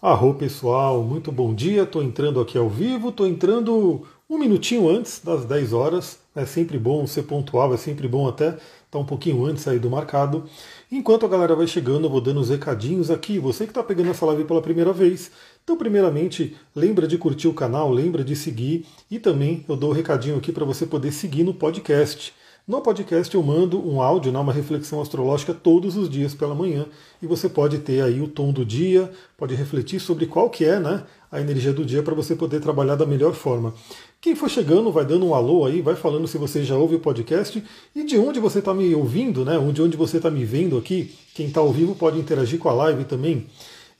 Arro pessoal, muito bom dia. Estou entrando aqui ao vivo, estou entrando um minutinho antes das 10 horas. É sempre bom ser pontual, é sempre bom até estar tá um pouquinho antes aí do marcado. Enquanto a galera vai chegando, eu vou dando os recadinhos aqui. Você que está pegando essa live pela primeira vez, então, primeiramente, lembra de curtir o canal, lembra de seguir e também eu dou o um recadinho aqui para você poder seguir no podcast. No podcast eu mando um áudio, né, uma reflexão astrológica todos os dias pela manhã e você pode ter aí o tom do dia, pode refletir sobre qual que é né, a energia do dia para você poder trabalhar da melhor forma. Quem for chegando, vai dando um alô aí, vai falando se você já ouve o podcast e de onde você está me ouvindo, né? De onde você está me vendo aqui. Quem está ao vivo pode interagir com a live também.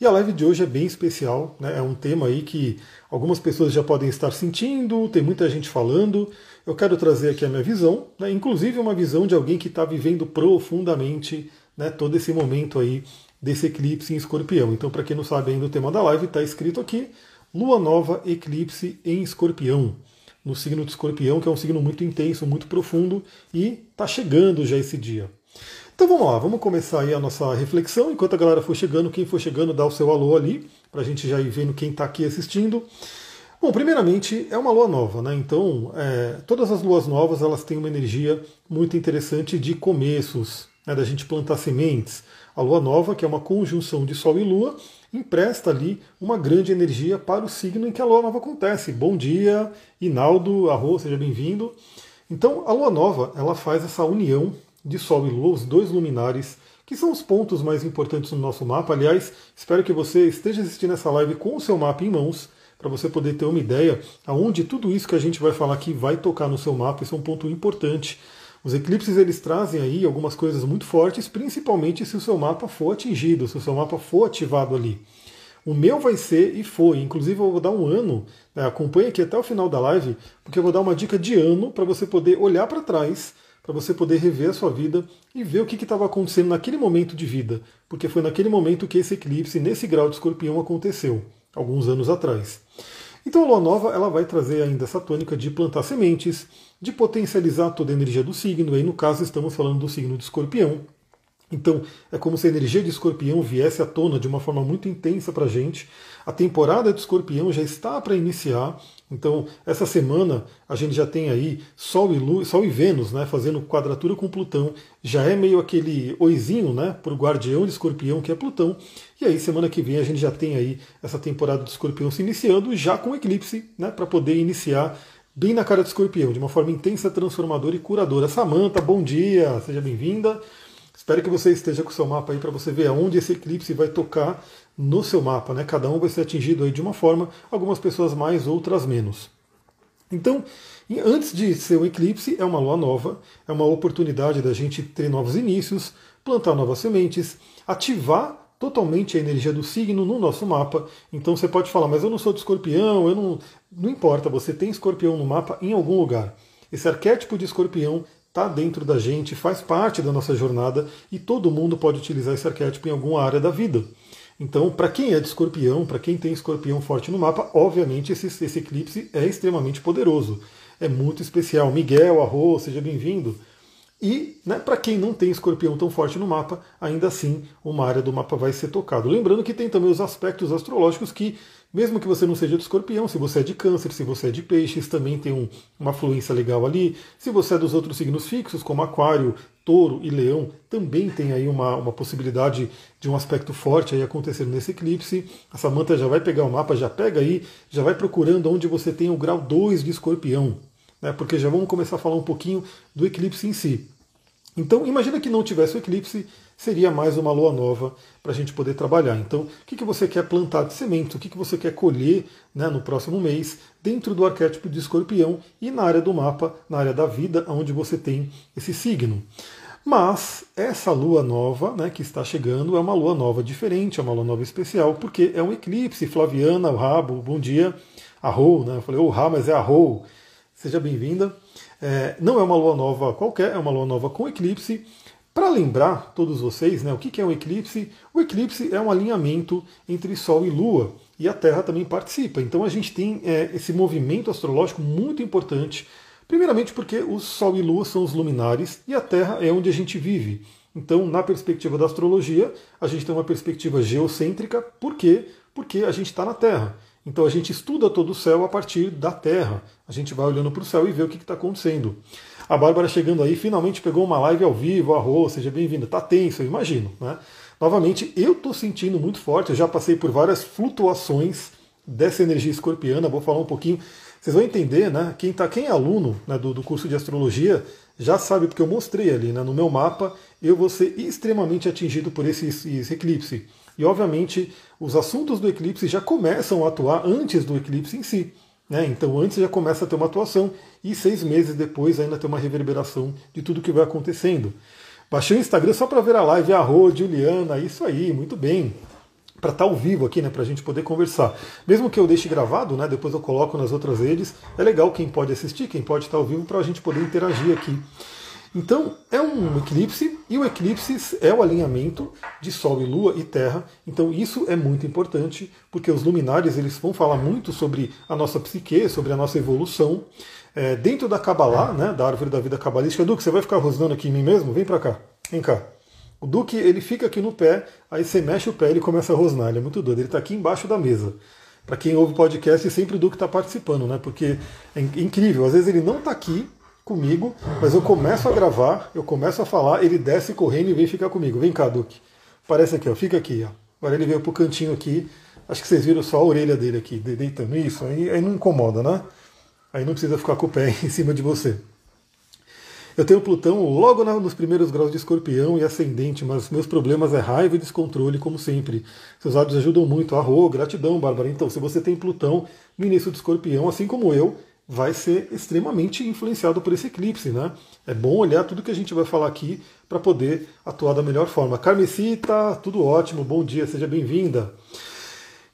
E a live de hoje é bem especial, né? É um tema aí que algumas pessoas já podem estar sentindo, tem muita gente falando. Eu quero trazer aqui a minha visão, né? inclusive uma visão de alguém que está vivendo profundamente né, todo esse momento aí desse eclipse em escorpião. Então, para quem não sabe ainda o tema da live, está escrito aqui: Lua Nova Eclipse em Escorpião no signo de escorpião, que é um signo muito intenso, muito profundo, e está chegando já esse dia. Então vamos lá, vamos começar aí a nossa reflexão. Enquanto a galera for chegando, quem for chegando, dá o seu alô ali, para a gente já ir vendo quem está aqui assistindo. Bom, primeiramente é uma lua nova, né? Então é, todas as luas novas elas têm uma energia muito interessante de começos, né? da gente plantar sementes. A lua nova, que é uma conjunção de Sol e Lua, empresta ali uma grande energia para o signo em que a lua nova acontece. Bom dia, Inaldo, Arro, seja bem-vindo. Então, a lua nova, ela faz essa união de Sol e Lua, os dois luminares, que são os pontos mais importantes no nosso mapa. Aliás, espero que você esteja assistindo essa live com o seu mapa em mãos, para você poder ter uma ideia aonde tudo isso que a gente vai falar aqui vai tocar no seu mapa. Isso é um ponto importante. Os eclipses eles trazem aí algumas coisas muito fortes, principalmente se o seu mapa for atingido, se o seu mapa for ativado ali. O meu vai ser e foi. Inclusive, eu vou dar um ano. Né, acompanhe aqui até o final da live, porque eu vou dar uma dica de ano para você poder olhar para trás, para você poder rever a sua vida e ver o que estava acontecendo naquele momento de vida. Porque foi naquele momento que esse eclipse, nesse grau de escorpião, aconteceu, alguns anos atrás. Então a lua nova ela vai trazer ainda essa tônica de plantar sementes, de potencializar toda a energia do signo. Aí no caso estamos falando do signo de escorpião. Então, é como se a energia de escorpião viesse à tona de uma forma muito intensa para a gente. A temporada de escorpião já está para iniciar. Então, essa semana a gente já tem aí Sol e, Lua, Sol e Vênus né, fazendo quadratura com Plutão. Já é meio aquele oizinho né, para o guardião de escorpião, que é Plutão. E aí, semana que vem, a gente já tem aí essa temporada de escorpião se iniciando, já com eclipse, né, para poder iniciar bem na cara de escorpião, de uma forma intensa, transformadora e curadora. Samanta, bom dia, seja bem-vinda. Espero que você esteja com o seu mapa aí para você ver aonde esse eclipse vai tocar no seu mapa. Né? Cada um vai ser atingido aí de uma forma, algumas pessoas mais, outras menos. Então, antes de ser um eclipse, é uma lua nova, é uma oportunidade da gente ter novos inícios, plantar novas sementes, ativar totalmente a energia do signo no nosso mapa. Então você pode falar, mas eu não sou de escorpião, eu não. Não importa, você tem escorpião no mapa em algum lugar. Esse arquétipo de escorpião está dentro da gente, faz parte da nossa jornada e todo mundo pode utilizar esse arquétipo em alguma área da vida. Então, para quem é de escorpião, para quem tem escorpião forte no mapa, obviamente esse, esse eclipse é extremamente poderoso. É muito especial. Miguel, Arro, seja bem-vindo. E né, para quem não tem escorpião tão forte no mapa, ainda assim uma área do mapa vai ser tocado. Lembrando que tem também os aspectos astrológicos que mesmo que você não seja de escorpião, se você é de câncer, se você é de peixes, também tem um, uma fluência legal ali. Se você é dos outros signos fixos, como aquário, touro e leão, também tem aí uma, uma possibilidade de um aspecto forte aí acontecendo nesse eclipse. A Samanta já vai pegar o mapa, já pega aí, já vai procurando onde você tem o grau 2 de escorpião, né, porque já vamos começar a falar um pouquinho do eclipse em si. Então, imagina que não tivesse o eclipse, seria mais uma lua nova para a gente poder trabalhar. Então, o que, que você quer plantar de sementes, o que, que você quer colher né, no próximo mês, dentro do arquétipo de escorpião e na área do mapa, na área da vida, onde você tem esse signo. Mas essa lua nova né, que está chegando é uma lua nova diferente, é uma lua nova especial, porque é um eclipse. Flaviana, o Rabo, bom dia. Arrou, né? Eu falei, o oh, Rá, mas é Arrou. Seja bem-vinda. É, não é uma lua nova qualquer, é uma lua nova com eclipse. Para lembrar todos vocês, né, o que é um eclipse? O eclipse é um alinhamento entre Sol e Lua, e a Terra também participa. Então a gente tem é, esse movimento astrológico muito importante, primeiramente porque o Sol e Lua são os luminares e a Terra é onde a gente vive. Então, na perspectiva da astrologia, a gente tem uma perspectiva geocêntrica, por quê? Porque a gente está na Terra. Então a gente estuda todo o céu a partir da Terra. A gente vai olhando para o céu e vê o que está acontecendo. A Bárbara chegando aí, finalmente pegou uma live ao vivo, arroz, seja bem-vinda. Tá tenso, eu imagino. Né? Novamente, eu estou sentindo muito forte, eu já passei por várias flutuações dessa energia escorpiana, vou falar um pouquinho. Vocês vão entender, né? Quem, tá, quem é aluno né, do, do curso de astrologia já sabe, porque eu mostrei ali né, no meu mapa, eu vou ser extremamente atingido por esse, esse eclipse. E obviamente os assuntos do eclipse já começam a atuar antes do eclipse em si. Né? Então antes já começa a ter uma atuação e seis meses depois ainda tem uma reverberação de tudo que vai acontecendo. Baixei o Instagram só para ver a live, arro, Juliana, isso aí, muito bem. Para estar tá ao vivo aqui, né, para a gente poder conversar. Mesmo que eu deixe gravado, né, depois eu coloco nas outras redes, é legal quem pode assistir, quem pode estar tá ao vivo, para a gente poder interagir aqui. Então, é um eclipse, e o eclipse é o alinhamento de Sol e Lua e Terra. Então, isso é muito importante, porque os luminares eles vão falar muito sobre a nossa psique, sobre a nossa evolução. É, dentro da Kabbalah, né, da árvore da vida cabalística, Duque, você vai ficar rosnando aqui em mim mesmo? Vem para cá, vem cá. O Duque ele fica aqui no pé, aí você mexe o pé e ele começa a rosnar. Ele é muito doido, ele está aqui embaixo da mesa. Para quem ouve podcast, sempre o Duque está participando, né? Porque é incrível. Às vezes ele não está aqui, comigo, mas eu começo a gravar, eu começo a falar, ele desce correndo e vem ficar comigo. Vem cá, Duque. Parece aqui, ó. Fica aqui, ó. Agora ele veio pro cantinho aqui. Acho que vocês viram só a orelha dele aqui, deitando. Isso, aí, aí não incomoda, né? Aí não precisa ficar com o pé em cima de você. Eu tenho Plutão logo nos primeiros graus de escorpião e ascendente, mas meus problemas é raiva e descontrole, como sempre. Seus hábitos ajudam muito. Arro, gratidão, Bárbara. Então, se você tem Plutão no início do escorpião, assim como eu, vai ser extremamente influenciado por esse eclipse, né? É bom olhar tudo que a gente vai falar aqui para poder atuar da melhor forma. Carmesita, tudo ótimo, bom dia, seja bem-vinda.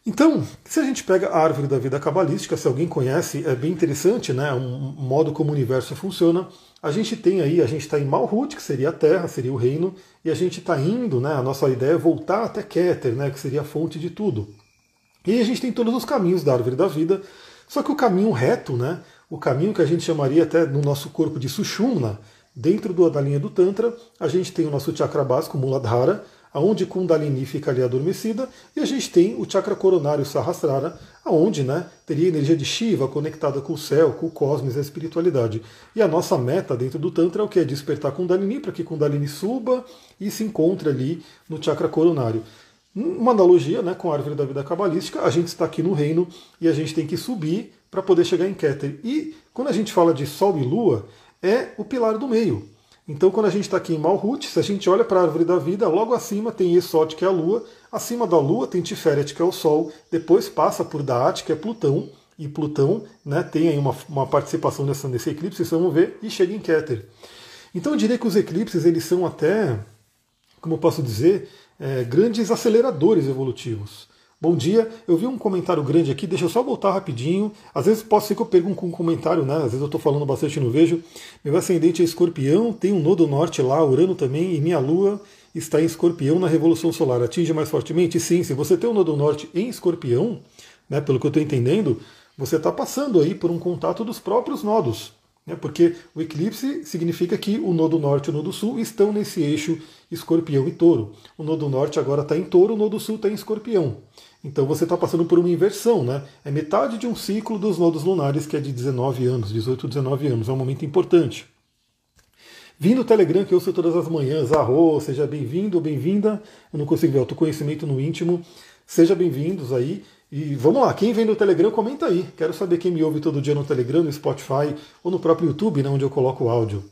Então, se a gente pega a árvore da vida cabalística, se alguém conhece, é bem interessante, né? Um modo como o universo funciona. A gente tem aí, a gente está em Malhut, que seria a Terra, seria o reino, e a gente está indo, né? A nossa ideia é voltar até Keter, né? Que seria a fonte de tudo. E a gente tem todos os caminhos da árvore da vida só que o caminho reto, né, o caminho que a gente chamaria até no nosso corpo de Sushumna, dentro da linha do Tantra, a gente tem o nosso chakra básico, Muladhara, aonde Kundalini fica ali adormecida, e a gente tem o chakra coronário Sahasrara, aonde né, teria a energia de Shiva conectada com o céu, com o cosmos a espiritualidade. E a nossa meta dentro do Tantra é o que? É despertar Kundalini para que Kundalini suba e se encontre ali no chakra coronário. Uma analogia né, com a árvore da vida cabalística, a gente está aqui no reino e a gente tem que subir para poder chegar em Keter. E quando a gente fala de Sol e Lua, é o pilar do meio. Então, quando a gente está aqui em Malhut, se a gente olha para a árvore da vida, logo acima tem Esot, que é a Lua, acima da Lua tem Tiferet, que é o Sol, depois passa por Daat, que é Plutão, e Plutão né, tem aí uma, uma participação nessa, nesse eclipse, vocês vão ver, e chega em Keter. Então, eu diria que os eclipses, eles são até, como eu posso dizer, é, grandes aceleradores evolutivos. Bom dia, eu vi um comentário grande aqui, deixa eu só voltar rapidinho. Às vezes pode ser que eu pergunte um comentário, né? Às vezes eu estou falando bastante e não vejo. Meu ascendente é escorpião, tem um nodo norte lá, Urano também, e minha lua está em escorpião na Revolução Solar. Atinge mais fortemente? Sim, se você tem um nodo norte em escorpião, né, pelo que eu estou entendendo, você está passando aí por um contato dos próprios nodos. Né, porque o eclipse significa que o nodo norte e o nodo sul estão nesse eixo escorpião e touro. O nodo norte agora está em touro, o nodo sul está em escorpião. Então você está passando por uma inversão, né? É metade de um ciclo dos nodos lunares, que é de 19 anos, 18, 19 anos. É um momento importante. Vim no Telegram que eu sou todas as manhãs. Arro, seja bem-vindo bem-vinda. Eu não consigo ver autoconhecimento no íntimo. Seja bem-vindos aí. E vamos lá, quem vem no Telegram, comenta aí. Quero saber quem me ouve todo dia no Telegram, no Spotify ou no próprio YouTube, né, onde eu coloco o áudio.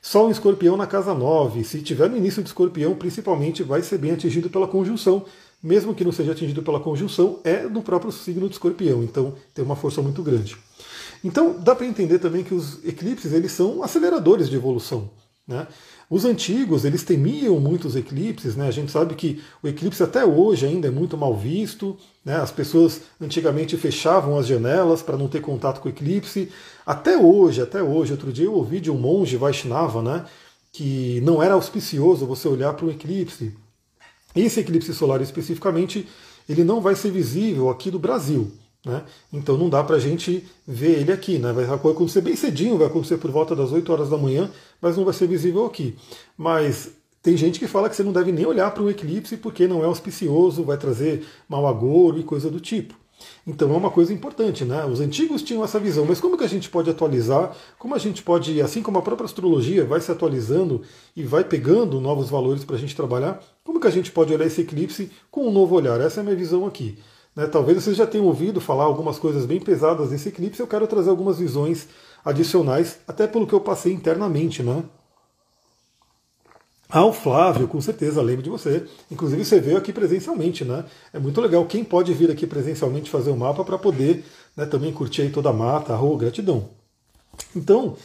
Sol em escorpião na casa 9. Se tiver no início de escorpião, principalmente vai ser bem atingido pela conjunção. Mesmo que não seja atingido pela conjunção, é no próprio signo de escorpião. Então tem uma força muito grande. Então dá para entender também que os eclipses eles são aceleradores de evolução. Né? Os antigos, eles temiam muito os eclipses, né? A gente sabe que o eclipse até hoje ainda é muito mal visto, né? As pessoas antigamente fechavam as janelas para não ter contato com o eclipse. Até hoje, até hoje, outro dia eu ouvi de um monge Vaishnava, né? Que não era auspicioso você olhar para um eclipse. Esse eclipse solar especificamente, ele não vai ser visível aqui do Brasil. Né? Então não dá para a gente ver ele aqui. Né? Vai acontecer bem cedinho, vai acontecer por volta das 8 horas da manhã, mas não vai ser visível aqui. Mas Tem gente que fala que você não deve nem olhar para um eclipse porque não é auspicioso, vai trazer mau agouro e coisa do tipo. Então é uma coisa importante, né? Os antigos tinham essa visão, mas como que a gente pode atualizar? Como a gente pode, assim como a própria astrologia vai se atualizando e vai pegando novos valores para a gente trabalhar, como que a gente pode olhar esse eclipse com um novo olhar? Essa é a minha visão aqui. Né? Talvez vocês já tenham ouvido falar algumas coisas bem pesadas desse eclipse, eu quero trazer algumas visões adicionais, até pelo que eu passei internamente, né? Ao Flávio, com certeza, lembro de você. Inclusive, você veio aqui presencialmente, né? É muito legal. Quem pode vir aqui presencialmente fazer o mapa para poder né, também curtir toda a mata, oh, gratidão. Então,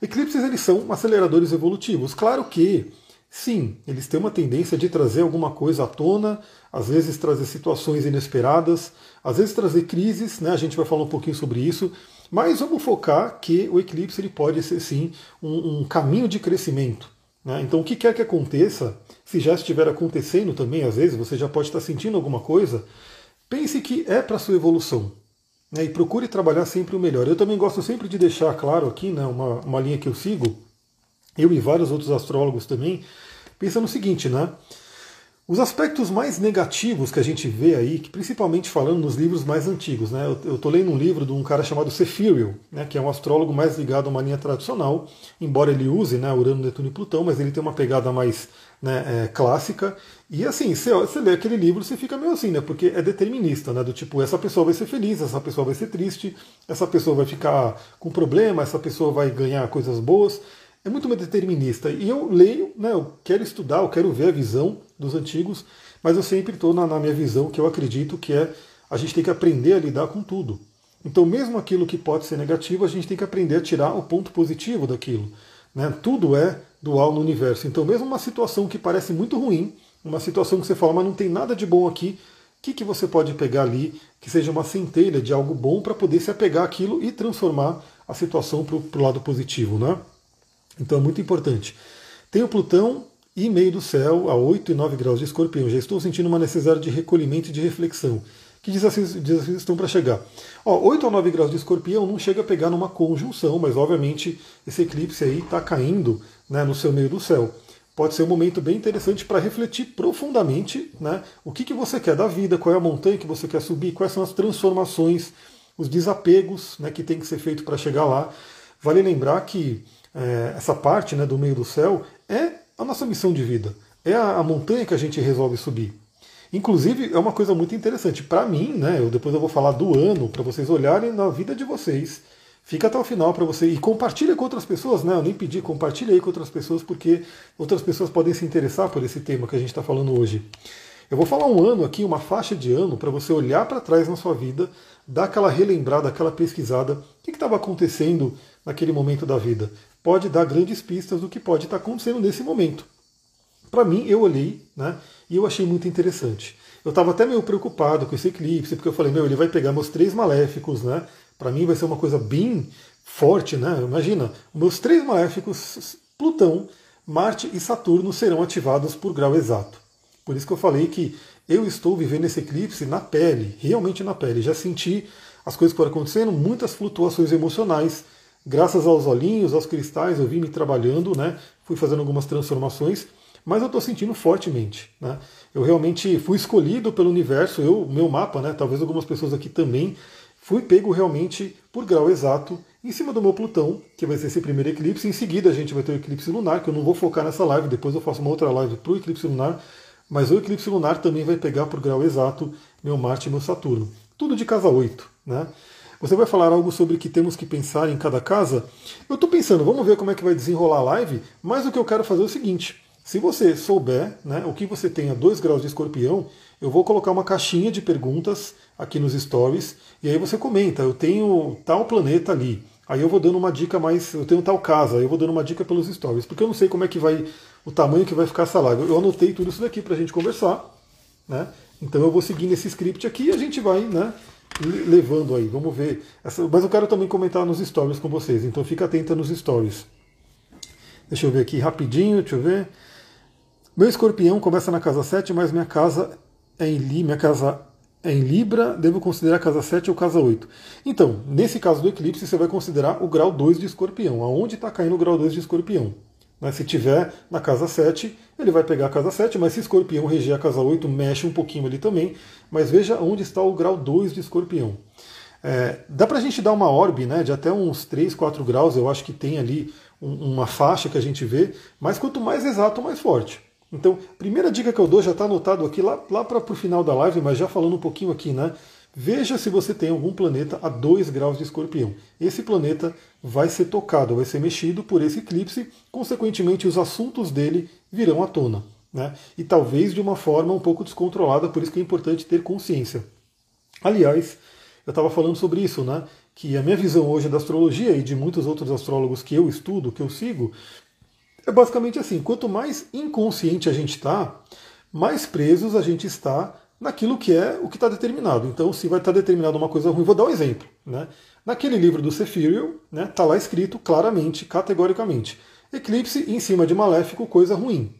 eclipses eles são aceleradores evolutivos. Claro que, sim, eles têm uma tendência de trazer alguma coisa à tona, às vezes trazer situações inesperadas, às vezes trazer crises, né? A gente vai falar um pouquinho sobre isso. Mas vamos focar que o eclipse ele pode ser sim um, um caminho de crescimento. Né? Então, o que quer que aconteça, se já estiver acontecendo também, às vezes você já pode estar sentindo alguma coisa, pense que é para sua evolução. Né? E procure trabalhar sempre o melhor. Eu também gosto sempre de deixar claro aqui né, uma, uma linha que eu sigo, eu e vários outros astrólogos também, pensa no seguinte, né? Os aspectos mais negativos que a gente vê aí, que principalmente falando nos livros mais antigos, né? Eu estou lendo um livro de um cara chamado Sefiriel, né? que é um astrólogo mais ligado a uma linha tradicional, embora ele use né, Urano, Netuno e Plutão, mas ele tem uma pegada mais né, é, clássica. E assim, você, você lê aquele livro, você fica meio assim, né? Porque é determinista, né? Do tipo, essa pessoa vai ser feliz, essa pessoa vai ser triste, essa pessoa vai ficar com problema, essa pessoa vai ganhar coisas boas é muito determinista. E eu leio, né, eu quero estudar, eu quero ver a visão dos antigos, mas eu sempre estou na, na, minha visão que eu acredito que é a gente tem que aprender a lidar com tudo. Então, mesmo aquilo que pode ser negativo, a gente tem que aprender a tirar o ponto positivo daquilo. Né? Tudo é dual no universo. Então, mesmo uma situação que parece muito ruim, uma situação que você fala, mas não tem nada de bom aqui, o que, que você pode pegar ali que seja uma centelha de algo bom para poder se apegar àquilo e transformar a situação para o lado positivo, né? Então é muito importante. Tem o Plutão e meio do céu a 8 e 9 graus de escorpião. Já estou sentindo uma necessidade de recolhimento e de reflexão. Que desafios, desafios estão para chegar? Ó, 8 a 9 graus de escorpião não chega a pegar numa conjunção, mas obviamente esse eclipse aí está caindo né, no seu meio do céu. Pode ser um momento bem interessante para refletir profundamente né, o que, que você quer da vida, qual é a montanha que você quer subir, quais são as transformações, os desapegos né, que tem que ser feito para chegar lá. Vale lembrar que é, essa parte né, do meio do céu, é a nossa missão de vida. É a, a montanha que a gente resolve subir. Inclusive, é uma coisa muito interessante. Para mim, né, eu, depois eu vou falar do ano, para vocês olharem na vida de vocês. Fica até o final para você. E compartilha com outras pessoas, né? Eu nem pedi, compartilha aí com outras pessoas, porque outras pessoas podem se interessar por esse tema que a gente está falando hoje. Eu vou falar um ano aqui, uma faixa de ano, para você olhar para trás na sua vida, dar aquela relembrada, aquela pesquisada. O que estava acontecendo naquele momento da vida? Pode dar grandes pistas do que pode estar acontecendo nesse momento. Para mim, eu olhei né, e eu achei muito interessante. Eu estava até meio preocupado com esse eclipse, porque eu falei, meu, ele vai pegar meus três maléficos, né? Para mim vai ser uma coisa bem forte, né? Imagina, meus três maléficos, Plutão, Marte e Saturno serão ativados por grau exato. Por isso que eu falei que eu estou vivendo esse eclipse na pele, realmente na pele. Já senti as coisas que foram acontecendo, muitas flutuações emocionais, Graças aos olhinhos, aos cristais, eu vim me trabalhando, né? Fui fazendo algumas transformações, mas eu estou sentindo fortemente. Né? Eu realmente fui escolhido pelo universo, eu, meu mapa, né? Talvez algumas pessoas aqui também, fui pego realmente por grau exato em cima do meu Plutão, que vai ser esse primeiro eclipse. Em seguida a gente vai ter o eclipse lunar, que eu não vou focar nessa live, depois eu faço uma outra live para o eclipse lunar. Mas o eclipse lunar também vai pegar por grau exato meu Marte e meu Saturno. Tudo de casa 8. Né? Você vai falar algo sobre que temos que pensar em cada casa? Eu estou pensando, vamos ver como é que vai desenrolar a live, mas o que eu quero fazer é o seguinte. Se você souber né, o que você tem a 2 graus de escorpião, eu vou colocar uma caixinha de perguntas aqui nos stories, e aí você comenta, eu tenho tal planeta ali. Aí eu vou dando uma dica mais, eu tenho tal casa, aí eu vou dando uma dica pelos stories, porque eu não sei como é que vai, o tamanho que vai ficar essa live. Eu anotei tudo isso daqui para a gente conversar, né? Então eu vou seguir nesse script aqui e a gente vai, né, levando aí. Vamos ver. Essa, mas eu quero também comentar nos stories com vocês, então fica atenta nos stories. Deixa eu ver aqui rapidinho, deixa eu ver. Meu escorpião começa na casa 7, mas minha casa é em Li, minha casa é em Libra, devo considerar casa 7 ou casa 8. Então, nesse caso do eclipse, você vai considerar o grau 2 de escorpião, aonde está caindo o grau 2 de escorpião. Né? Se tiver na casa 7, ele vai pegar a casa 7, mas se escorpião reger a casa 8, mexe um pouquinho ali também. Mas veja onde está o grau 2 de escorpião. É, dá para a gente dar uma orbe né, de até uns 3, 4 graus, eu acho que tem ali um, uma faixa que a gente vê, mas quanto mais exato, mais forte. Então, primeira dica que eu dou já está anotado aqui lá, lá para o final da live, mas já falando um pouquinho aqui, né? Veja se você tem algum planeta a 2 graus de escorpião. Esse planeta vai ser tocado, vai ser mexido por esse eclipse, consequentemente, os assuntos dele virão à tona. Né? E talvez de uma forma um pouco descontrolada, por isso que é importante ter consciência. Aliás, eu estava falando sobre isso, né? Que a minha visão hoje da astrologia e de muitos outros astrólogos que eu estudo, que eu sigo, é basicamente assim: quanto mais inconsciente a gente está, mais presos a gente está naquilo que é o que está determinado. Então, se vai estar tá determinado uma coisa ruim, vou dar um exemplo. Né? Naquele livro do Sephiriel, está né, lá escrito claramente, categoricamente, eclipse em cima de maléfico, coisa ruim.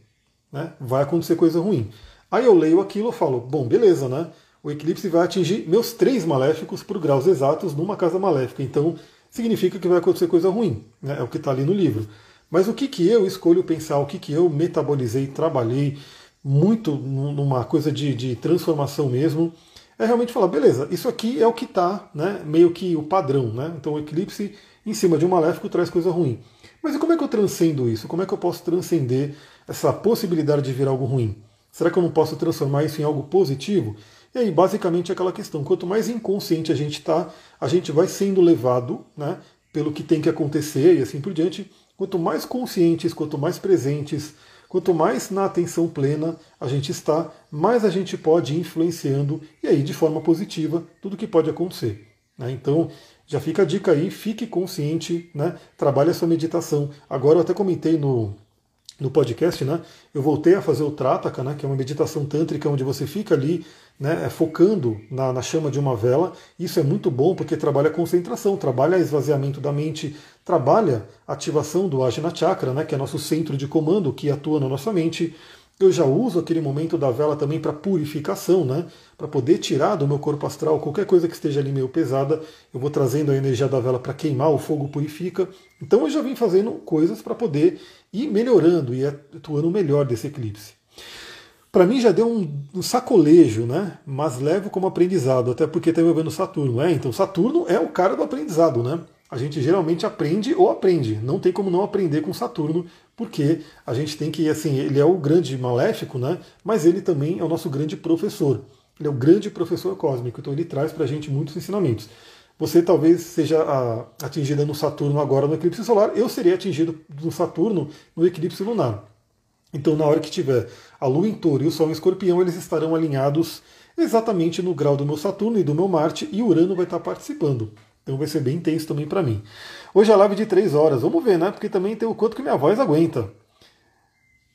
Né? Vai acontecer coisa ruim. Aí eu leio aquilo e falo, bom, beleza, né? O eclipse vai atingir meus três maléficos por graus exatos numa casa maléfica. Então, significa que vai acontecer coisa ruim. Né? É o que está ali no livro. Mas o que, que eu escolho pensar, o que, que eu metabolizei, trabalhei, muito numa coisa de, de transformação mesmo, é realmente falar, beleza, isso aqui é o que está, né, meio que o padrão, né? Então o eclipse em cima de um maléfico traz coisa ruim. Mas e como é que eu transcendo isso? Como é que eu posso transcender essa possibilidade de vir algo ruim? Será que eu não posso transformar isso em algo positivo? E aí, basicamente, é aquela questão: quanto mais inconsciente a gente está, a gente vai sendo levado né, pelo que tem que acontecer e assim por diante. Quanto mais conscientes, quanto mais presentes, Quanto mais na atenção plena a gente está, mais a gente pode ir influenciando e aí de forma positiva tudo que pode acontecer. Né? Então já fica a dica aí, fique consciente, né? trabalhe a sua meditação. Agora eu até comentei no, no podcast, né? Eu voltei a fazer o Trataka, né? Que é uma meditação tântrica onde você fica ali, né? Focando na, na chama de uma vela. Isso é muito bom porque trabalha a concentração, trabalha esvaziamento da mente, trabalha ativação do Ajna Chakra, né? Que é nosso centro de comando que atua na nossa mente. Eu já uso aquele momento da vela também para purificação, né? Para poder tirar do meu corpo astral qualquer coisa que esteja ali meio pesada. Eu vou trazendo a energia da vela para queimar, o fogo purifica. Então eu já vim fazendo coisas para poder ir melhorando e atuando melhor desse eclipse. Para mim já deu um, um, sacolejo, né? Mas levo como aprendizado, até porque está envolvendo Saturno. É, então Saturno é o cara do aprendizado, né? A gente geralmente aprende ou aprende. Não tem como não aprender com Saturno, porque a gente tem que, assim, ele é o grande maléfico, né? Mas ele também é o nosso grande professor. Ele é o grande professor cósmico, então ele traz para a gente muitos ensinamentos. Você talvez seja atingida no Saturno agora no eclipse solar, eu seria atingido no Saturno no eclipse lunar. Então, na hora que tiver a Lua em Touro e o Sol em Escorpião, eles estarão alinhados exatamente no grau do meu Saturno e do meu Marte, e Urano vai estar participando. Então vai ser bem intenso também para mim. Hoje é a live de 3 horas. Vamos ver, né? Porque também tem o quanto que minha voz aguenta.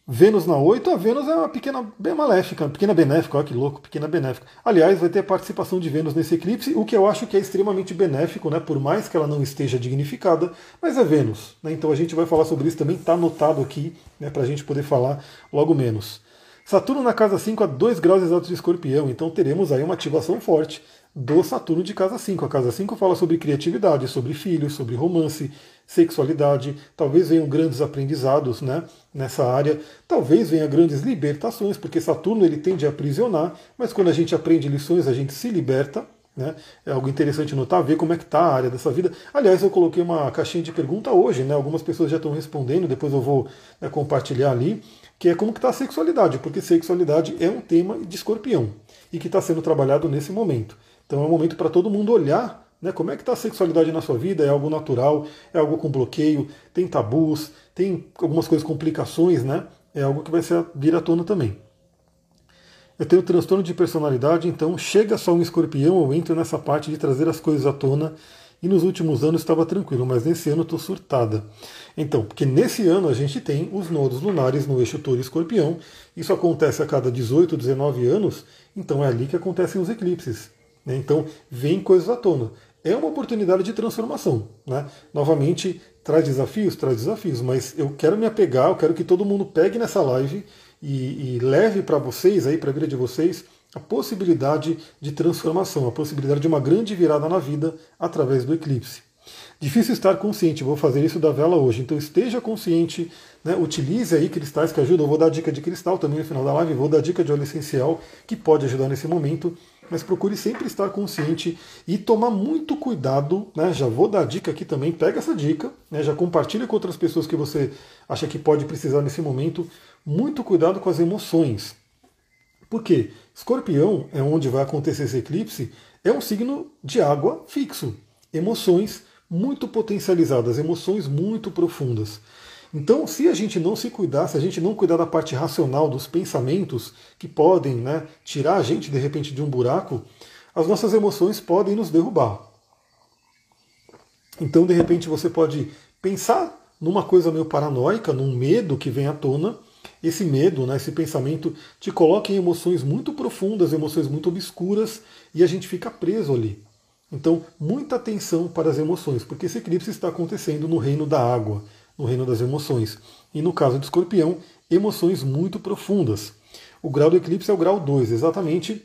Vênus na 8, a Vênus é uma pequena bem maléfica, uma pequena benéfica, olha que louco, pequena benéfica. Aliás, vai ter a participação de Vênus nesse eclipse, o que eu acho que é extremamente benéfico, né? Por mais que ela não esteja dignificada, mas é Vênus. Né? Então a gente vai falar sobre isso também, está anotado aqui, né, para a gente poder falar logo menos. Saturno na casa 5 a 2 graus exatos de escorpião, então teremos aí uma ativação forte do Saturno de casa 5. A casa 5 fala sobre criatividade, sobre filhos, sobre romance, sexualidade. Talvez venham grandes aprendizados né, nessa área. Talvez venham grandes libertações, porque Saturno ele tende a aprisionar, mas quando a gente aprende lições, a gente se liberta. Né? É algo interessante notar, ver como é que está a área dessa vida. Aliás, eu coloquei uma caixinha de pergunta hoje, né? algumas pessoas já estão respondendo, depois eu vou né, compartilhar ali, que é como que está a sexualidade, porque sexualidade é um tema de escorpião e que está sendo trabalhado nesse momento. Então é um momento para todo mundo olhar né, como é que está a sexualidade na sua vida, é algo natural, é algo com bloqueio, tem tabus, tem algumas coisas, complicações, né? É algo que vai ser, vir à tona também. Eu tenho transtorno de personalidade, então chega só um escorpião, eu entro nessa parte de trazer as coisas à tona. E nos últimos anos estava tranquilo, mas nesse ano estou surtada. Então, porque nesse ano a gente tem os nodos lunares no eixo touro e escorpião. Isso acontece a cada 18, 19 anos, então é ali que acontecem os eclipses. Né? Então, vem coisas à tona. É uma oportunidade de transformação. Né? Novamente, traz desafios? Traz desafios, mas eu quero me apegar, eu quero que todo mundo pegue nessa live e, e leve para vocês, aí para a vida de vocês, a possibilidade de transformação, a possibilidade de uma grande virada na vida através do eclipse. Difícil estar consciente, vou fazer isso da vela hoje. Então esteja consciente, né? utilize aí cristais que ajudam. Eu vou dar dica de cristal também no final da live, vou dar dica de óleo essencial que pode ajudar nesse momento. Mas procure sempre estar consciente e tomar muito cuidado. Né? Já vou dar dica aqui também, pega essa dica, né? já compartilha com outras pessoas que você acha que pode precisar nesse momento. Muito cuidado com as emoções. Por quê? Escorpião é onde vai acontecer esse eclipse, é um signo de água fixo. Emoções muito potencializadas, emoções muito profundas. Então, se a gente não se cuidar, se a gente não cuidar da parte racional dos pensamentos que podem né, tirar a gente de repente de um buraco, as nossas emoções podem nos derrubar. Então, de repente, você pode pensar numa coisa meio paranoica, num medo que vem à tona. Esse medo, né, esse pensamento, te coloca em emoções muito profundas, emoções muito obscuras, e a gente fica preso ali. Então, muita atenção para as emoções, porque esse eclipse está acontecendo no reino da água, no reino das emoções. E no caso de escorpião, emoções muito profundas. O grau do eclipse é o grau 2, exatamente.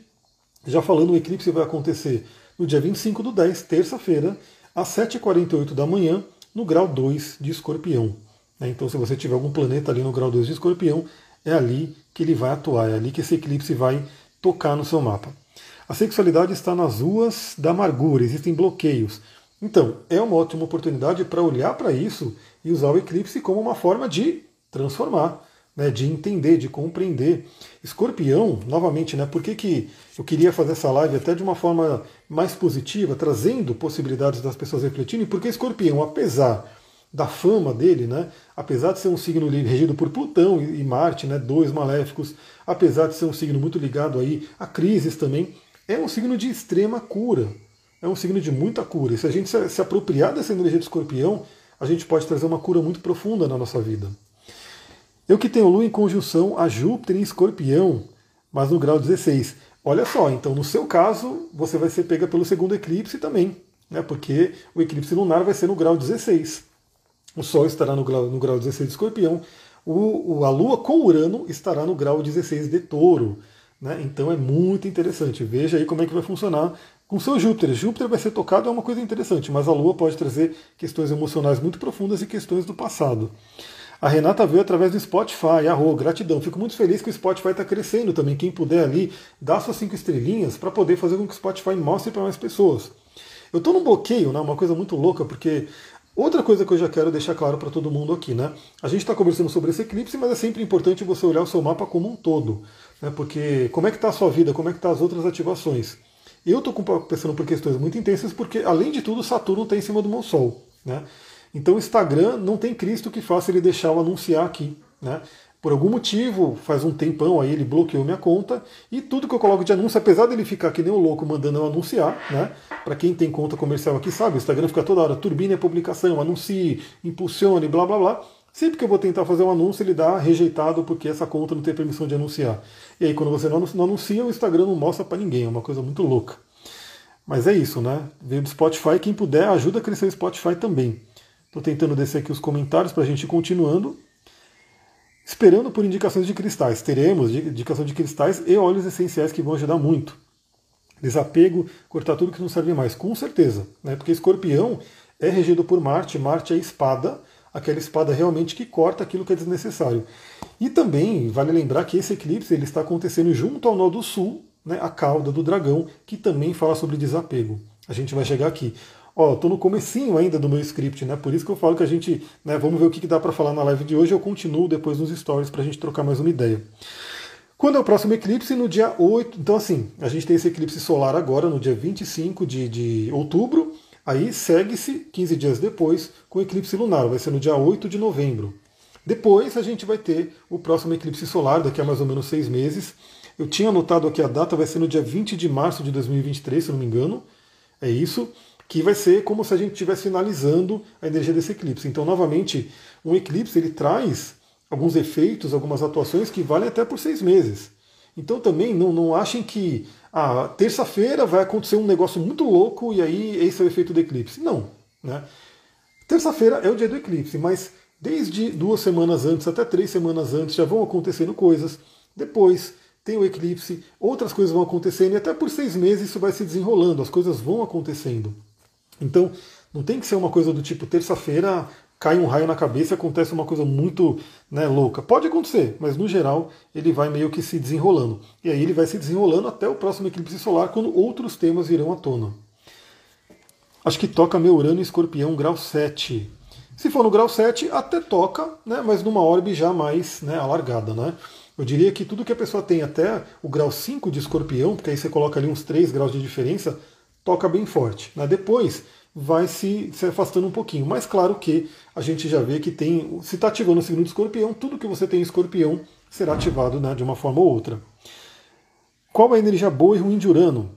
Já falando, o eclipse vai acontecer no dia 25 do 10, terça-feira, às 7h48 da manhã, no grau 2 de escorpião. Né, então, se você tiver algum planeta ali no grau 2 de escorpião, é ali que ele vai atuar, é ali que esse eclipse vai tocar no seu mapa. A sexualidade está nas ruas da amargura, existem bloqueios. Então, é uma ótima oportunidade para olhar para isso e usar o eclipse como uma forma de transformar, né, de entender, de compreender. Escorpião, novamente, né, por que, que eu queria fazer essa live até de uma forma mais positiva, trazendo possibilidades das pessoas refletirem? Porque escorpião, apesar da fama dele, né? apesar de ser um signo regido por Plutão e Marte, né? dois maléficos, apesar de ser um signo muito ligado aí a crises também, é um signo de extrema cura. É um signo de muita cura. E se a gente se apropriar dessa energia de escorpião, a gente pode trazer uma cura muito profunda na nossa vida. Eu que tenho Lua em conjunção a Júpiter em escorpião, mas no grau 16. Olha só, então no seu caso, você vai ser pega pelo segundo eclipse também, né? porque o eclipse lunar vai ser no grau 16. O Sol estará no grau, no grau 16 de escorpião, o, o, a Lua com Urano estará no grau 16 de touro. Né? Então é muito interessante. Veja aí como é que vai funcionar com seu Júpiter. Júpiter vai ser tocado, é uma coisa interessante, mas a Lua pode trazer questões emocionais muito profundas e questões do passado. A Renata veio através do Spotify. Arro, gratidão. Fico muito feliz que o Spotify está crescendo também. Quem puder ali, dá suas cinco estrelinhas para poder fazer com que o Spotify mostre para mais pessoas. Eu estou num bloqueio, né? uma coisa muito louca, porque Outra coisa que eu já quero deixar claro para todo mundo aqui, né? A gente está conversando sobre esse eclipse, mas é sempre importante você olhar o seu mapa como um todo, né? Porque como é que está a sua vida, como é que estão tá as outras ativações? Eu estou pensando por questões muito intensas, porque além de tudo, Saturno está em cima do meu Sol, né? Então o Instagram não tem Cristo que faça ele deixar eu anunciar aqui, né? Por algum motivo, faz um tempão aí ele bloqueou minha conta e tudo que eu coloco de anúncio, apesar dele ficar que nem o louco mandando eu anunciar, né? Para quem tem conta comercial aqui sabe, o Instagram fica toda hora, turbine a publicação, anuncie, impulsione, blá blá blá. Sempre que eu vou tentar fazer um anúncio, ele dá rejeitado porque essa conta não tem permissão de anunciar. E aí quando você não anuncia, o Instagram não mostra para ninguém, é uma coisa muito louca. Mas é isso, né? Veio do Spotify, quem puder ajuda a crescer o Spotify também. Estou tentando descer aqui os comentários para a gente ir continuando. Esperando por indicações de cristais. Teremos indicação de cristais e óleos essenciais que vão ajudar muito. Desapego, cortar tudo que não serve mais, com certeza. Né? Porque escorpião é regido por Marte, Marte é espada, aquela espada realmente que corta aquilo que é desnecessário. E também vale lembrar que esse eclipse ele está acontecendo junto ao nó do sul, né, a cauda do dragão, que também fala sobre desapego. A gente vai chegar aqui. Ó, tô no comecinho ainda do meu script, né? Por isso que eu falo que a gente, né, vamos ver o que, que dá para falar na live de hoje. Eu continuo depois nos stories para a gente trocar mais uma ideia. Quando é o próximo eclipse? No dia 8. Então, assim, a gente tem esse eclipse solar agora, no dia 25 de, de outubro. Aí segue-se 15 dias depois com o eclipse lunar, vai ser no dia 8 de novembro. Depois a gente vai ter o próximo eclipse solar, daqui a mais ou menos seis meses. Eu tinha anotado aqui a data, vai ser no dia 20 de março de 2023, se não me engano. É isso que vai ser como se a gente estivesse finalizando a energia desse eclipse. Então, novamente, um eclipse ele traz alguns efeitos, algumas atuações que valem até por seis meses. Então também não, não achem que a ah, terça-feira vai acontecer um negócio muito louco e aí esse é o efeito do eclipse. Não. Né? Terça-feira é o dia do eclipse, mas desde duas semanas antes até três semanas antes já vão acontecendo coisas. Depois tem o eclipse, outras coisas vão acontecendo e até por seis meses isso vai se desenrolando, as coisas vão acontecendo. Então, Não tem que ser uma coisa do tipo terça-feira cai um raio na cabeça e acontece uma coisa muito né, louca. Pode acontecer, mas no geral ele vai meio que se desenrolando. E aí ele vai se desenrolando até o próximo eclipse solar, quando outros temas virão à tona. Acho que toca meu Urano e Escorpião grau 7. Se for no grau 7, até toca, né, mas numa orbe já mais né, alargada. Né? Eu diria que tudo que a pessoa tem até o grau 5 de escorpião, porque aí você coloca ali uns 3 graus de diferença, toca bem forte. Né? Depois vai se, se afastando um pouquinho. Mas claro que a gente já vê que tem, se está ativando o signo de escorpião, tudo que você tem em escorpião será ativado né, de uma forma ou outra. Qual é a energia boa e ruim de Urano?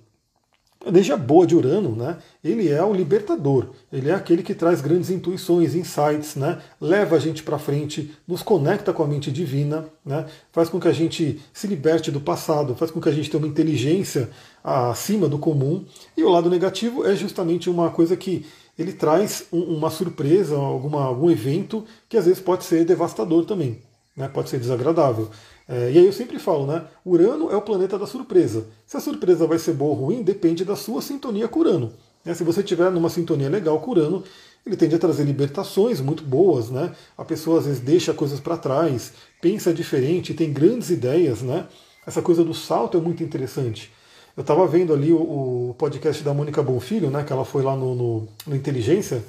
A energia boa de Urano, né, ele é o libertador, ele é aquele que traz grandes intuições, insights, né, leva a gente para frente, nos conecta com a mente divina, né, faz com que a gente se liberte do passado, faz com que a gente tenha uma inteligência acima do comum. E o lado negativo é justamente uma coisa que ele traz uma surpresa, alguma, algum evento que às vezes pode ser devastador também, né, pode ser desagradável. É, e aí eu sempre falo, né? Urano é o planeta da surpresa. Se a surpresa vai ser boa ou ruim, depende da sua sintonia com Urano. É, se você tiver numa sintonia legal com Urano, ele tende a trazer libertações muito boas, né? A pessoa às vezes deixa coisas para trás, pensa diferente, tem grandes ideias, né? Essa coisa do salto é muito interessante. Eu estava vendo ali o, o, podcast da Mônica Bonfilho, né? Que ela foi lá no, no, no Inteligência.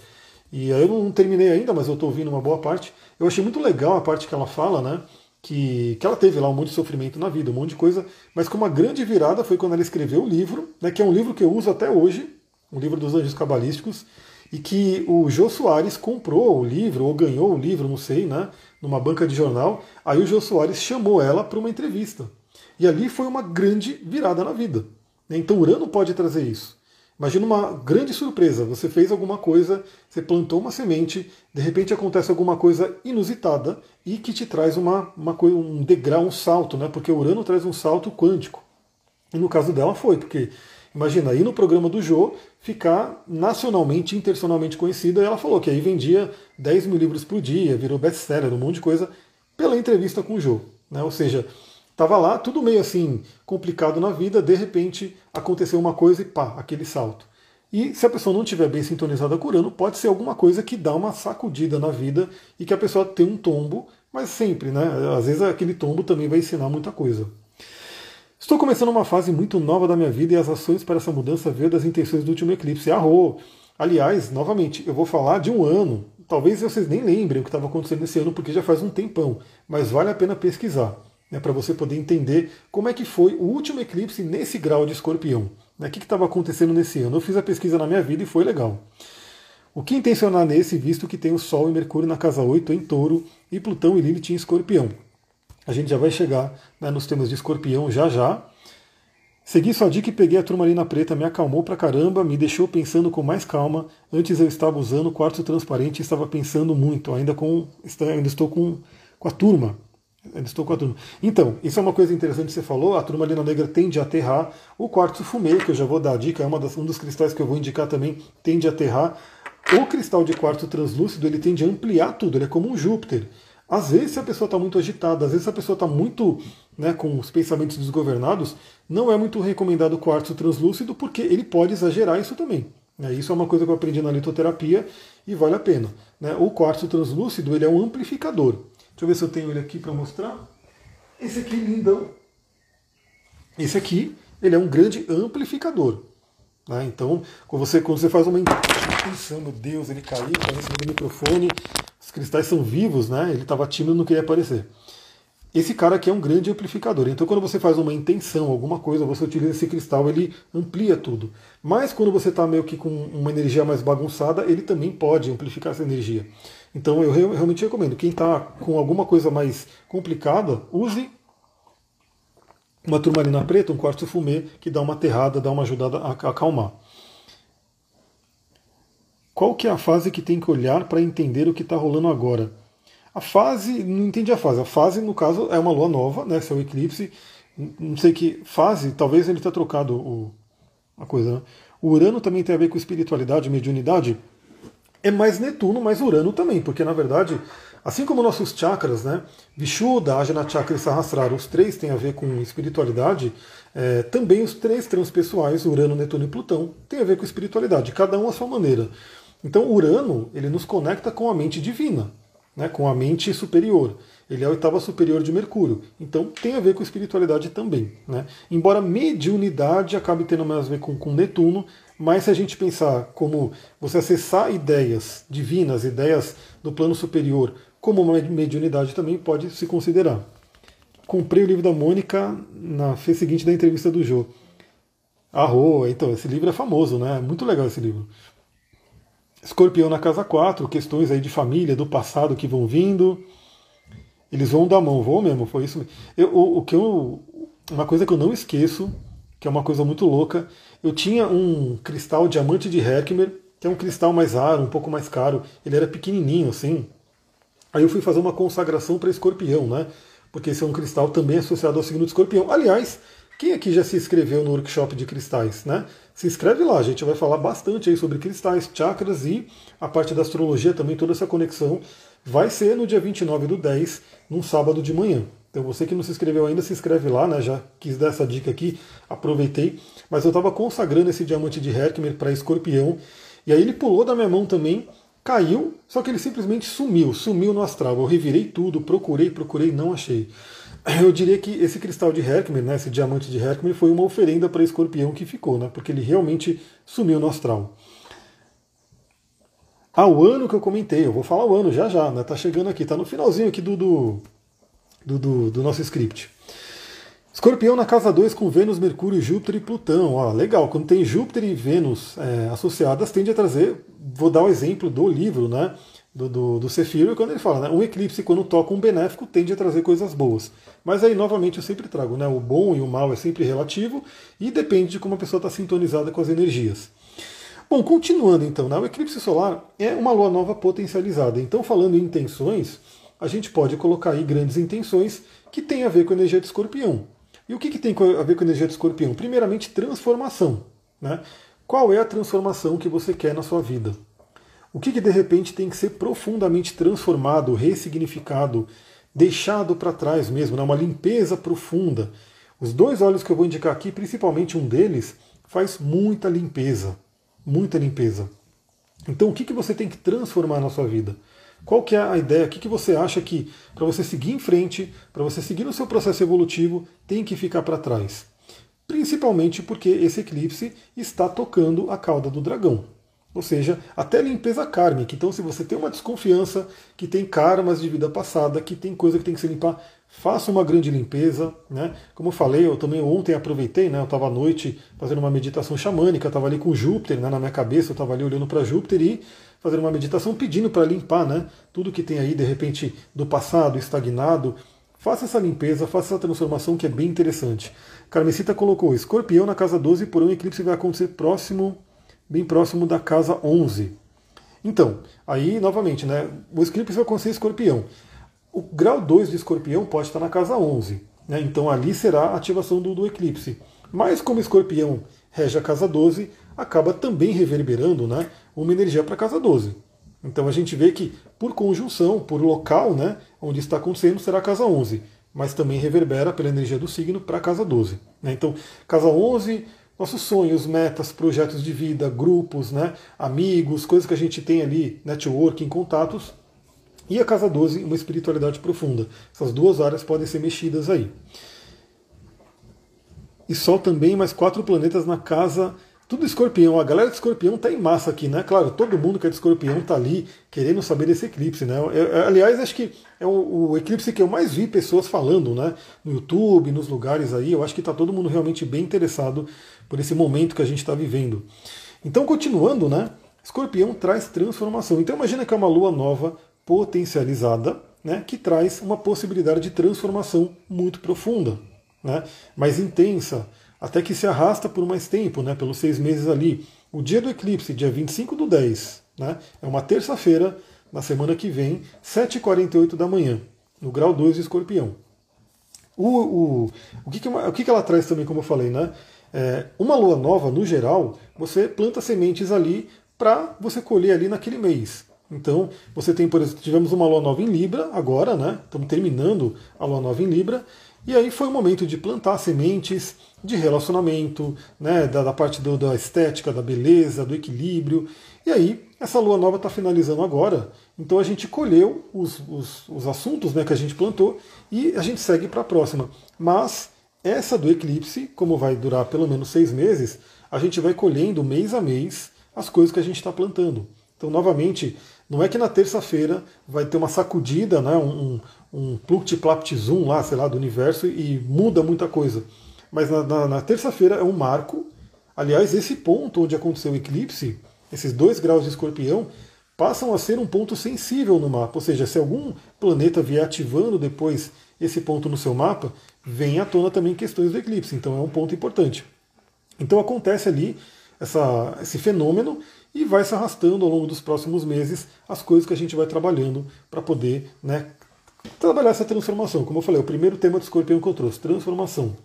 E eu não terminei ainda, mas eu estou ouvindo uma boa parte. Eu achei muito legal a parte que ela fala, né? que, que ela teve lá um monte de sofrimento na vida, um monte de coisa, mas que uma grande virada foi quando ela escreveu o livro, né, que é um livro que eu uso até hoje, o livro dos anjos cabalísticos, e que o Jô Soares comprou o livro, ou ganhou o livro, não sei, né, numa banca de jornal. Aí o Jô Soares chamou ela para uma entrevista. E ali foi uma grande virada na vida. Então Urano pode trazer isso. Imagina uma grande surpresa. Você fez alguma coisa, você plantou uma semente, de repente acontece alguma coisa inusitada e que te traz uma, uma um degrau, um salto, né? Porque Urano traz um salto quântico. E no caso dela foi, porque imagina aí no programa do Jô ficar nacionalmente, internacionalmente conhecida. E ela falou que aí vendia 10 mil livros por dia, virou best-seller, um monte de coisa, pela entrevista com o Jô. Né? Ou seja, Estava lá, tudo meio assim, complicado na vida, de repente aconteceu uma coisa e pá, aquele salto. E se a pessoa não estiver bem sintonizada com pode ser alguma coisa que dá uma sacudida na vida e que a pessoa tem um tombo, mas sempre, né? Às vezes aquele tombo também vai ensinar muita coisa. Estou começando uma fase muito nova da minha vida e as ações para essa mudança veio das intenções do último eclipse. Arro! Aliás, novamente, eu vou falar de um ano. Talvez vocês nem lembrem o que estava acontecendo nesse ano, porque já faz um tempão, mas vale a pena pesquisar né, para você poder entender como é que foi o último eclipse nesse grau de escorpião. Né, o que estava acontecendo nesse ano? Eu fiz a pesquisa na minha vida e foi legal. O que intencionar nesse, visto que tem o Sol e Mercúrio na casa 8 em touro e Plutão e Lilith em escorpião? A gente já vai chegar né, nos temas de escorpião já já. Segui sua dica e peguei a turmalina preta, me acalmou pra caramba, me deixou pensando com mais calma. Antes eu estava usando quartzo transparente e estava pensando muito, ainda, com, ainda estou com, com a turma. Estou com a turma. Então, isso é uma coisa interessante que você falou. A turmalina negra tende a aterrar. O quartzo fumê, que eu já vou dar a dica, é uma das, um dos cristais que eu vou indicar também, tende a aterrar. O cristal de quartzo translúcido ele tende a ampliar tudo, ele é como um Júpiter. Às vezes, se a pessoa está muito agitada, às vezes, se a pessoa está muito né, com os pensamentos desgovernados, não é muito recomendado o quartzo translúcido, porque ele pode exagerar isso também. Né? Isso é uma coisa que eu aprendi na litoterapia e vale a pena. Né? O quartzo translúcido ele é um amplificador. Deixa eu ver se eu tenho ele aqui para mostrar. Esse aqui, lindão. Esse aqui, ele é um grande amplificador. Né? Então, quando você, quando você faz uma intenção, meu Deus, ele caiu, caiu em cima do microfone, os cristais são vivos, né? ele estava tímido, não queria aparecer. Esse cara aqui é um grande amplificador. Então, quando você faz uma intenção, alguma coisa, você utiliza esse cristal, ele amplia tudo. Mas quando você está meio que com uma energia mais bagunçada, ele também pode amplificar essa energia. Então eu realmente recomendo. Quem está com alguma coisa mais complicada, use uma turmalina preta, um quartzo fumê, que dá uma aterrada, dá uma ajudada a acalmar. Qual que é a fase que tem que olhar para entender o que está rolando agora? A fase, não entendi a fase. A fase, no caso, é uma lua nova, né? Se é o eclipse. Não sei que fase, talvez ele tenha trocado o, a coisa, né? O Urano também tem a ver com espiritualidade, mediunidade é mais Netuno, mais Urano também, porque na verdade, assim como nossos chakras, né, Vishuddha, Ajna Chakra e Sahasrara, os três têm a ver com espiritualidade, é, também os três transpessoais, Urano, Netuno e Plutão, têm a ver com espiritualidade, cada um à sua maneira. Então Urano ele nos conecta com a mente divina, né, com a mente superior. Ele é a oitava superior de Mercúrio. Então tem a ver com espiritualidade também. Né? Embora mediunidade acabe tendo mais a ver com, com Netuno, mas se a gente pensar como você acessar ideias divinas, ideias do plano superior, como uma mediunidade também pode se considerar. Comprei o livro da Mônica na vez seguinte da entrevista do Jô. Arro, então, esse livro é famoso, né? Muito legal esse livro. Escorpião na casa 4, questões aí de família, do passado que vão vindo. Eles vão dar mão, vão mesmo, foi isso. Eu, o, o, que eu, uma coisa que eu não esqueço, que é uma coisa muito louca, eu tinha um cristal diamante de Herkimer, que é um cristal mais raro, um pouco mais caro. Ele era pequenininho assim. Aí eu fui fazer uma consagração para escorpião, né? Porque esse é um cristal também associado ao signo de escorpião. Aliás, quem aqui já se inscreveu no workshop de cristais, né? Se inscreve lá, a gente vai falar bastante aí sobre cristais, chakras e a parte da astrologia também, toda essa conexão. Vai ser no dia 29 do 10, num sábado de manhã. Então você que não se inscreveu ainda, se inscreve lá, né? Já quis dar essa dica aqui, aproveitei. Mas eu estava consagrando esse diamante de Herkimer para escorpião. E aí ele pulou da minha mão também, caiu, só que ele simplesmente sumiu, sumiu no astral. Eu revirei tudo, procurei, procurei, não achei. Eu diria que esse cristal de Herkimer, né, esse diamante de Herkimer, foi uma oferenda para escorpião que ficou, né, porque ele realmente sumiu no astral. Ah, o ano que eu comentei, eu vou falar o ano já já, né, tá chegando aqui, tá no finalzinho aqui do, do, do, do nosso script. Escorpião na casa 2 com Vênus, Mercúrio, Júpiter e Plutão. Ó, legal, quando tem Júpiter e Vênus é, associadas, tende a trazer, vou dar o exemplo do livro, né? do, do, do Cefiro, quando ele fala, né, um eclipse, quando toca um benéfico, tende a trazer coisas boas. Mas aí, novamente, eu sempre trago, né, o bom e o mal é sempre relativo e depende de como a pessoa está sintonizada com as energias. Bom, continuando então, né, o eclipse solar é uma lua nova potencializada. Então, falando em intenções, a gente pode colocar aí grandes intenções que têm a ver com a energia de escorpião. E o que, que tem a ver com a energia de escorpião? Primeiramente, transformação. Né? Qual é a transformação que você quer na sua vida? O que, que de repente tem que ser profundamente transformado, ressignificado, deixado para trás mesmo, né? uma limpeza profunda. Os dois olhos que eu vou indicar aqui, principalmente um deles, faz muita limpeza. Muita limpeza. Então o que, que você tem que transformar na sua vida? Qual que é a ideia? O que, que você acha que para você seguir em frente, para você seguir no seu processo evolutivo, tem que ficar para trás? Principalmente porque esse eclipse está tocando a cauda do dragão. Ou seja, até limpeza kármica. Então, se você tem uma desconfiança que tem karmas de vida passada, que tem coisa que tem que se limpar, faça uma grande limpeza. Né? Como eu falei, eu também ontem aproveitei, né? eu estava à noite fazendo uma meditação xamânica, estava ali com Júpiter né? na minha cabeça, eu estava ali olhando para Júpiter e fazendo uma meditação pedindo para limpar né? tudo que tem aí, de repente, do passado, estagnado. Faça essa limpeza, faça essa transformação que é bem interessante. Carmesita colocou: Escorpião na casa 12, por um eclipse vai acontecer próximo bem próximo da casa 11. Então, aí novamente, né, o eclipse vai acontecer escorpião. O grau 2 de escorpião pode estar na casa 11. Né, então ali será a ativação do, do eclipse. Mas como escorpião rege a casa 12, acaba também reverberando né, uma energia para a casa 12. Então a gente vê que por conjunção, por local né, onde está acontecendo, será a casa 11. Mas também reverbera pela energia do signo para a casa 12. Né? Então, casa 11 nossos sonhos, metas, projetos de vida, grupos, né, amigos, coisas que a gente tem ali, networking, contatos. E a casa 12, uma espiritualidade profunda. Essas duas áreas podem ser mexidas aí. E Sol também, mais quatro planetas na casa tudo escorpião, a galera de escorpião tá em massa aqui, né? Claro, todo mundo que é de escorpião tá ali querendo saber desse eclipse, né? Eu, aliás, acho que é o, o, eclipse que eu mais vi pessoas falando, né? No YouTube, nos lugares aí. Eu acho que tá todo mundo realmente bem interessado por esse momento que a gente está vivendo. Então, continuando, né? Escorpião traz transformação. Então, imagina que é uma lua nova potencializada, né? Que traz uma possibilidade de transformação muito profunda, né? Mais intensa até que se arrasta por mais tempo, né, pelos seis meses ali. O dia do eclipse, dia 25 do 10, né, é uma terça-feira, na semana que vem, 7h48 da manhã, no grau 2 de escorpião. O, o, o, que, que, o que, que ela traz também, como eu falei, né? É, uma lua nova, no geral, você planta sementes ali para você colher ali naquele mês. Então, você tem, por exemplo, tivemos uma lua nova em Libra agora, né? Estamos terminando a lua nova em Libra. E aí foi o momento de plantar sementes de relacionamento, né, da, da parte do, da estética, da beleza, do equilíbrio. E aí essa lua nova está finalizando agora, então a gente colheu os, os, os assuntos né, que a gente plantou e a gente segue para a próxima. Mas essa do eclipse, como vai durar pelo menos seis meses, a gente vai colhendo mês a mês as coisas que a gente está plantando. Então, novamente, não é que na terça-feira vai ter uma sacudida, né, um, um pluct-plapt-zoom lá, sei lá, do universo e muda muita coisa. Mas na, na, na terça-feira é um marco. Aliás, esse ponto onde aconteceu o eclipse, esses dois graus de escorpião, passam a ser um ponto sensível no mapa. Ou seja, se algum planeta vier ativando depois esse ponto no seu mapa, vem à tona também questões do eclipse. Então é um ponto importante. Então acontece ali essa, esse fenômeno e vai se arrastando ao longo dos próximos meses as coisas que a gente vai trabalhando para poder né, trabalhar essa transformação. Como eu falei, o primeiro tema do escorpião que eu trouxe, transformação.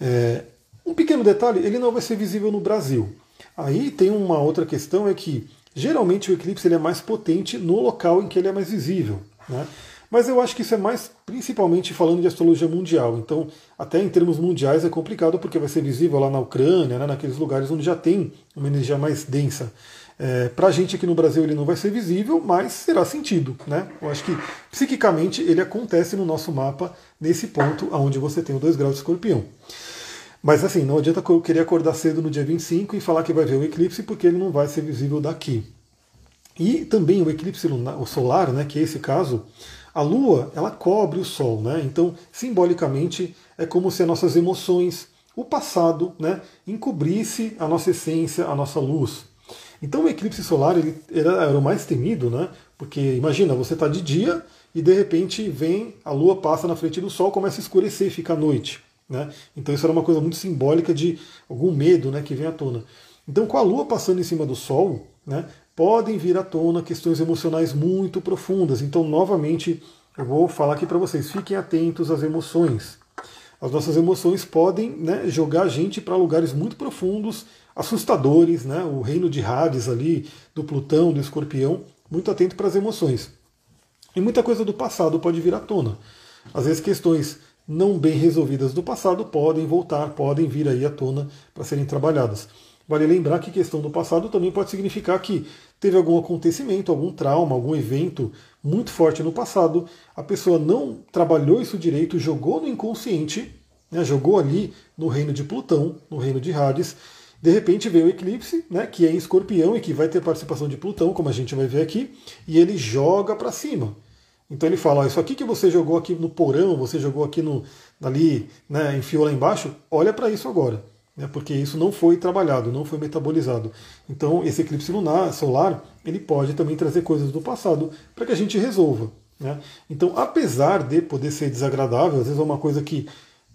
É, um pequeno detalhe, ele não vai ser visível no Brasil. Aí tem uma outra questão, é que geralmente o eclipse ele é mais potente no local em que ele é mais visível. Né? Mas eu acho que isso é mais principalmente falando de astrologia mundial. Então, até em termos mundiais é complicado porque vai ser visível lá na Ucrânia, né, naqueles lugares onde já tem uma energia mais densa. É, Para a gente aqui no Brasil ele não vai ser visível, mas será sentido. Né? Eu acho que psiquicamente ele acontece no nosso mapa nesse ponto onde você tem o 2 graus de escorpião. Mas assim, não adianta eu querer acordar cedo no dia 25 e falar que vai ver o eclipse, porque ele não vai ser visível daqui. E também o eclipse lunar, o solar, né, que é esse caso, a Lua, ela cobre o Sol, né? Então, simbolicamente, é como se as nossas emoções, o passado, né, encobrisse a nossa essência, a nossa luz. Então, o eclipse solar ele era, era o mais temido, né? Porque imagina, você está de dia e de repente vem a Lua passa na frente do Sol, começa a escurecer, fica a noite, né? Então, isso era uma coisa muito simbólica de algum medo, né, que vem à tona. Então, com a Lua passando em cima do Sol, né, podem vir à tona questões emocionais muito profundas. Então, novamente, eu vou falar aqui para vocês: fiquem atentos às emoções. As nossas emoções podem né, jogar a gente para lugares muito profundos, assustadores, né? O reino de Hades ali, do Plutão, do Escorpião, muito atento para as emoções. E muita coisa do passado pode vir à tona. Às vezes questões não bem resolvidas do passado podem voltar, podem vir aí à tona para serem trabalhadas. Vale lembrar que questão do passado também pode significar que teve algum acontecimento, algum trauma, algum evento muito forte no passado, a pessoa não trabalhou isso direito, jogou no inconsciente, né, jogou ali no reino de Plutão, no reino de Hades. De repente veio o eclipse, né, que é em escorpião e que vai ter participação de Plutão, como a gente vai ver aqui, e ele joga para cima. Então ele fala: ó, Isso aqui que você jogou aqui no porão, você jogou aqui no, ali, né, enfiou lá embaixo, olha para isso agora né, porque isso não foi trabalhado, não foi metabolizado. Então, esse eclipse lunar, solar, ele pode também trazer coisas do passado para que a gente resolva. Né? Então, apesar de poder ser desagradável, às vezes é uma coisa que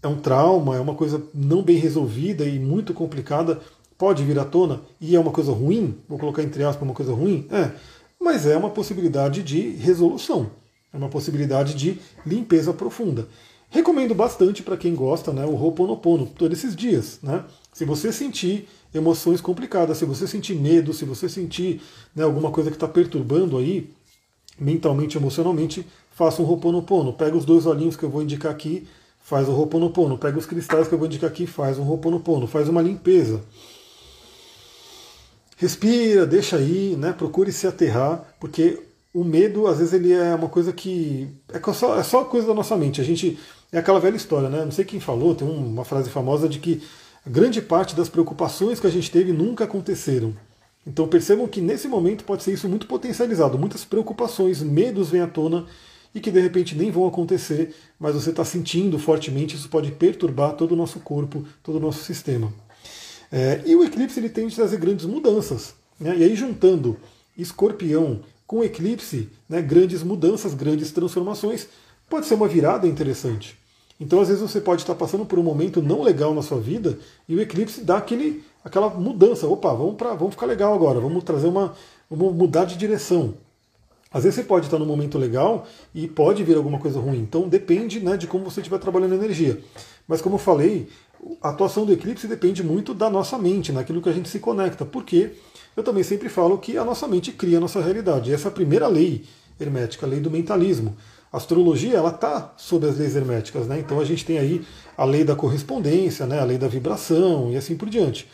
é um trauma, é uma coisa não bem resolvida e muito complicada, pode vir à tona e é uma coisa ruim, vou colocar entre aspas uma coisa ruim, é, mas é uma possibilidade de resolução, é uma possibilidade de limpeza profunda. Recomendo bastante para quem gosta, né, o Ho'oponopono, todos esses dias. Né? Se você sentir emoções complicadas, se você sentir medo, se você sentir né, alguma coisa que está perturbando aí, mentalmente, emocionalmente, faça um Ho'oponopono. Pega os dois olhinhos que eu vou indicar aqui, faz o Ho'oponopono. Pega os cristais que eu vou indicar aqui, faz um Ho'oponopono. Faz uma limpeza. Respira, deixa aí, né? procure se aterrar, porque o medo, às vezes, ele é uma coisa que. É só, é só coisa da nossa mente. A gente. É aquela velha história, né? Não sei quem falou, tem uma frase famosa de que grande parte das preocupações que a gente teve nunca aconteceram. Então percebam que nesse momento pode ser isso muito potencializado. Muitas preocupações, medos vêm à tona e que de repente nem vão acontecer, mas você está sentindo fortemente, isso pode perturbar todo o nosso corpo, todo o nosso sistema. É, e o eclipse ele tende a trazer grandes mudanças. Né? E aí juntando escorpião com eclipse, né, grandes mudanças, grandes transformações, pode ser uma virada interessante. Então, às vezes, você pode estar passando por um momento não legal na sua vida e o eclipse dá aquele, aquela mudança. Opa, vamos, pra, vamos ficar legal agora, vamos trazer uma. Vamos mudar de direção. Às vezes você pode estar num momento legal e pode vir alguma coisa ruim. Então depende né, de como você estiver trabalhando a energia. Mas como eu falei, a atuação do eclipse depende muito da nossa mente, naquilo que a gente se conecta. Por quê? eu também sempre falo que a nossa mente cria a nossa realidade. Essa é a primeira lei hermética, a lei do mentalismo. A astrologia ela está sob as leis herméticas, né? Então a gente tem aí a lei da correspondência, né? a lei da vibração e assim por diante.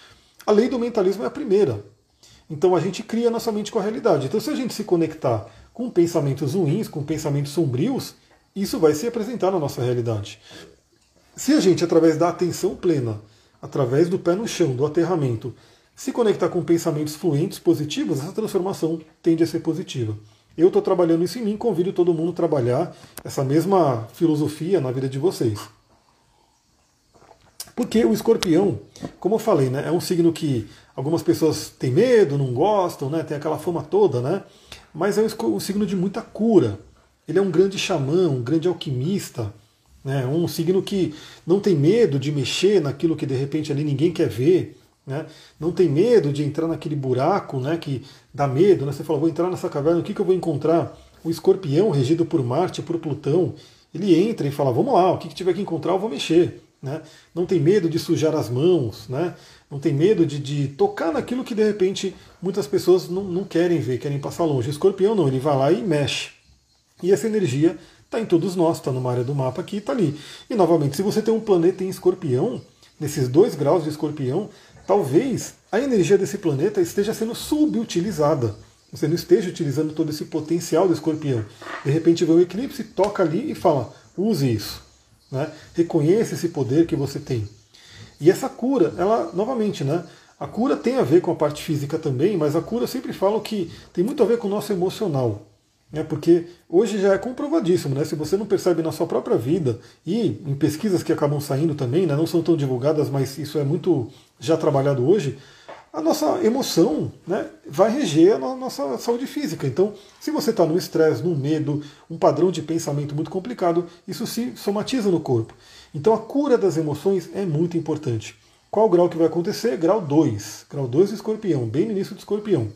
A lei do mentalismo é a primeira. Então a gente cria nossa mente com a realidade. Então se a gente se conectar com pensamentos ruins, com pensamentos sombrios, isso vai se apresentar na nossa realidade. Se a gente, através da atenção plena, através do pé no chão, do aterramento, se conectar com pensamentos fluentes, positivos, essa transformação tende a ser positiva. Eu estou trabalhando isso em mim, convido todo mundo a trabalhar essa mesma filosofia na vida de vocês. Porque o escorpião, como eu falei, né, é um signo que algumas pessoas têm medo, não gostam, né, tem aquela fama toda, né, mas é um signo de muita cura. Ele é um grande xamã, um grande alquimista, né, um signo que não tem medo de mexer naquilo que de repente ali ninguém quer ver, né, não tem medo de entrar naquele buraco né, que dá medo. Né, você fala, vou entrar nessa caverna, o que, que eu vou encontrar? O escorpião, regido por Marte, por Plutão, ele entra e fala, vamos lá, o que, que tiver que encontrar eu vou mexer né? não tem medo de sujar as mãos, né? não tem medo de, de tocar naquilo que de repente muitas pessoas não, não querem ver, querem passar longe. O escorpião não, ele vai lá e mexe. E essa energia está em todos nós, está numa área do mapa aqui, está ali. E novamente, se você tem um planeta em escorpião, nesses dois graus de escorpião, talvez a energia desse planeta esteja sendo subutilizada. Você não esteja utilizando todo esse potencial do escorpião. De repente vê o eclipse, toca ali e fala: use isso. Né? Reconheça esse poder que você tem. E essa cura, ela, novamente, né? A cura tem a ver com a parte física também, mas a cura eu sempre falo que tem muito a ver com o nosso emocional. Né? Porque hoje já é comprovadíssimo, né? Se você não percebe na sua própria vida, e em pesquisas que acabam saindo também, né? não são tão divulgadas, mas isso é muito já trabalhado hoje, a nossa emoção né, vai reger a nossa saúde física. Então, se você está no estresse, no medo, um padrão de pensamento muito complicado, isso se somatiza no corpo. Então, a cura das emoções é muito importante. Qual grau que vai acontecer? Grau 2. Grau 2 do escorpião, bem no início do escorpião.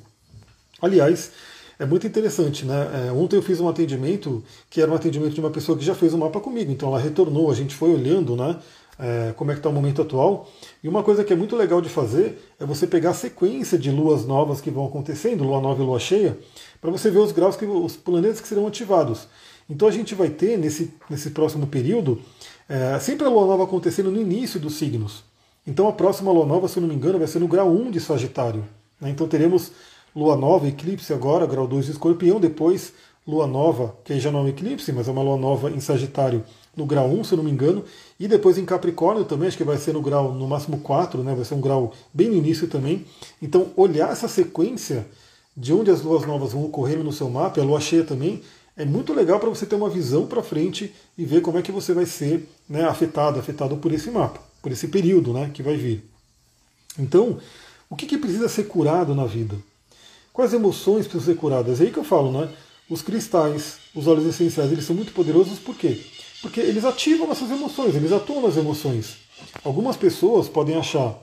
Aliás, é muito interessante, né? É, ontem eu fiz um atendimento que era um atendimento de uma pessoa que já fez um mapa comigo, então ela retornou, a gente foi olhando, né? é, como é que está o momento atual. E uma coisa que é muito legal de fazer é você pegar a sequência de luas novas que vão acontecendo, lua nova e lua cheia, para você ver os graus, que os planetas que serão ativados. Então a gente vai ter nesse, nesse próximo período é, sempre a lua nova acontecendo no início dos signos. Então a próxima lua nova, se eu não me engano, vai ser no grau 1 de Sagitário. Né? Então teremos lua nova, eclipse agora, grau 2 de Escorpião, depois lua nova, que já não é um eclipse, mas é uma lua nova em Sagitário no grau 1, se eu não me engano, e depois em Capricórnio também, acho que vai ser no grau no máximo 4, né? vai ser um grau bem no início também. Então, olhar essa sequência de onde as luas novas vão ocorrendo no seu mapa, a lua cheia também, é muito legal para você ter uma visão para frente e ver como é que você vai ser né, afetado, afetado por esse mapa, por esse período né, que vai vir. Então, o que, que precisa ser curado na vida? Quais emoções precisam ser curadas? É aí que eu falo, né? Os cristais, os óleos essenciais, eles são muito poderosos por quê? Porque eles ativam nossas emoções, eles atuam nas emoções. Algumas pessoas podem achar,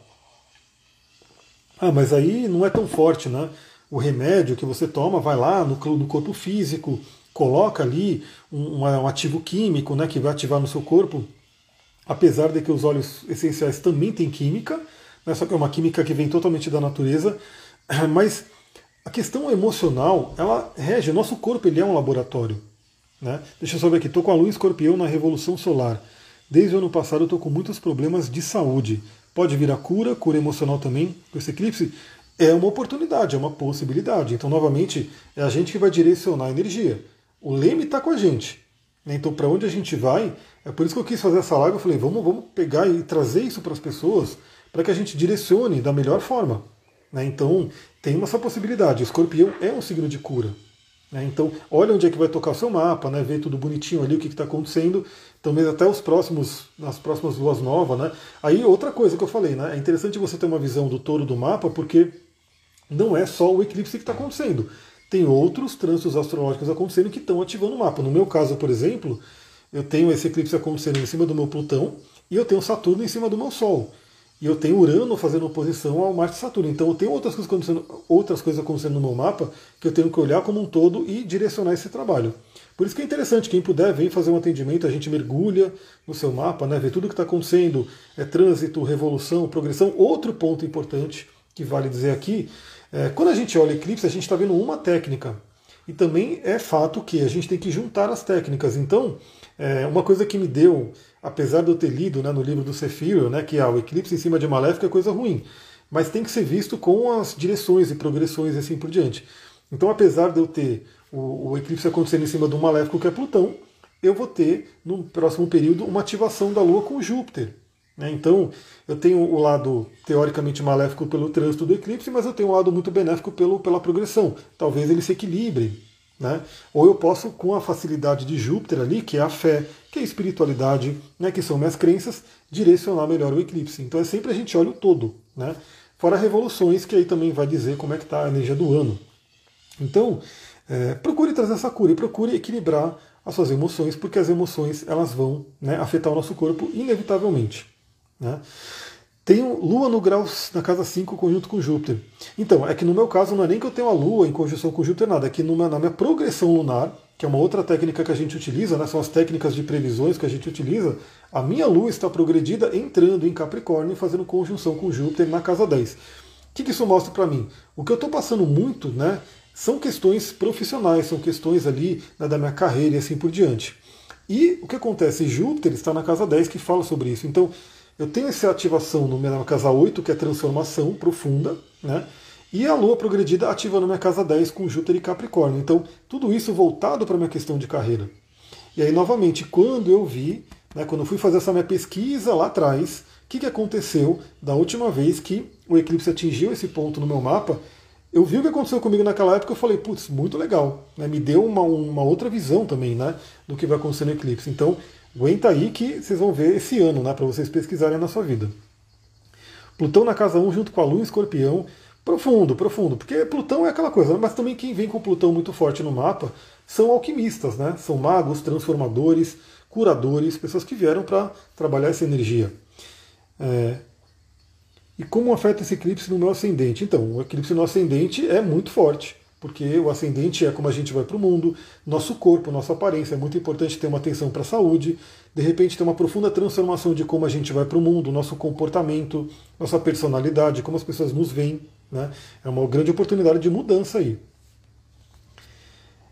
ah, mas aí não é tão forte, né? O remédio que você toma vai lá no, no corpo físico, coloca ali um, um, ativo químico né, que vai ativar no seu corpo, apesar de que os óleos essenciais também têm química, né, só que é uma química que vem totalmente da natureza, mas a questão emocional, ela rege, o nosso corpo ele é um laboratório. Né? Deixa eu só ver aqui, estou com a lua escorpião na Revolução Solar. Desde o ano passado estou com muitos problemas de saúde. Pode vir a cura, cura emocional também, com esse eclipse. É uma oportunidade, é uma possibilidade. Então, novamente, é a gente que vai direcionar a energia. O leme está com a gente. Né? Então, para onde a gente vai, é por isso que eu quis fazer essa live. Eu falei, vamos, vamos pegar e trazer isso para as pessoas, para que a gente direcione da melhor forma. Né? Então, tem essa possibilidade. O escorpião é um signo de cura. Né? Então, olha onde é que vai tocar o seu mapa, né? Vê tudo bonitinho ali, o que está acontecendo. Mesmo até os próximos, nas próximas luas novas, né? Aí, outra coisa que eu falei, né? É interessante você ter uma visão do touro do mapa, porque não é só o eclipse que está acontecendo. Tem outros trânsitos astrológicos acontecendo que estão ativando o mapa. No meu caso, por exemplo, eu tenho esse eclipse acontecendo em cima do meu Plutão e eu tenho Saturno em cima do meu Sol. E eu tenho Urano fazendo oposição ao Marte e Saturno. Então eu tenho outras coisas, acontecendo, outras coisas acontecendo no meu mapa que eu tenho que olhar como um todo e direcionar esse trabalho. Por isso que é interessante, quem puder, vem fazer um atendimento, a gente mergulha no seu mapa, né, vê tudo o que está acontecendo, é trânsito, revolução, progressão. Outro ponto importante que vale dizer aqui, é, quando a gente olha eclipse, a gente está vendo uma técnica. E também é fato que a gente tem que juntar as técnicas. Então, é, uma coisa que me deu apesar de eu ter lido né, no livro do Sefiro, né, que ah, o eclipse em cima de Maléfica é coisa ruim. mas tem que ser visto com as direções e progressões e assim por diante. Então, apesar de eu ter o, o eclipse acontecendo em cima de um maléfico que é Plutão, eu vou ter no próximo período uma ativação da Lua com Júpiter. Né? Então, eu tenho o lado teoricamente maléfico pelo trânsito do eclipse, mas eu tenho um lado muito benéfico pelo, pela progressão. Talvez ele se equilibre. Né? Ou eu posso, com a facilidade de Júpiter ali, que é a fé, que é a espiritualidade, né, que são minhas crenças, direcionar melhor o eclipse. Então é sempre a gente olha o todo. Né? Fora revoluções, que aí também vai dizer como é que está a energia do ano. Então, é, procure trazer essa cura e procure equilibrar as suas emoções, porque as emoções elas vão né, afetar o nosso corpo inevitavelmente. Né? Tenho Lua no grau na casa 5 conjunto com Júpiter. Então, é que no meu caso não é nem que eu tenho a Lua em conjunção com Júpiter, nada. É que numa, na minha progressão lunar, que é uma outra técnica que a gente utiliza, né, são as técnicas de previsões que a gente utiliza, a minha Lua está progredida entrando em Capricórnio e fazendo conjunção com Júpiter na casa 10. O que, que isso mostra para mim? O que eu estou passando muito né, são questões profissionais, são questões ali né, da minha carreira e assim por diante. E o que acontece? Júpiter está na casa 10 que fala sobre isso. Então, eu tenho essa ativação no minha casa 8, que é transformação profunda, né? E a Lua progredida ativando minha casa 10 com Júpiter e Capricórnio. Então, tudo isso voltado para minha questão de carreira. E aí, novamente, quando eu vi, né, quando eu fui fazer essa minha pesquisa lá atrás, o que, que aconteceu da última vez que o eclipse atingiu esse ponto no meu mapa, eu vi o que aconteceu comigo naquela época, eu falei, putz, muito legal. Né? Me deu uma, uma outra visão também né, do que vai acontecer no eclipse. Então, aguenta aí que vocês vão ver esse ano, né, para vocês pesquisarem na sua vida. Plutão na casa 1 junto com a Lua em Escorpião. Profundo, profundo, porque Plutão é aquela coisa, né? mas também quem vem com Plutão muito forte no mapa são alquimistas, né? São magos, transformadores, curadores, pessoas que vieram para trabalhar essa energia. É... E como afeta esse eclipse no meu ascendente? Então, o eclipse no ascendente é muito forte porque o ascendente é como a gente vai para o mundo, nosso corpo, nossa aparência. É muito importante ter uma atenção para a saúde, de repente ter uma profunda transformação de como a gente vai para o mundo, nosso comportamento, nossa personalidade, como as pessoas nos veem. Né? É uma grande oportunidade de mudança aí.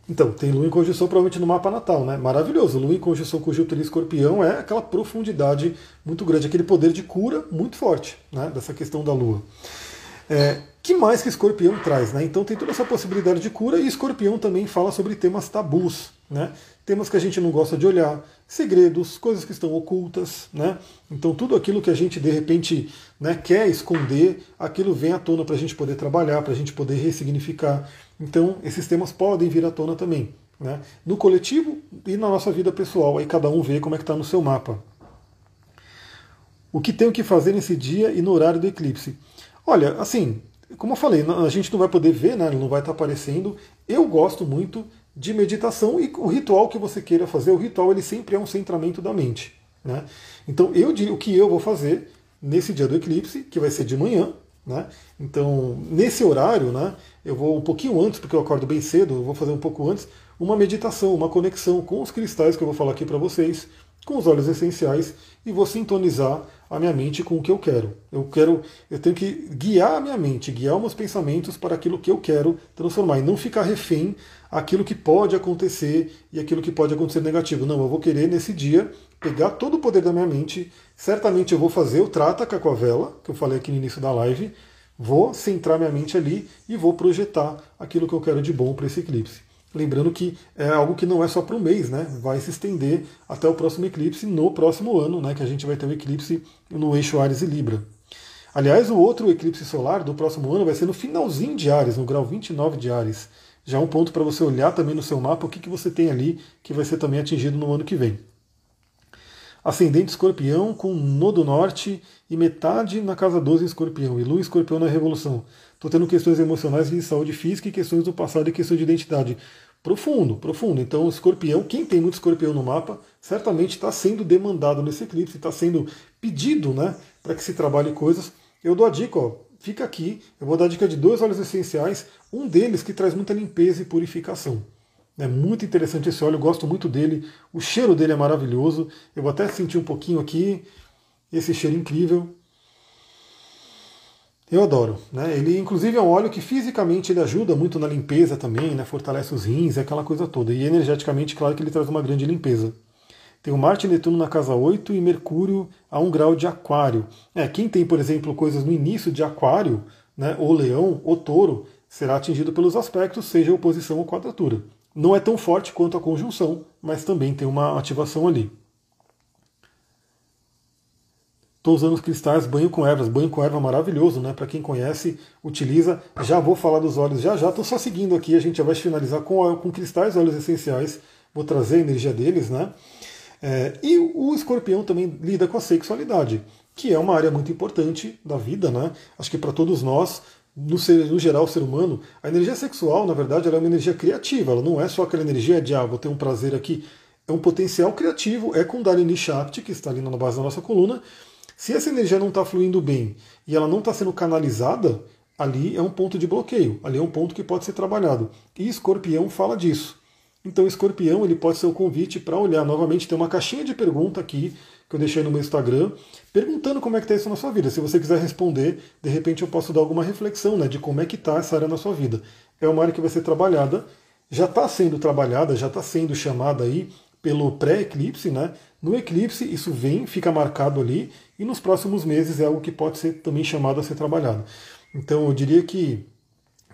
Então, tem Lua em conjunção provavelmente no mapa natal, né? Maravilhoso. Lua em conjunção com Júpiter e Escorpião é aquela profundidade muito grande, aquele poder de cura muito forte, né? Dessa questão da Lua. É, que mais que escorpião traz? Né? Então tem toda essa possibilidade de cura e escorpião também fala sobre temas tabus, né? temas que a gente não gosta de olhar, segredos, coisas que estão ocultas. Né? Então tudo aquilo que a gente de repente né, quer esconder, aquilo vem à tona para a gente poder trabalhar, para a gente poder ressignificar. Então esses temas podem vir à tona também. Né? No coletivo e na nossa vida pessoal, aí cada um vê como é que está no seu mapa. O que tenho que fazer nesse dia e no horário do eclipse? Olha, assim, como eu falei, a gente não vai poder ver, né? Não vai estar aparecendo. Eu gosto muito de meditação e o ritual que você queira fazer, o ritual ele sempre é um centramento da mente. Né? Então eu o que eu vou fazer nesse dia do eclipse, que vai ser de manhã. Né? Então, nesse horário, né, eu vou um pouquinho antes, porque eu acordo bem cedo, eu vou fazer um pouco antes, uma meditação, uma conexão com os cristais que eu vou falar aqui para vocês, com os óleos essenciais, e vou sintonizar a minha mente com o que eu quero. Eu quero, eu tenho que guiar a minha mente, guiar meus pensamentos para aquilo que eu quero transformar e não ficar refém aquilo que pode acontecer e aquilo que pode acontecer negativo. Não, eu vou querer nesse dia pegar todo o poder da minha mente. Certamente eu vou fazer o trata com a vela, que eu falei aqui no início da live. Vou centrar minha mente ali e vou projetar aquilo que eu quero de bom para esse eclipse. Lembrando que é algo que não é só para um mês, né? Vai se estender até o próximo eclipse no próximo ano, né? Que a gente vai ter um eclipse no eixo Ares e Libra. Aliás, o outro eclipse solar do próximo ano vai ser no finalzinho de Ares, no grau 29 de Ares. Já um ponto para você olhar também no seu mapa o que, que você tem ali que vai ser também atingido no ano que vem. Ascendente escorpião com nodo norte e metade na casa 12 em escorpião, e lua escorpião na revolução. Estou tendo questões emocionais de saúde física e questões do passado e questões de identidade. Profundo, profundo. Então, escorpião, quem tem muito escorpião no mapa, certamente está sendo demandado nesse eclipse, está sendo pedido né, para que se trabalhe coisas. Eu dou a dica, ó, fica aqui, eu vou dar a dica de dois óleos essenciais, um deles que traz muita limpeza e purificação. É muito interessante esse óleo, eu gosto muito dele, o cheiro dele é maravilhoso. Eu vou até sentir um pouquinho aqui, esse cheiro incrível. Eu adoro. Né? Ele, inclusive, é um óleo que fisicamente ele ajuda muito na limpeza também, né? fortalece os rins, aquela coisa toda. E energeticamente, claro que ele traz uma grande limpeza. Tem o Marte e Netuno na casa 8 e Mercúrio a um grau de aquário. É, quem tem, por exemplo, coisas no início de aquário, né, ou leão, ou touro, será atingido pelos aspectos, seja oposição ou quadratura. Não é tão forte quanto a conjunção, mas também tem uma ativação ali. Estou usando os cristais banho com ervas. Banho com erva maravilhoso, né? Para quem conhece, utiliza. Já vou falar dos óleos já já. Estou só seguindo aqui. A gente já vai finalizar com, com cristais óleos essenciais. Vou trazer a energia deles, né? É, e o escorpião também lida com a sexualidade, que é uma área muito importante da vida, né? Acho que para todos nós, no, ser, no geral, o ser humano, a energia sexual, na verdade, ela é uma energia criativa. Ela não é só aquela energia de, ah, vou ter um prazer aqui. É um potencial criativo. É com Kundalini Shakti, que está ali na base da nossa coluna se essa energia não está fluindo bem e ela não está sendo canalizada, ali é um ponto de bloqueio, ali é um ponto que pode ser trabalhado. E escorpião fala disso. Então, escorpião ele pode ser o convite para olhar. Novamente, tem uma caixinha de pergunta aqui que eu deixei no meu Instagram, perguntando como é que está isso na sua vida. Se você quiser responder, de repente eu posso dar alguma reflexão né, de como é que está essa área na sua vida. É uma área que vai ser trabalhada, já está sendo trabalhada, já está sendo chamada aí pelo pré-eclipse, né? No eclipse isso vem, fica marcado ali, e nos próximos meses é algo que pode ser também chamado a ser trabalhado. Então eu diria que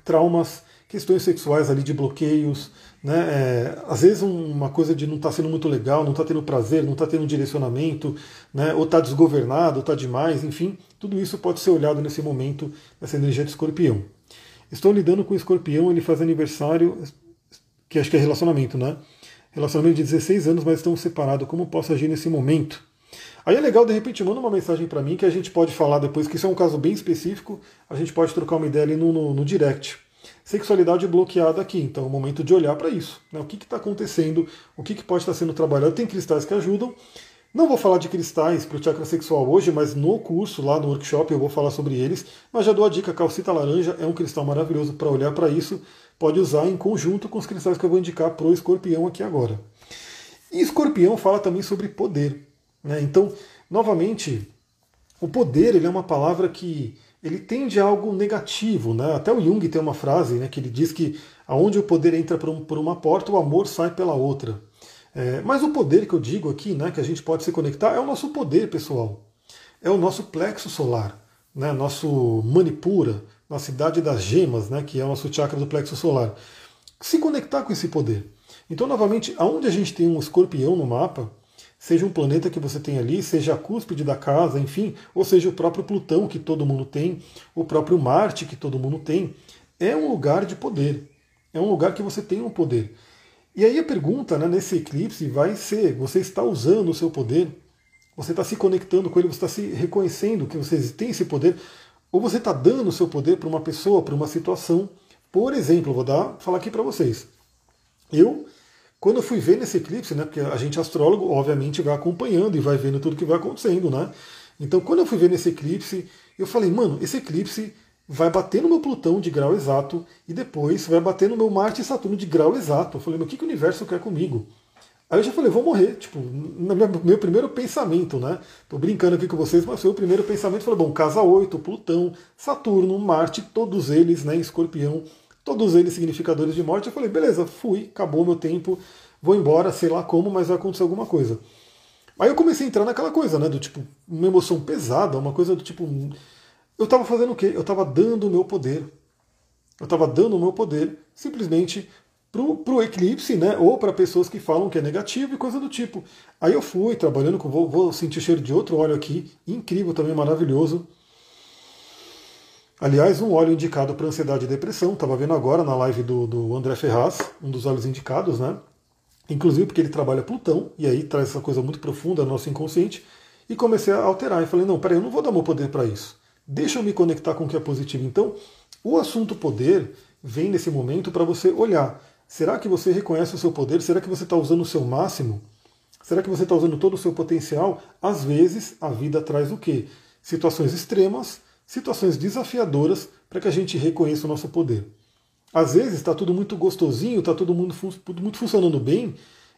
traumas, questões sexuais ali de bloqueios, né? É, às vezes uma coisa de não estar tá sendo muito legal, não está tendo prazer, não está tendo direcionamento, né? ou está desgovernado, ou está demais, enfim, tudo isso pode ser olhado nesse momento, nessa energia de escorpião. Estou lidando com o escorpião, ele faz aniversário, que acho que é relacionamento, né? Relacionamento de 16 anos, mas estamos separados, como posso agir nesse momento? Aí é legal, de repente, manda uma mensagem para mim que a gente pode falar depois, que isso é um caso bem específico, a gente pode trocar uma ideia ali no, no, no direct. Sexualidade bloqueada aqui, então é o momento de olhar para isso. Né? O que está acontecendo, o que, que pode estar tá sendo trabalhado. Tem cristais que ajudam. Não vou falar de cristais para o chakra sexual hoje, mas no curso, lá no workshop, eu vou falar sobre eles. Mas já dou a dica: calcita laranja é um cristal maravilhoso para olhar para isso pode usar em conjunto com os cristais que eu vou indicar para o escorpião aqui agora. E escorpião fala também sobre poder. Né? Então, novamente, o poder ele é uma palavra que ele tende a algo negativo. Né? Até o Jung tem uma frase né, que ele diz que aonde o poder entra por, um, uma porta, o amor sai pela outra. É, mas o poder que eu digo aqui, né, que a gente pode se conectar, é o nosso poder, pessoal. É o nosso plexo solar, né, nosso manipura, na cidade das gemas, né, que é o nosso chakra do plexo solar. Se conectar com esse poder. Então, novamente, aonde a gente tem um escorpião no mapa, seja um planeta que você tem ali, seja a cúspide da casa, enfim, ou seja o próprio Plutão que todo mundo tem, o próprio Marte que todo mundo tem, é um lugar de poder. É um lugar que você tem um poder. E aí a pergunta né, nesse eclipse vai ser: você está usando o seu poder? Você está se conectando com ele? Você está se reconhecendo que você tem esse poder? Ou você está dando o seu poder para uma pessoa, para uma situação. Por exemplo, vou dar, falar aqui para vocês. Eu, quando eu fui ver nesse eclipse, né, porque a gente astrólogo, obviamente, vai acompanhando e vai vendo tudo que vai acontecendo, né? Então, quando eu fui ver nesse eclipse, eu falei, mano, esse eclipse vai bater no meu Plutão de grau exato e depois vai bater no meu Marte e Saturno de grau exato. Eu falei, mas o que, que o universo quer comigo? Aí eu já falei, vou morrer, tipo, no meu primeiro pensamento, né? Tô brincando aqui com vocês, mas foi o primeiro pensamento. Falei, bom, casa 8, Plutão, Saturno, Marte, todos eles, né, escorpião, todos eles significadores de morte. Eu falei, beleza, fui, acabou meu tempo, vou embora, sei lá como, mas vai acontecer alguma coisa. Aí eu comecei a entrar naquela coisa, né, do tipo, uma emoção pesada, uma coisa do tipo. Eu tava fazendo o quê? Eu tava dando o meu poder. Eu tava dando o meu poder simplesmente para o eclipse, né? Ou para pessoas que falam que é negativo e coisa do tipo. Aí eu fui trabalhando com. Vou, vou sentir cheiro de outro óleo aqui, incrível também, maravilhoso. Aliás, um óleo indicado para ansiedade e depressão. Estava vendo agora na live do, do André Ferraz, um dos óleos indicados, né? Inclusive porque ele trabalha Plutão, e aí traz essa coisa muito profunda no nosso inconsciente. E comecei a alterar. E falei, não, peraí, eu não vou dar meu poder para isso. Deixa eu me conectar com o que é positivo. Então, o assunto poder vem nesse momento para você olhar Será que você reconhece o seu poder? Será que você está usando o seu máximo? Será que você está usando todo o seu potencial? Às vezes, a vida traz o quê? Situações extremas, situações desafiadoras para que a gente reconheça o nosso poder. Às vezes está tudo muito gostosinho, está todo mundo tudo muito funcionando bem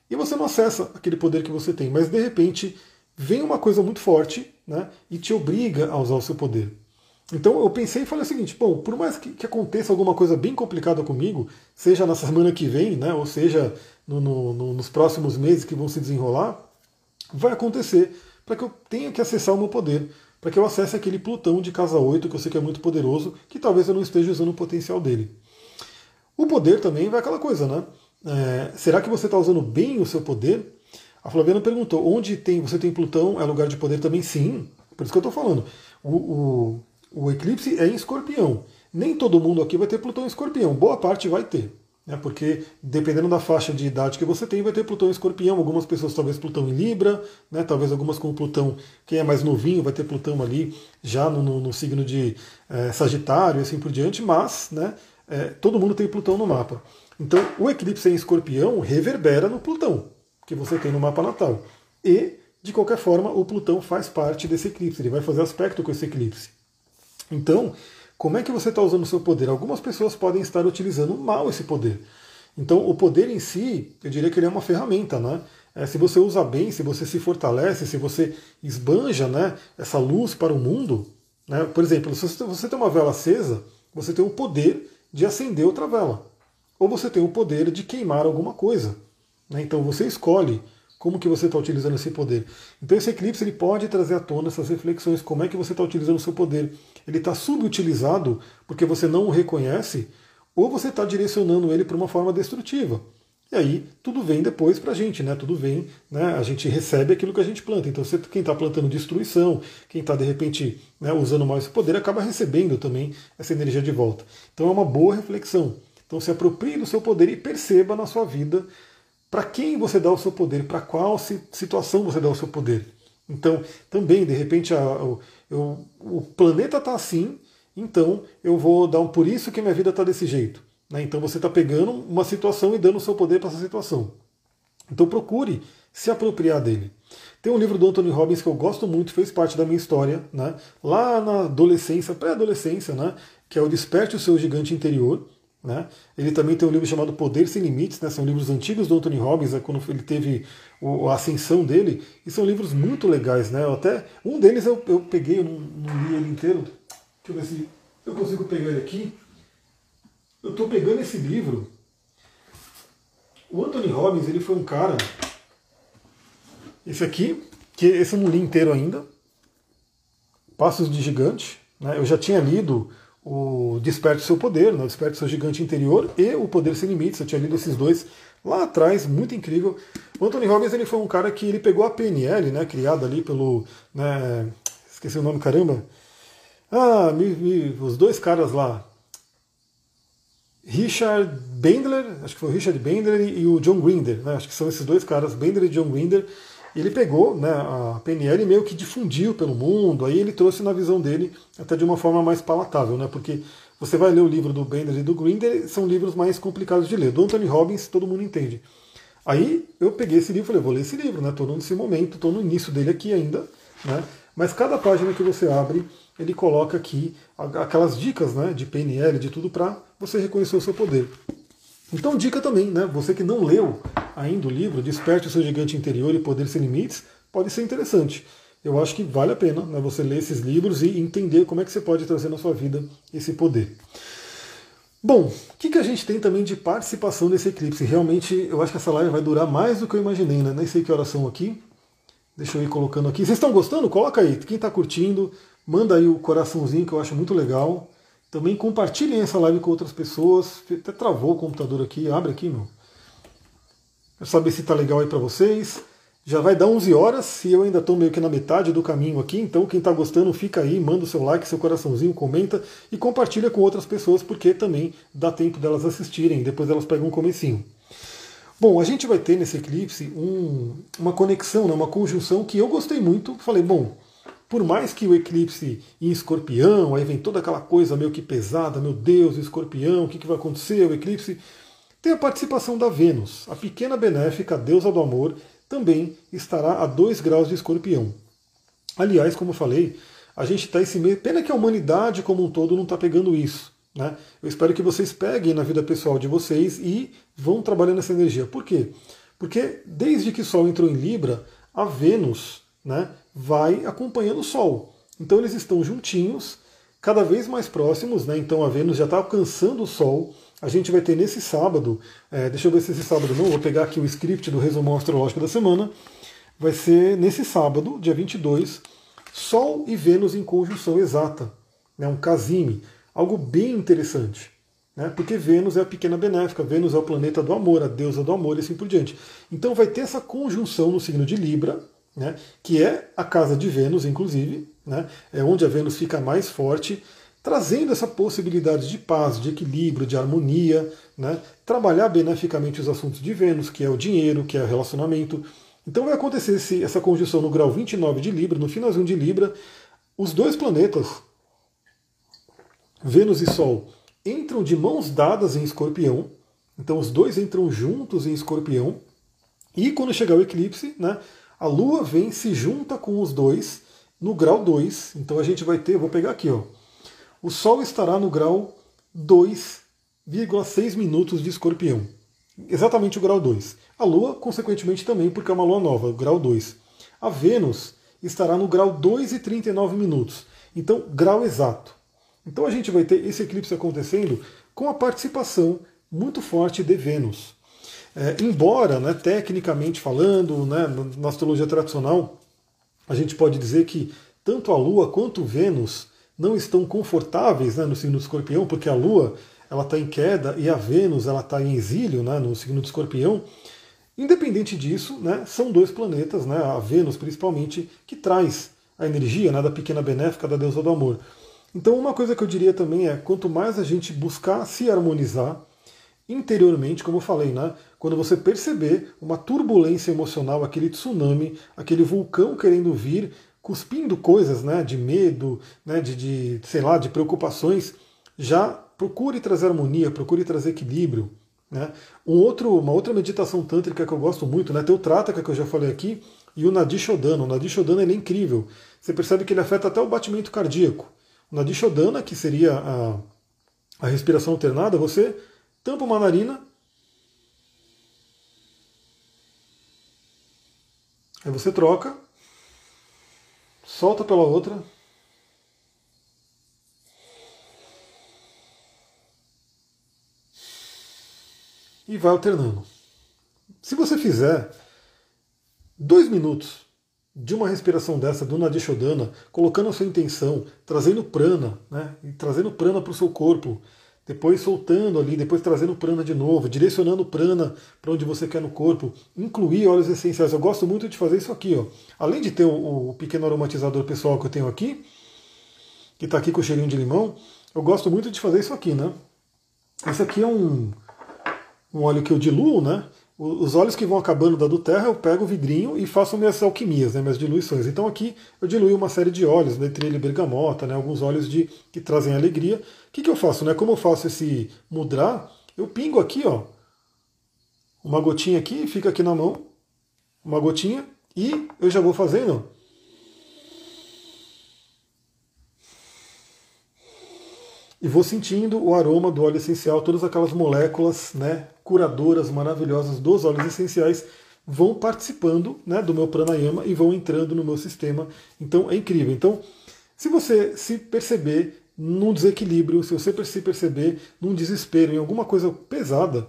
e você não acessa aquele poder que você tem, mas de repente vem uma coisa muito forte né, e te obriga a usar o seu poder. Então eu pensei e falei o seguinte, bom, por mais que, que, aconteça alguma coisa bem complicada comigo, seja na semana que vem, né, ou seja no, no, no, nos próximos meses que vão se desenrolar, vai acontecer para que eu tenha que acessar o meu poder, para que eu acesse aquele Plutão de casa 8, que eu sei que é muito poderoso, que talvez eu não esteja usando o potencial dele. O poder também vai aquela coisa, né? É, será que você está usando bem o seu poder? A Flaviana perguntou: onde tem, você tem Plutão? É lugar de poder também? Sim, por isso que eu estou falando. O, o, o eclipse é em escorpião. Nem todo mundo aqui vai ter Plutão em escorpião, boa parte vai ter. Né, porque dependendo da faixa de idade que você tem, vai ter Plutão em escorpião. Algumas pessoas talvez Plutão em Libra, né, talvez algumas com Plutão, quem é mais novinho vai ter Plutão ali já no, no, no signo de é, Sagitário e assim por diante, mas né, é, todo mundo tem Plutão no mapa. Então o eclipse em escorpião reverbera no Plutão que você tem no mapa natal. E, de qualquer forma, o Plutão faz parte desse eclipse, ele vai fazer aspecto com esse eclipse. Então, como é que você está usando o seu poder? Algumas pessoas podem estar utilizando mal esse poder. Então, o poder em si, eu diria que ele é uma ferramenta, né? É, se você usa bem, se você se fortalece, se você esbanja né, essa luz para o mundo, né? por exemplo, se você tem uma vela acesa, você tem o poder de acender outra vela. Ou você tem o poder de queimar alguma coisa. Né? Então você escolhe como que você está utilizando esse poder. Então esse eclipse ele pode trazer à tona essas reflexões, como é que você está utilizando o seu poder. Ele está subutilizado porque você não o reconhece, ou você está direcionando ele para uma forma destrutiva. E aí tudo vem depois para a gente, né? Tudo vem, né? A gente recebe aquilo que a gente planta. Então você, quem está plantando destruição, quem está de repente né, usando mal esse poder, acaba recebendo também essa energia de volta. Então é uma boa reflexão. Então se aproprie do seu poder e perceba na sua vida para quem você dá o seu poder, para qual situação você dá o seu poder. Então, também, de repente, a, eu, o planeta está assim, então eu vou dar um. Por isso que minha vida está desse jeito. Né? Então você está pegando uma situação e dando o seu poder para essa situação. Então procure se apropriar dele. Tem um livro do Anthony Robbins que eu gosto muito, fez parte da minha história, né? lá na adolescência, pré-adolescência, né? que é o Desperte o Seu Gigante Interior. Né? Ele também tem um livro chamado Poder Sem Limites, né? são livros antigos do Anthony Robbins, é quando ele teve a ascensão dele, e são livros muito legais. Né? Eu até, um deles eu, eu peguei, eu não, não, li ele inteiro, deixa eu ver se eu consigo pegar ele aqui. Eu estou pegando esse livro. O Anthony Robbins ele foi um cara, esse aqui, que esse eu não li inteiro ainda, Passos de Gigante. Né? Eu já tinha lido o Desperte Seu Poder, né? Desperte Seu Gigante Interior e o Poder Sem Limites. Eu tinha lido esses dois lá atrás, muito incrível. O Anthony Robbins ele foi um cara que ele pegou a PNL, né, criada ali pelo, né, esqueci o nome, caramba. Ah, me, me, os dois caras lá, Richard Bendler, acho que foi o Richard Bendler e o John Grinder, né, acho que são esses dois caras, Bendler e John Grinder. Ele pegou né, a PNL e meio que difundiu pelo mundo, aí ele trouxe na visão dele até de uma forma mais palatável, né, porque você vai ler o livro do Bender e do Grinder, são livros mais complicados de ler. Do Anthony Robbins, todo mundo entende. Aí eu peguei esse livro e falei, vou ler esse livro, né? Estou nesse momento, estou no início dele aqui ainda, né? Mas cada página que você abre, ele coloca aqui aquelas dicas né, de PNL, de tudo, para você reconhecer o seu poder. Então, dica também, né? Você que não leu ainda o livro, Desperte o seu gigante interior e Poder Sem Limites, pode ser interessante. Eu acho que vale a pena né, você ler esses livros e entender como é que você pode trazer na sua vida esse poder. Bom, o que, que a gente tem também de participação nesse eclipse? Realmente, eu acho que essa live vai durar mais do que eu imaginei, né? Nem sei que horas são aqui. Deixa eu ir colocando aqui. Vocês estão gostando? Coloca aí. Quem está curtindo, manda aí o coraçãozinho que eu acho muito legal. Também compartilhem essa live com outras pessoas. Até travou o computador aqui. Abre aqui, meu. Quero saber se está legal aí para vocês. Já vai dar 11 horas e eu ainda estou meio que na metade do caminho aqui. Então, quem está gostando, fica aí, manda o seu like, seu coraçãozinho, comenta e compartilha com outras pessoas, porque também dá tempo delas assistirem. Depois elas pegam um comecinho. Bom, a gente vai ter nesse eclipse um, uma conexão, né, uma conjunção que eu gostei muito. Falei, bom, por mais que o eclipse em escorpião, aí vem toda aquela coisa meio que pesada, meu Deus, escorpião, o que, que vai acontecer? O eclipse tem a participação da Vênus, a pequena benéfica, a deusa do amor, também estará a 2 graus de escorpião. Aliás, como eu falei, a gente está esse meio. Pena que a humanidade como um todo não está pegando isso. Né? Eu espero que vocês peguem na vida pessoal de vocês e vão trabalhando essa energia. Por quê? Porque desde que Sol entrou em Libra, a Vênus né, vai acompanhando o Sol. Então eles estão juntinhos, cada vez mais próximos, né? Então a Vênus já está alcançando o Sol. A gente vai ter nesse sábado, é, deixa eu ver se esse sábado não, vou pegar aqui o script do resumão astrológico da semana. vai ser nesse sábado, dia 22, Sol e Vênus em conjunção exata, né, um casime, algo bem interessante. Né, porque Vênus é a pequena benéfica, Vênus é o planeta do amor, a deusa do amor e assim por diante. Então vai ter essa conjunção no signo de Libra, né, que é a casa de Vênus, inclusive, né, é onde a Vênus fica mais forte, trazendo essa possibilidade de paz, de equilíbrio, de harmonia, né, trabalhar beneficamente os assuntos de Vênus, que é o dinheiro, que é o relacionamento. Então vai acontecer esse, essa conjunção no grau 29 de Libra, no finalzinho de Libra, os dois planetas, Vênus e Sol, entram de mãos dadas em escorpião, então os dois entram juntos em escorpião, e quando chegar o eclipse, né, a Lua vem, se junta com os dois no grau 2. Então a gente vai ter, vou pegar aqui, ó. O Sol estará no grau 2,6 minutos de escorpião. Exatamente o grau 2. A Lua, consequentemente, também, porque é uma Lua nova, grau 2. A Vênus estará no grau 2,39 minutos. Então, grau exato. Então a gente vai ter esse eclipse acontecendo com a participação muito forte de Vênus. É, embora, né, tecnicamente falando, né, na astrologia tradicional, a gente pode dizer que tanto a Lua quanto Vênus não estão confortáveis né, no signo do escorpião, porque a Lua ela está em queda e a Vênus ela está em exílio né, no signo do escorpião. Independente disso, né, são dois planetas, né, a Vênus principalmente, que traz a energia né, da pequena benéfica da deusa do amor. Então, uma coisa que eu diria também é: quanto mais a gente buscar se harmonizar, interiormente, como eu falei, né? Quando você perceber uma turbulência emocional, aquele tsunami, aquele vulcão querendo vir, cuspindo coisas, né? De medo, né? De, de sei lá, de preocupações, já procure trazer harmonia, procure trazer equilíbrio. Né? Um outro, uma outra meditação tântrica que eu gosto muito, né? Tem o Trataka que eu já falei aqui e o Nadi Shodana. O Nadi Shodana ele é incrível. Você percebe que ele afeta até o batimento cardíaco. O Nadi Shodana, que seria a, a respiração alternada, você tampa uma narina. Aí você troca, solta pela outra. E vai alternando. Se você fizer dois minutos de uma respiração dessa, do Nadishodana, colocando a sua intenção, trazendo prana, né, e trazendo prana para o seu corpo, depois soltando ali, depois trazendo prana de novo, direcionando prana para onde você quer no corpo, incluir óleos essenciais. Eu gosto muito de fazer isso aqui, ó. Além de ter o, o pequeno aromatizador pessoal que eu tenho aqui, que está aqui com o cheirinho de limão, eu gosto muito de fazer isso aqui, né? Esse aqui é um, um óleo que eu diluo, né? Os óleos que vão acabando da do terra, eu pego o vidrinho e faço minhas alquimias, né, minhas diluições. Então aqui eu diluí uma série de óleos, letrilha e bergamota, né, alguns óleos de, que trazem alegria. O que, que eu faço? Né? Como eu faço esse mudrar, eu pingo aqui, ó, uma gotinha aqui, fica aqui na mão, uma gotinha, e eu já vou fazendo e vou sentindo o aroma do óleo essencial, todas aquelas moléculas né, curadoras maravilhosas dos óleos essenciais vão participando né, do meu pranayama e vão entrando no meu sistema. Então é incrível. Então, se você se perceber num desequilíbrio, se você se perceber num desespero, em alguma coisa pesada,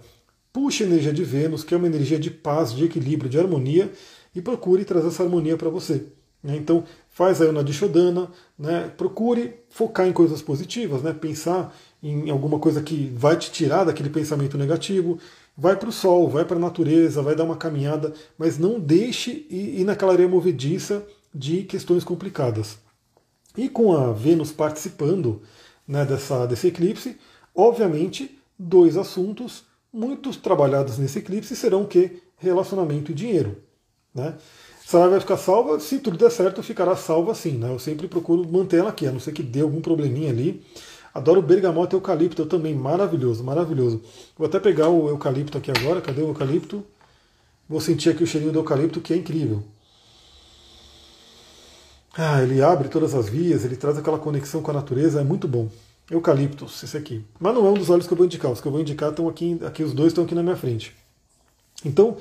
puxe a energia de Vênus, que é uma energia de paz, de equilíbrio, de harmonia, e procure trazer essa harmonia para você. Né? Então, faz aí o Nadishodana, né? procure focar em coisas positivas, né? pensar em alguma coisa que vai te tirar daquele pensamento negativo, vai para o sol, vai para a natureza, vai dar uma caminhada, mas não deixe ir naquela areia movediça de questões complicadas. E com a Vênus participando né, dessa, desse eclipse, obviamente, dois assuntos muito trabalhados nesse eclipse serão o que? Relacionamento e dinheiro. Né? Ela vai ficar salva, se tudo der certo, ficará salva sim. Né? Eu sempre procuro manter ela aqui, a não ser que dê algum probleminha ali. Adoro bergamota e eucalipto também, maravilhoso, maravilhoso. Vou até pegar o eucalipto aqui agora, cadê o eucalipto? Vou sentir aqui o cheirinho do eucalipto, que é incrível. Ah, ele abre todas as vias, ele traz aquela conexão com a natureza, é muito bom. Eucaliptus, esse aqui. Mas não é um dos óleos que eu vou indicar, os que eu vou indicar estão aqui, aqui os dois estão aqui na minha frente. Então,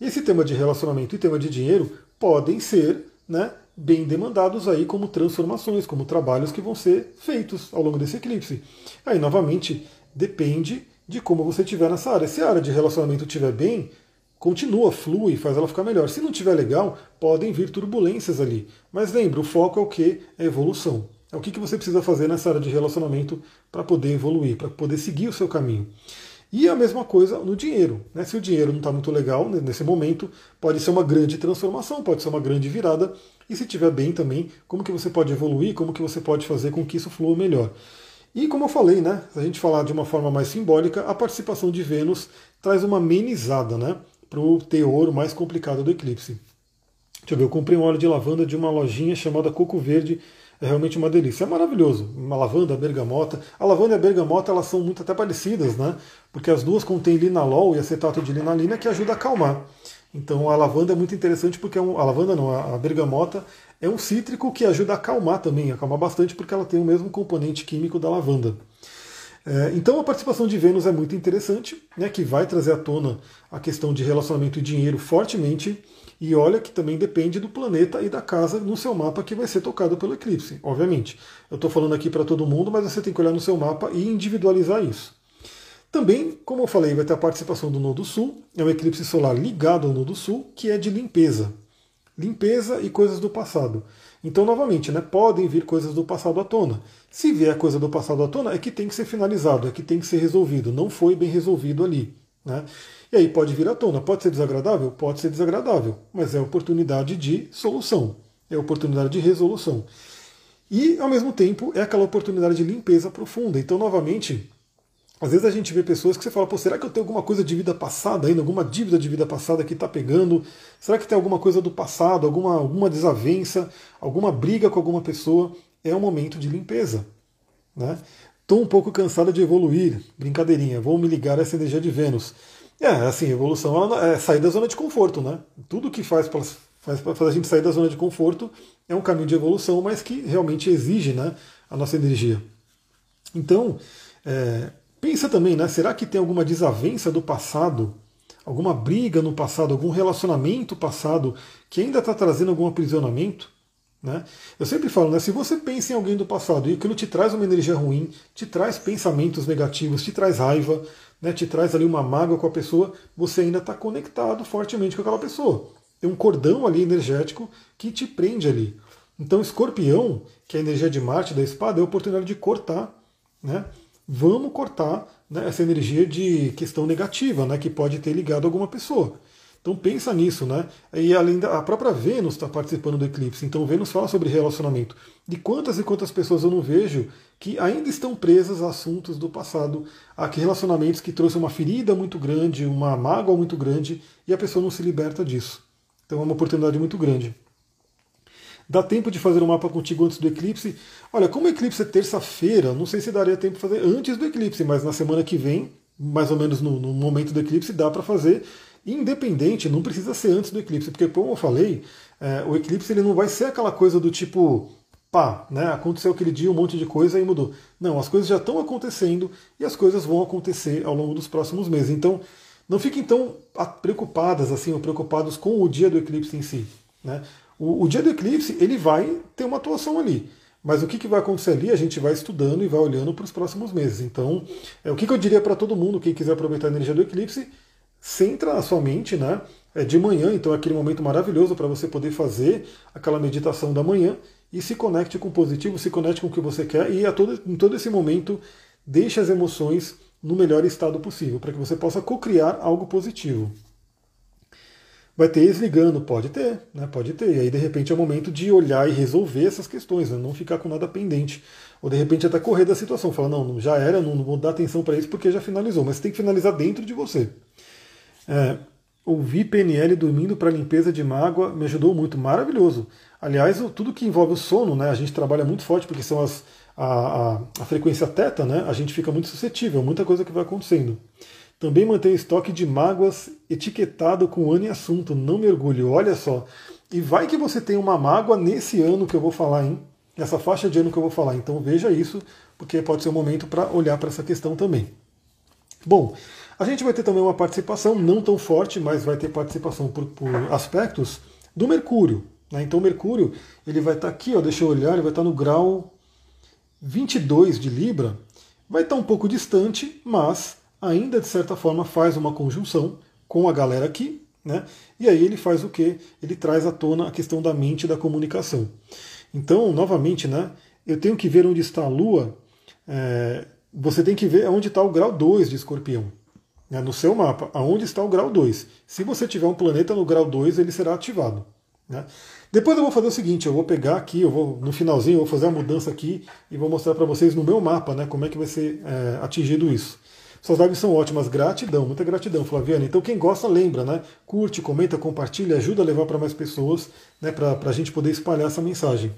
esse tema de relacionamento e tema de dinheiro podem ser né, bem demandados aí como transformações, como trabalhos que vão ser feitos ao longo desse eclipse. Aí, novamente, depende de como você estiver nessa área. Se a área de relacionamento estiver bem, continua, flui, faz ela ficar melhor. Se não tiver legal, podem vir turbulências ali. Mas lembra, o foco é o que? É evolução. É o que, que você precisa fazer nessa área de relacionamento para poder evoluir, para poder seguir o seu caminho. E a mesma coisa no dinheiro. Né? Se o dinheiro não está muito legal nesse momento, pode ser uma grande transformação, pode ser uma grande virada. E se estiver bem também, como que você pode evoluir, como que você pode fazer com que isso flua melhor. E como eu falei, né, se a gente falar de uma forma mais simbólica, a participação de Vênus traz uma amenizada, né? para o teor mais complicado do eclipse. Deixa eu ver, eu comprei um óleo de lavanda de uma lojinha chamada Coco Verde. É realmente uma delícia. É maravilhoso. Uma lavanda, bergamota. A lavanda e a bergamota elas são muito até parecidas, né? Porque as duas contêm linalol e acetato de linalina que ajuda a acalmar. Então a lavanda é muito interessante porque é um, a lavanda não, a bergamota é um cítrico que ajuda a acalmar também, acalmar bastante porque ela tem o mesmo componente químico da lavanda. É, então a participação de Vênus é muito interessante, né, que vai trazer à tona a questão de relacionamento e dinheiro fortemente. E olha que também depende do planeta e da casa no seu mapa que vai ser tocado pelo eclipse, obviamente. Eu estou falando aqui para todo mundo, mas você tem que olhar no seu mapa e individualizar isso. Também, como eu falei, vai ter a participação do Nodo Sul, é um eclipse solar ligado ao Nodo Sul, que é de limpeza. Limpeza e coisas do passado. Então, novamente, né, podem vir coisas do passado à tona. Se vier coisa do passado à tona, é que tem que ser finalizado, é que tem que ser resolvido. Não foi bem resolvido ali. Né? E aí pode vir à tona. Pode ser desagradável? Pode ser desagradável, mas é oportunidade de solução, é oportunidade de resolução. E, ao mesmo tempo, é aquela oportunidade de limpeza profunda. Então, novamente, às vezes a gente vê pessoas que você fala, pô, será que eu tenho alguma coisa de vida passada ainda, alguma dívida de vida passada que está pegando? Será que tem alguma coisa do passado, alguma, alguma desavença, alguma briga com alguma pessoa? É um momento de limpeza. Né? Estou um pouco cansada de evoluir, brincadeirinha, vou me ligar a essa energia de Vênus. É, assim, evolução é sair da zona de conforto, né? Tudo que faz para faz fazer a gente sair da zona de conforto é um caminho de evolução, mas que realmente exige né, a nossa energia. Então, é, Pensa também, né? Será que tem alguma desavença do passado, alguma briga no passado, algum relacionamento passado que ainda está trazendo algum aprisionamento? Né? Eu sempre falo, né, se você pensa em alguém do passado e aquilo te traz uma energia ruim, te traz pensamentos negativos, te traz raiva, né, te traz ali uma mágoa com a pessoa, você ainda está conectado fortemente com aquela pessoa. Tem um cordão ali energético que te prende ali. Então, escorpião, que é a energia de Marte da espada, é a oportunidade de cortar. Né? Vamos cortar né, essa energia de questão negativa, né, que pode ter ligado alguma pessoa. Então pensa nisso, né? E além da a própria Vênus está participando do eclipse, então Vênus fala sobre relacionamento. De quantas e quantas pessoas eu não vejo que ainda estão presas a assuntos do passado, a relacionamentos que trouxeram uma ferida muito grande, uma mágoa muito grande, e a pessoa não se liberta disso. Então é uma oportunidade muito grande. Dá tempo de fazer um mapa contigo antes do eclipse? Olha, como o eclipse é terça-feira, não sei se daria tempo de fazer antes do eclipse, mas na semana que vem, mais ou menos no, no momento do eclipse, dá para fazer. Independente, não precisa ser antes do eclipse, porque como eu falei, é, o eclipse ele não vai ser aquela coisa do tipo, pá, né, aconteceu aquele dia um monte de coisa e mudou. Não, as coisas já estão acontecendo e as coisas vão acontecer ao longo dos próximos meses. Então, não fiquem tão preocupadas assim ou preocupados com o dia do eclipse em si. Né? O, o, dia do eclipse ele vai ter uma atuação ali. Mas o que, que vai acontecer ali, a gente vai estudando e vai olhando para os próximos meses. Então, é, o que, que eu diria para todo mundo, quem quiser aproveitar a energia do eclipse, centra a sua mente, né? É de manhã, então é aquele momento maravilhoso para você poder fazer aquela meditação da manhã e se conecte com o positivo, se conecte com o que você quer e a todo, em todo esse momento deixe as emoções no melhor estado possível, para que você possa co-criar algo positivo. Vai ter ex-ligando? Pode ter, né? Pode ter. E aí, de repente, é o momento de olhar e resolver essas questões, né? não ficar com nada pendente. Ou de repente até correr da situação, falar, não, já era, não, vou dar atenção para isso porque já finalizou. Mas você tem que finalizar dentro de você. É, ouvi PNL dormindo para limpeza de mágoa me ajudou muito. Maravilhoso. Aliás, tudo que envolve o sono, né? A gente trabalha muito forte porque são as, a, a, a frequência teta, né? A gente fica muito suscetível, muita coisa que vai acontecendo. Também mantém estoque de mágoas etiquetado com ano e assunto, não mergulhe. Olha só. E vai que você tem uma mágoa nesse ano que eu vou falar, hein? Nessa faixa de ano que eu vou falar. Então veja isso, porque pode ser um momento para olhar para essa questão também. Bom, a gente vai ter também uma participação, não tão forte, mas vai ter participação por, por aspectos do Mercúrio. Né? Então o Mercúrio ele vai estar tá aqui, ó, deixa eu olhar, ele vai estar tá no grau 22 de Libra. Vai estar tá um pouco distante, mas ainda de certa forma faz uma conjunção com a galera aqui, Né? E aí ele faz o que? Ele traz à tona a questão da mente e da comunicação. Então, novamente, né, eu tenho que ver onde está a Lua. É, você tem que ver onde está o grau 2 de escorpião. Né, no seu mapa, aonde está o grau 2. Se você tiver um planeta no grau 2, ele será ativado. Né? Depois eu vou fazer o seguinte, eu vou pegar aqui, eu vou no finalzinho, eu vou fazer a mudança aqui e vou mostrar para vocês no meu mapa, né, como é que vai ser é, atingido isso. Suas lives são ótimas, gratidão, muita gratidão, Flaviana. Então quem gosta, lembra, né? Curte, comenta, compartilha, ajuda a levar para mais pessoas, né? Para a gente poder espalhar essa mensagem.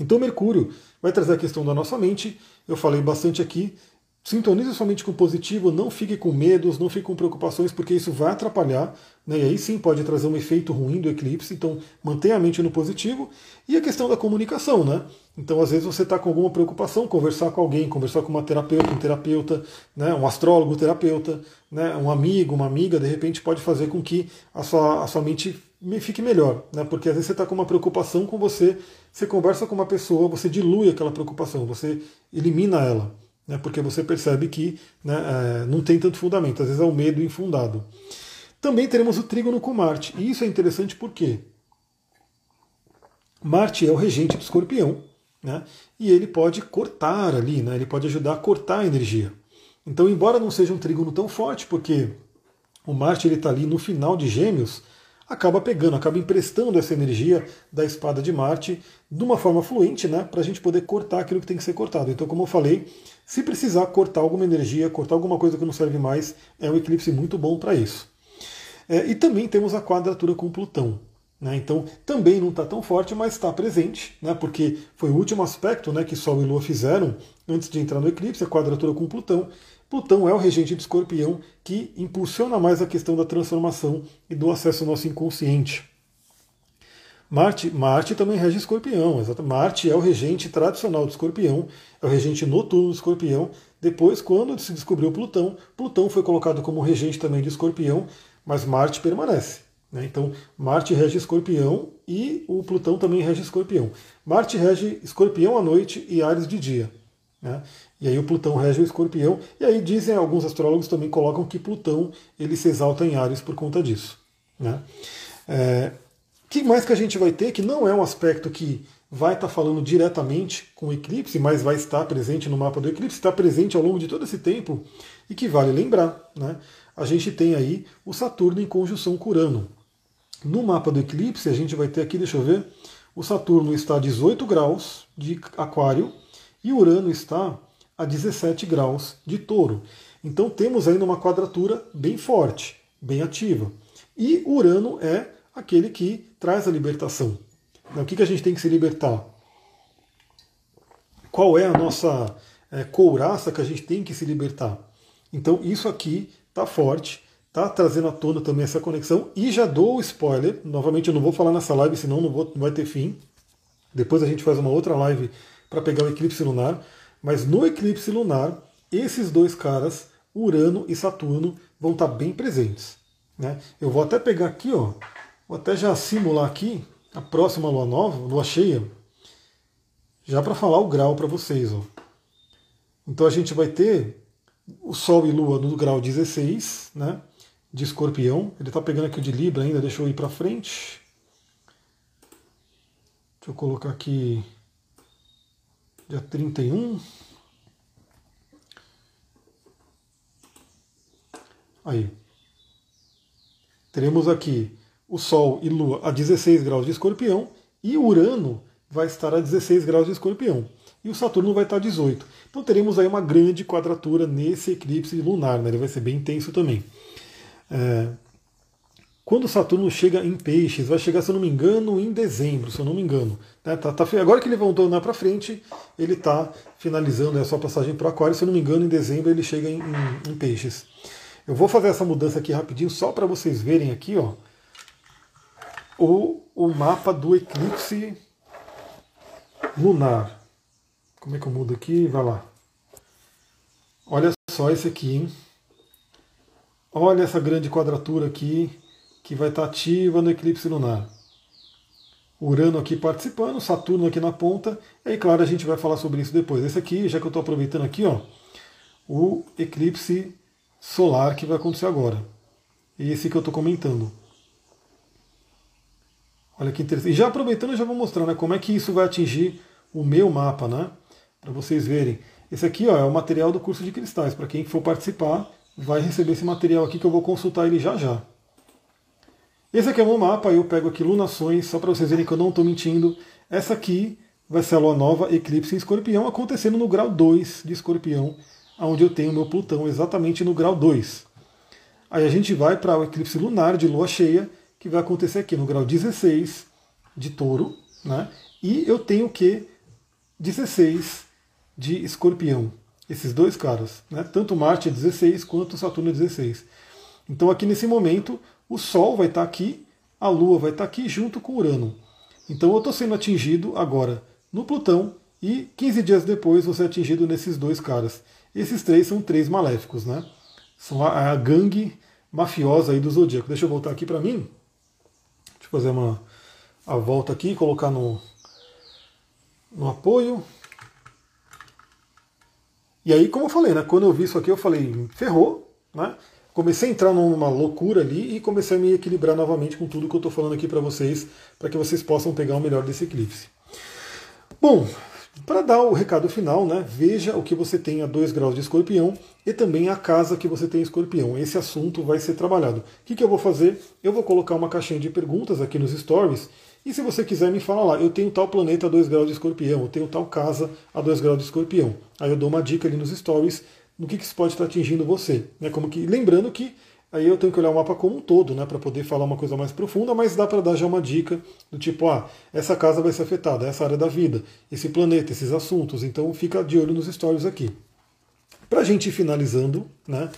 Então Mercúrio vai trazer a questão da nossa mente. Eu falei bastante aqui Sintonize somente com o positivo, não fique com medos, não fique com preocupações, porque isso vai atrapalhar, né? e aí sim pode trazer um efeito ruim do eclipse, então mantenha a mente no positivo. E a questão da comunicação, né? Então, às vezes, você está com alguma preocupação, conversar com alguém, conversar com uma terapeuta, um terapeuta, né? um astrólogo, um terapeuta, né? um amigo, uma amiga, de repente pode fazer com que a sua, a sua mente fique melhor, né? porque às vezes você está com uma preocupação com você, você conversa com uma pessoa, você dilui aquela preocupação, você elimina ela né, porque você percebe que né, é, não tem tanto fundamento, às vezes é um medo infundado. Também teremos o trígono com Marte, e isso é interessante porque Marte é o regente do escorpião, né, e ele pode cortar ali, né, ele pode ajudar a cortar a energia. Então, embora não seja um trígono tão forte, porque o Marte está ali no final de Gêmeos, acaba pegando, acaba emprestando essa energia da espada de Marte de uma forma fluente, né, para a gente poder cortar aquilo que tem que ser cortado. Então, como eu falei, se precisar cortar alguma energia, cortar alguma coisa que não serve mais, é um eclipse muito bom para isso. É, e também temos a quadratura com Plutão. Né, então, também não está tão forte, mas está presente, né, porque foi o último aspecto né, que Sol e Lua fizeram antes de entrar no eclipse, a quadratura com Plutão. Plutão é o regente de escorpião que impulsiona mais a questão da transformação e do acesso ao nosso inconsciente. Marte, Marte também rege escorpião. Marte é o regente tradicional do escorpião, é o regente noturno do escorpião. Depois, quando se descobriu Plutão, Plutão foi colocado como regente também de escorpião, mas Marte permanece. Né? Então, Marte rege escorpião e o Plutão também rege escorpião. Marte rege escorpião à noite e Ares de dia. Né? E aí o Plutão rege o escorpião. E aí dizem, alguns astrólogos também colocam que Plutão ele se exalta em Ares por conta disso. Né? É, que mais que a gente vai ter, que não é um aspecto que vai estar falando diretamente com o eclipse, mas vai estar presente no mapa do eclipse, está presente ao longo de todo esse tempo, e que vale lembrar. Né? A gente tem aí o Saturno em conjunção com Urano. No mapa do eclipse, a gente vai ter aqui, deixa eu ver, o Saturno está a 18 graus de Aquário e Urano está a 17 graus de Touro. Então temos ainda uma quadratura bem forte, bem ativa. E Urano é aquele que traz a libertação. O que, que a gente tem que se libertar? Qual é a nossa é, couraça que a gente tem que se libertar? Então isso aqui está forte, está trazendo à tona também essa conexão. E já dou o spoiler, novamente eu não vou falar nessa live, senão não, vou, não vai ter fim. Depois a gente faz uma outra live para pegar o eclipse lunar. Mas no eclipse lunar, esses dois caras, Urano e Saturno, vão estar tá bem presentes. Né? Eu vou até pegar aqui, ó, vou até já simular aqui a próxima lua nova, lua cheia, já para falar o grau para vocês. Ó. Então a gente vai ter o Sol e Lua no grau 16, né, de escorpião. Ele está pegando aqui o de Libra ainda, deixa eu ir para frente. Deixa eu colocar aqui dia 31. Aí. Teremos aqui o Sol e Lua a 16 graus de escorpião e Urano vai estar a 16 graus de escorpião. E o Saturno vai estar a 18. Então teremos aí uma grande quadratura nesse eclipse lunar, né? ele vai ser bem intenso também. É, quando Saturno chega em peixes, vai chegar, se eu não me engano, em dezembro, se eu não me engano. Né? Tá, tá, agora que ele voltou lá para frente, ele está finalizando a sua passagem para Aquário, se eu não me engano, em dezembro ele chega em, em, em peixes. Eu vou fazer essa mudança aqui rapidinho, só para vocês verem aqui, ó, o, o mapa do eclipse lunar. Como é que eu mudo aqui? Vai lá. Olha só esse aqui, hein? Olha essa grande quadratura aqui que vai estar ativa no eclipse lunar. Urano aqui participando, Saturno aqui na ponta, e aí, claro, a gente vai falar sobre isso depois. Esse aqui, já que eu estou aproveitando aqui, ó, o eclipse solar que vai acontecer agora. Esse que eu estou comentando. Olha que interessante. E já aproveitando, eu já vou mostrar né, como é que isso vai atingir o meu mapa, né? Para vocês verem. Esse aqui ó, é o material do curso de cristais. Para quem for participar, vai receber esse material aqui que eu vou consultar ele já já. Esse aqui é o meu mapa, eu pego aqui lunações, só para vocês verem que eu não estou mentindo. Essa aqui vai ser a lua nova, eclipse em escorpião, acontecendo no grau 2 de escorpião, onde eu tenho meu Plutão exatamente no grau 2. Aí a gente vai para o eclipse lunar de lua cheia, que vai acontecer aqui no grau 16 de touro, né? E eu tenho que? 16 de escorpião. Esses dois caras, né? Tanto Marte é 16 quanto Saturno é 16. Então aqui nesse momento o Sol vai estar aqui, a Lua vai estar aqui junto com Urano. Então eu estou sendo atingido agora no Plutão e 15 dias depois você é atingido nesses dois caras. Esses três são três maléficos, né? São a, a gangue mafiosa aí do Zodíaco. Deixa eu voltar aqui para mim. Eu fazer uma a volta aqui, colocar no, no apoio. E aí, como eu falei, né? Quando eu vi isso aqui, eu falei, ferrou, né? comecei a entrar numa loucura ali e comecei a me equilibrar novamente com tudo que eu estou falando aqui para vocês, para que vocês possam pegar o melhor desse eclipse. Bom, para dar o recado final, né, veja o que você tem a 2 graus de escorpião e também a casa que você tem escorpião. Esse assunto vai ser trabalhado. O que, que eu vou fazer? Eu vou colocar uma caixinha de perguntas aqui nos stories e se você quiser me fala lá, eu tenho tal planeta a 2 graus de escorpião, eu tenho tal casa a 2 graus de escorpião. Aí eu dou uma dica ali nos stories no que, que isso pode estar atingindo você. Né? Como que, lembrando que aí eu tenho que olhar o mapa como um todo, né, para poder falar uma coisa mais profunda, mas dá para dar já uma dica do tipo, ah, essa casa vai ser afetada, essa área da vida, esse planeta, esses assuntos. Então fica de olho nos stories aqui. Para a gente ir finalizando, né,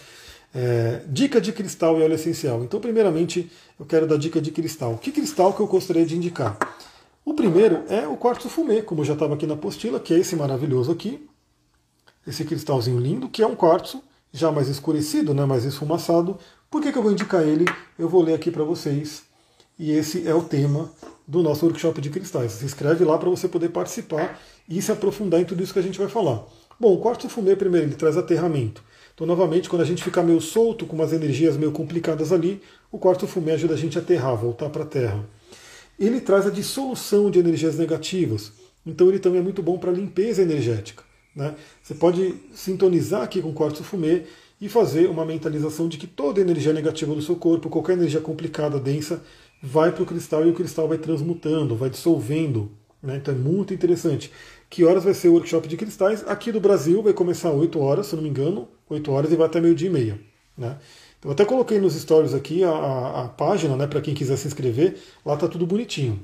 é, dica de cristal e óleo essencial. Então, primeiramente, eu quero dar dica de cristal. Que cristal que eu gostaria de indicar? O primeiro é o quartzo fumê, como já estava aqui na apostila, que é esse maravilhoso aqui, esse cristalzinho lindo, que é um quartzo já mais escurecido, né, mais esfumaçado. Por que, que eu vou indicar ele? Eu vou ler aqui para vocês. E esse é o tema do nosso workshop de cristais. Se inscreve lá para você poder participar e se aprofundar em tudo isso que a gente vai falar. Bom, o quartzo fumê, primeiro, ele traz aterramento. Então, novamente, quando a gente fica meio solto, com umas energias meio complicadas ali, o quartzo fumê ajuda a gente a aterrar, voltar para a Terra. Ele traz a dissolução de energias negativas. Então, ele também é muito bom para limpeza energética. Né? Você pode sintonizar aqui com o quartzo fumê e fazer uma mentalização de que toda energia negativa do seu corpo, qualquer energia complicada, densa, vai para o cristal e o cristal vai transmutando, vai dissolvendo. Né? Então é muito interessante. Que horas vai ser o workshop de cristais? Aqui do Brasil vai começar às 8 horas, se não me engano, 8 horas e vai até meio-dia e meia. Né? Eu até coloquei nos stories aqui a, a, a página, né, para quem quiser se inscrever, lá está tudo bonitinho.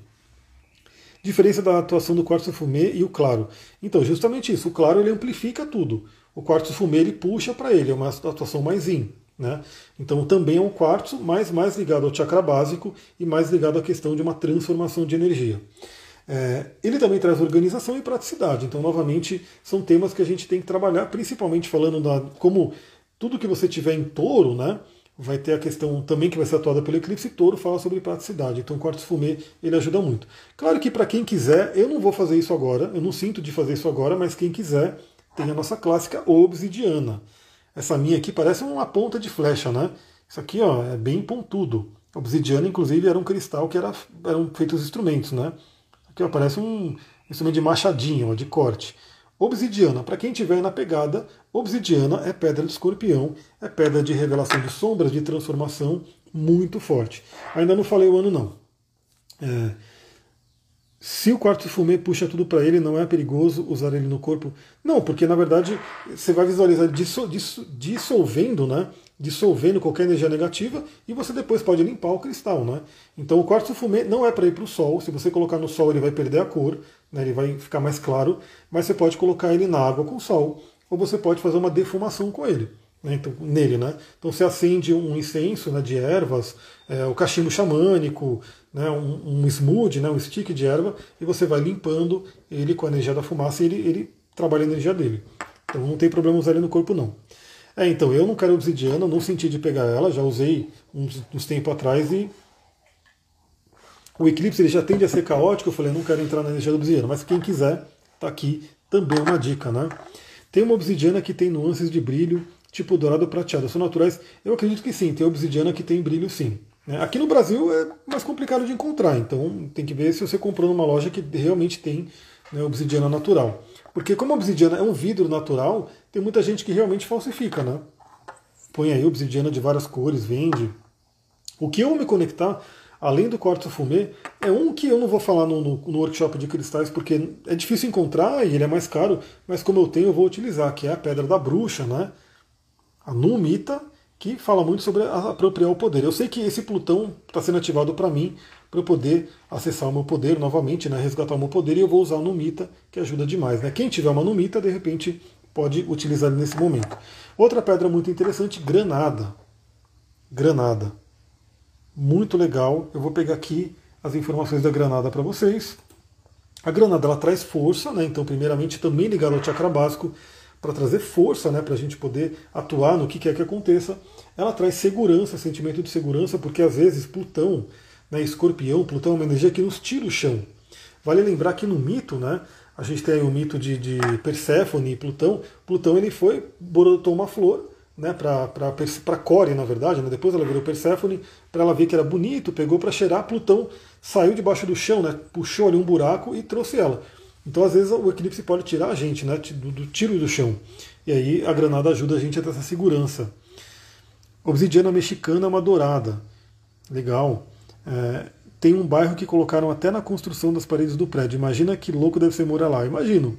Diferença da atuação do quartzo fumê e o claro. Então, justamente isso. O claro ele amplifica tudo. O quartzo fumê ele puxa para ele, é uma atuação mais in. Né? Então também é um quartzo, mas mais ligado ao chakra básico e mais ligado à questão de uma transformação de energia. É, ele também traz organização e praticidade. Então, novamente, são temas que a gente tem que trabalhar, principalmente falando da como tudo que você tiver em touro, né? vai ter a questão também que vai ser atuada pelo eclipse touro, fala sobre praticidade. Então o quartzo fumê ele ajuda muito. Claro que para quem quiser, eu não vou fazer isso agora, eu não sinto de fazer isso agora, mas quem quiser, tem a nossa clássica obsidiana. Essa minha aqui parece uma ponta de flecha, né? Isso aqui ó, é bem pontudo. Obsidiana, inclusive, era um cristal que era, eram feitos instrumentos, né? Aqui ó, parece um instrumento de machadinho, ó, de corte. Obsidiana, para quem tiver na pegada, obsidiana é pedra de escorpião, é pedra de revelação de sombras, de transformação muito forte. Ainda não falei o ano não. É, se o quarto fumê puxa tudo para ele, não é perigoso usar ele no corpo? Não, porque na verdade você vai visualizar dissolvendo, né? Dissolvendo qualquer energia negativa e você depois pode limpar o cristal, né? Então o quartzo fumê não é para ir para o sol. Se você colocar no sol, ele vai perder a cor né, ele vai ficar mais claro, mas você pode colocar ele na água com sol, ou você pode fazer uma defumação com ele. Né, então, nele, né? Então você acende um incenso né, de ervas, é, o cachimbo xamânico, né, um, um né, um stick de erva, e você vai limpando ele com a energia da fumaça e ele, ele trabalha a energia dele. Então não tem problema usar ele no corpo não. É, então eu não quero obsidiana, não senti de pegar ela, já usei uns, uns tempos atrás e o eclipse ele já tende a ser caótico, eu falei, não quero entrar na energia da obsidiana, mas quem quiser, tá aqui também uma dica, né? Tem uma obsidiana que tem nuances de brilho, tipo dourado prateado, são naturais? Eu acredito que sim, tem obsidiana que tem brilho sim. Né? Aqui no Brasil é mais complicado de encontrar, então tem que ver se você comprou numa loja que realmente tem né, obsidiana natural. Porque como a obsidiana é um vidro natural, tem muita gente que realmente falsifica, né? Põe aí obsidiana de várias cores, vende. O que eu me conectar, além do quartzo fumê, é um que eu não vou falar no, no, no, workshop de cristais, porque é difícil encontrar e ele é mais caro, mas como eu tenho, eu vou utilizar, que é a pedra da bruxa, né? A numita, que fala muito sobre apropriar o poder. Eu sei que esse Plutão está sendo ativado para mim, para eu poder acessar o meu poder novamente, né, resgatar o meu poder, e eu vou usar o Numita, que ajuda demais. Né? Quem tiver uma Numita, de repente, pode utilizar nesse momento. Outra pedra muito interessante, granada. Granada. Muito legal. Eu vou pegar aqui as informações da granada para vocês. A granada ela traz força, né? então, primeiramente, também ligada ao chakra básico, para trazer força, né, para a gente poder atuar no que quer que aconteça. Ela traz segurança, sentimento de segurança, porque às vezes Plutão, né, Escorpião, Plutão é uma energia que nos tira o chão. Vale lembrar que no mito, né, a gente tem o mito de, de Perséfone e Plutão. Plutão ele foi, brotou uma flor né, para Core, na verdade, né, depois ela virou Perséfone, para ela ver que era bonito, pegou para cheirar, Plutão saiu debaixo do chão, né, puxou ali um buraco e trouxe ela. Então, às vezes, o eclipse pode tirar a gente né, do, do tiro do chão. E aí a granada ajuda a gente a ter essa segurança. Obsidiana mexicana é uma dourada. Legal. É, tem um bairro que colocaram até na construção das paredes do prédio. Imagina que louco deve ser morar lá. Imagino.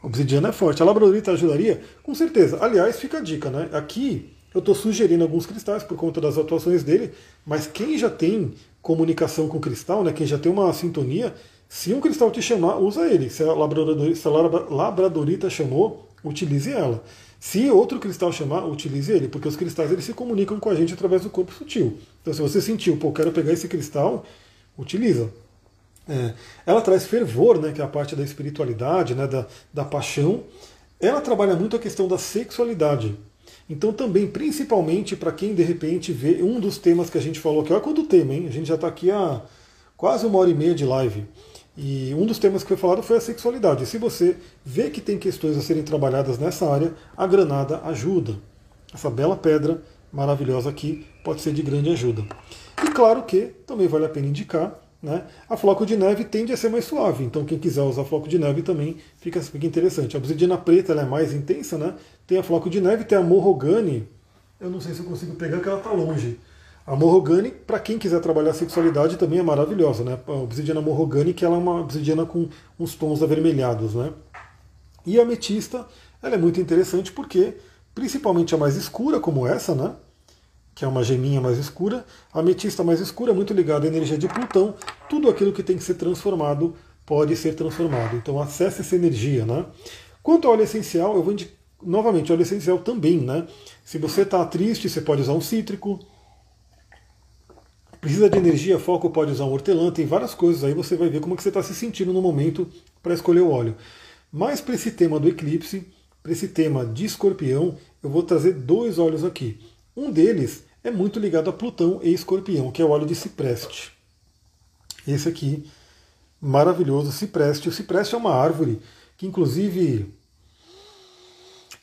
Obsidiana é forte. A labradorita ajudaria? Com certeza. Aliás, fica a dica, né? Aqui eu estou sugerindo alguns cristais por conta das atuações dele, mas quem já tem comunicação com cristal, né? Quem já tem uma sintonia, se um cristal te chamar, usa ele. Se a labradorita, se a labradorita chamou, utilize ela. Se outro cristal chamar, utilize ele, porque os cristais eles se comunicam com a gente através do corpo sutil. Então, se você sentiu, pô, quero pegar esse cristal, utiliza. É, ela traz fervor, né, que é a parte da espiritualidade, né, da, da paixão. Ela trabalha muito a questão da sexualidade. Então, também, principalmente para quem de repente vê um dos temas que a gente falou aqui, olha quando o tema, hein? A gente já está aqui há quase uma hora e meia de live. E um dos temas que foi falado foi a sexualidade. Se você vê que tem questões a serem trabalhadas nessa área, a granada ajuda. Essa bela pedra maravilhosa aqui pode ser de grande ajuda. E claro que também vale a pena indicar, né, a floco de neve tende a ser mais suave, então quem quiser usar floco de neve também fica, fica interessante. A obsidiana preta é mais intensa, né? Tem a floco de neve, tem a morrogane, eu não sei se eu consigo pegar que ela está longe. A Morrogane, para quem quiser trabalhar a sexualidade, também é maravilhosa, né? A obsidiana Morrogane, que ela é uma obsidiana com uns tons avermelhados, né? E a ametista, ela é muito interessante porque, principalmente a mais escura, como essa, né? Que é uma geminha mais escura, a ametista mais escura é muito ligada à energia de Plutão. Tudo aquilo que tem que ser transformado pode ser transformado. Então acesse essa energia, né? Quanto ao óleo essencial, eu vou indicar novamente óleo essencial também, né? Se você está triste, você pode usar um cítrico. Precisa de energia, foco, pode usar um hortelã, tem várias coisas aí, você vai ver como que você está se sentindo no momento para escolher o óleo. Mas para esse tema do eclipse, para esse tema de escorpião, eu vou trazer dois óleos aqui. Um deles é muito ligado a Plutão e escorpião, que é o óleo de cipreste. Esse aqui, maravilhoso, cipreste. O cipreste é uma árvore que, inclusive,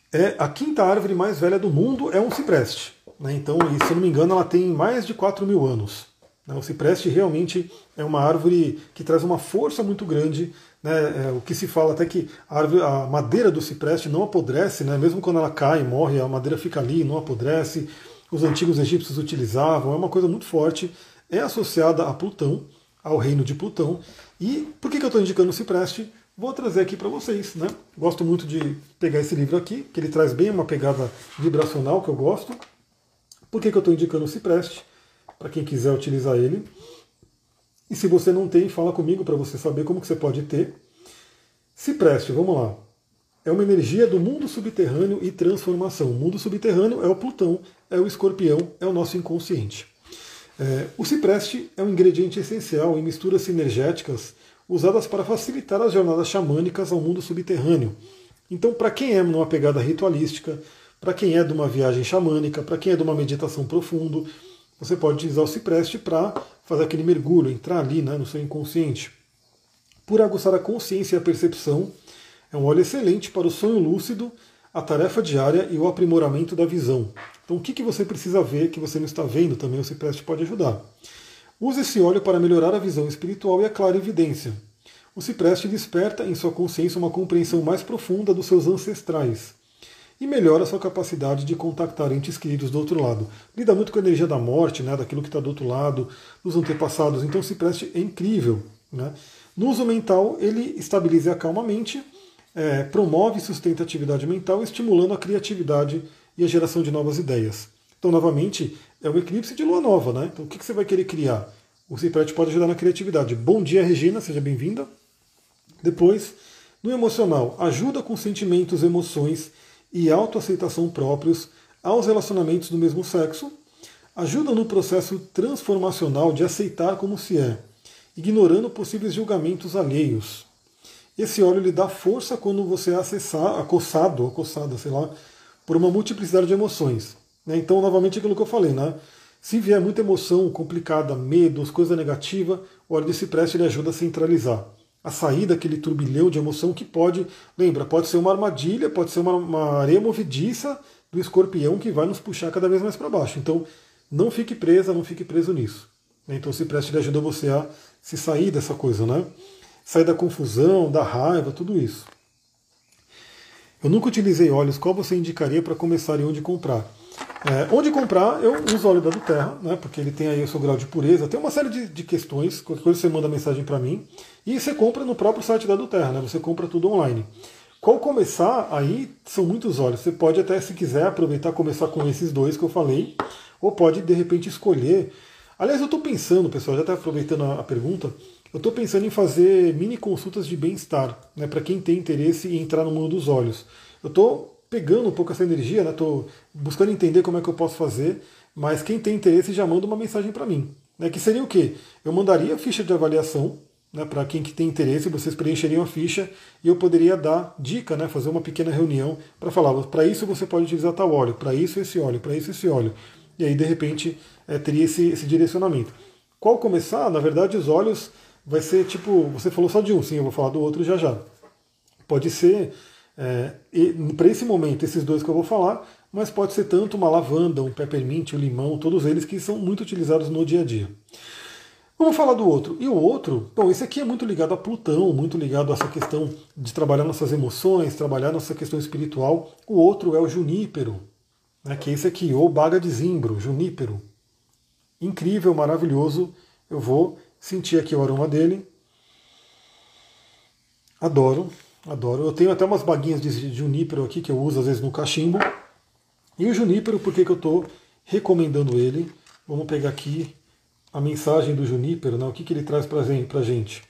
é a quinta árvore mais velha do mundo, é um cipreste. Né? Então, se eu não me engano, ela tem mais de 4 mil anos. O cipreste realmente é uma árvore que traz uma força muito grande. Né? É, o que se fala até que a, árvore, a, madeira do cipreste não apodrece, né? mesmo quando ela cai e morre, a madeira fica ali, não apodrece. Os antigos egípcios utilizavam, é uma coisa muito forte. É associada a Plutão, ao reino de Plutão. E por que, que eu estou indicando o cipreste? Vou trazer aqui para vocês. Né? Gosto muito de pegar esse livro aqui, que ele traz bem uma pegada vibracional que eu gosto. Por que, que eu estou indicando o cipreste? Para quem quiser utilizar ele. E se você não tem, fala comigo para você saber como que você pode ter. Se preste, vamos lá. É uma energia do mundo subterrâneo e transformação. O mundo subterrâneo é o Plutão, é o escorpião, é o nosso inconsciente. É, o cipreste é um ingrediente essencial em misturas sinergéticas usadas para facilitar as jornadas xamânicas ao mundo subterrâneo. Então, para quem é numa pegada ritualística, para quem é de uma viagem xamânica, para quem é de uma meditação profundo, você pode utilizar o cipreste para fazer aquele mergulho, entrar ali né, no seu inconsciente. Por aguçar a consciência e a percepção, é um óleo excelente para o sonho lúcido, a tarefa diária e o aprimoramento da visão. Então, o que, que você precisa ver que você não está vendo também o Cipreste pode ajudar. Use esse óleo para melhorar a visão espiritual e a clara evidência. O cipreste desperta em sua consciência uma compreensão mais profunda dos seus ancestrais e melhora sua capacidade de contactar entes queridos do outro lado. Lida muito com a energia da morte, né, daquilo que está do outro lado, dos antepassados. Então o cipreste é incrível. Né? No uso mental, ele estabiliza e acalma a mente, é, promove e sustenta a atividade mental, estimulando a criatividade e a geração de novas ideias. Então, novamente, é o eclipse de lua nova, né? Então, o que você vai querer criar? O cipreste pode ajudar na criatividade. Bom dia, Regina, seja bem-vinda. Depois, no emocional, ajuda com sentimentos, emoções e autoaceitação próprios aos relacionamentos do mesmo sexo, ajuda no processo transformacional de aceitar como se é, ignorando possíveis julgamentos alheios. Esse óleo lhe dá força quando você é acessar, acossado, acossada, sei lá, por uma multiplicidade de emoções. Né? Então, novamente, aquilo que eu falei, né? Se vier muita emoção complicada, medos, coisa negativa, o óleo de cipreste ele ajuda a centralizar a sair daquele turbilhão de emoção que pode, lembra, pode ser uma armadilha, pode ser uma, uma areia movediça do escorpião que vai nos puxar cada vez mais para baixo. Então, não fique presa, não fique preso nisso. Então, se preste ajuda você a se sair dessa coisa, né? Sair da confusão, da raiva, tudo isso. Eu nunca utilizei óleos, qual você indicaria para começar e onde comprar? É, onde comprar, eu uso óleo da Duterra, né, porque ele tem aí o seu grau de pureza. Tem uma série de, de questões, qualquer coisa você manda mensagem para mim. E você compra no próprio site da Duterra, né, você compra tudo online. Qual começar, aí são muitos óleos. Você pode até, se quiser, aproveitar começar com esses dois que eu falei, ou pode, de repente, escolher. Aliás, eu estou pensando, pessoal, já está aproveitando a, a pergunta, eu estou pensando em fazer mini consultas de bem-estar, né, para quem tem interesse em entrar no mundo dos olhos. Eu estou pegando um pouco essa energia, né? buscando entender como é que eu posso fazer, mas quem tem interesse já manda uma mensagem para mim. Né? Que seria o quê? Eu mandaria a ficha de avaliação né, para quem que tem interesse, vocês preencheriam a ficha e eu poderia dar dica, né, fazer uma pequena reunião para falar, para isso você pode utilizar tal óleo, para isso esse óleo, para isso esse óleo. E aí, de repente, é, teria esse, esse direcionamento. Qual começar? Na verdade, os óleos vai ser tipo, você falou só de um, sim, eu vou falar do outro já já. Pode ser é, para esse momento, esses dois que eu vou falar, mas pode ser tanto uma lavanda, um peppermint, um limão, todos eles que são muito utilizados no dia a dia. Vamos falar do outro. E o outro, bom, esse aqui é muito ligado a Plutão, muito ligado a essa questão de trabalhar nossas emoções, trabalhar nossa questão espiritual. O outro é o junípero, né, que é esse aqui, ou baga de zimbro, junípero. Incrível, maravilhoso. Eu vou sentir aqui o aroma dele. Adoro. Adoro. Eu tenho até umas baguinhas de junípero aqui que eu uso às vezes no cachimbo. E o junípero, por que, que eu estou recomendando ele? Vamos pegar aqui a mensagem do junípero, né? o que, que ele traz para a gente.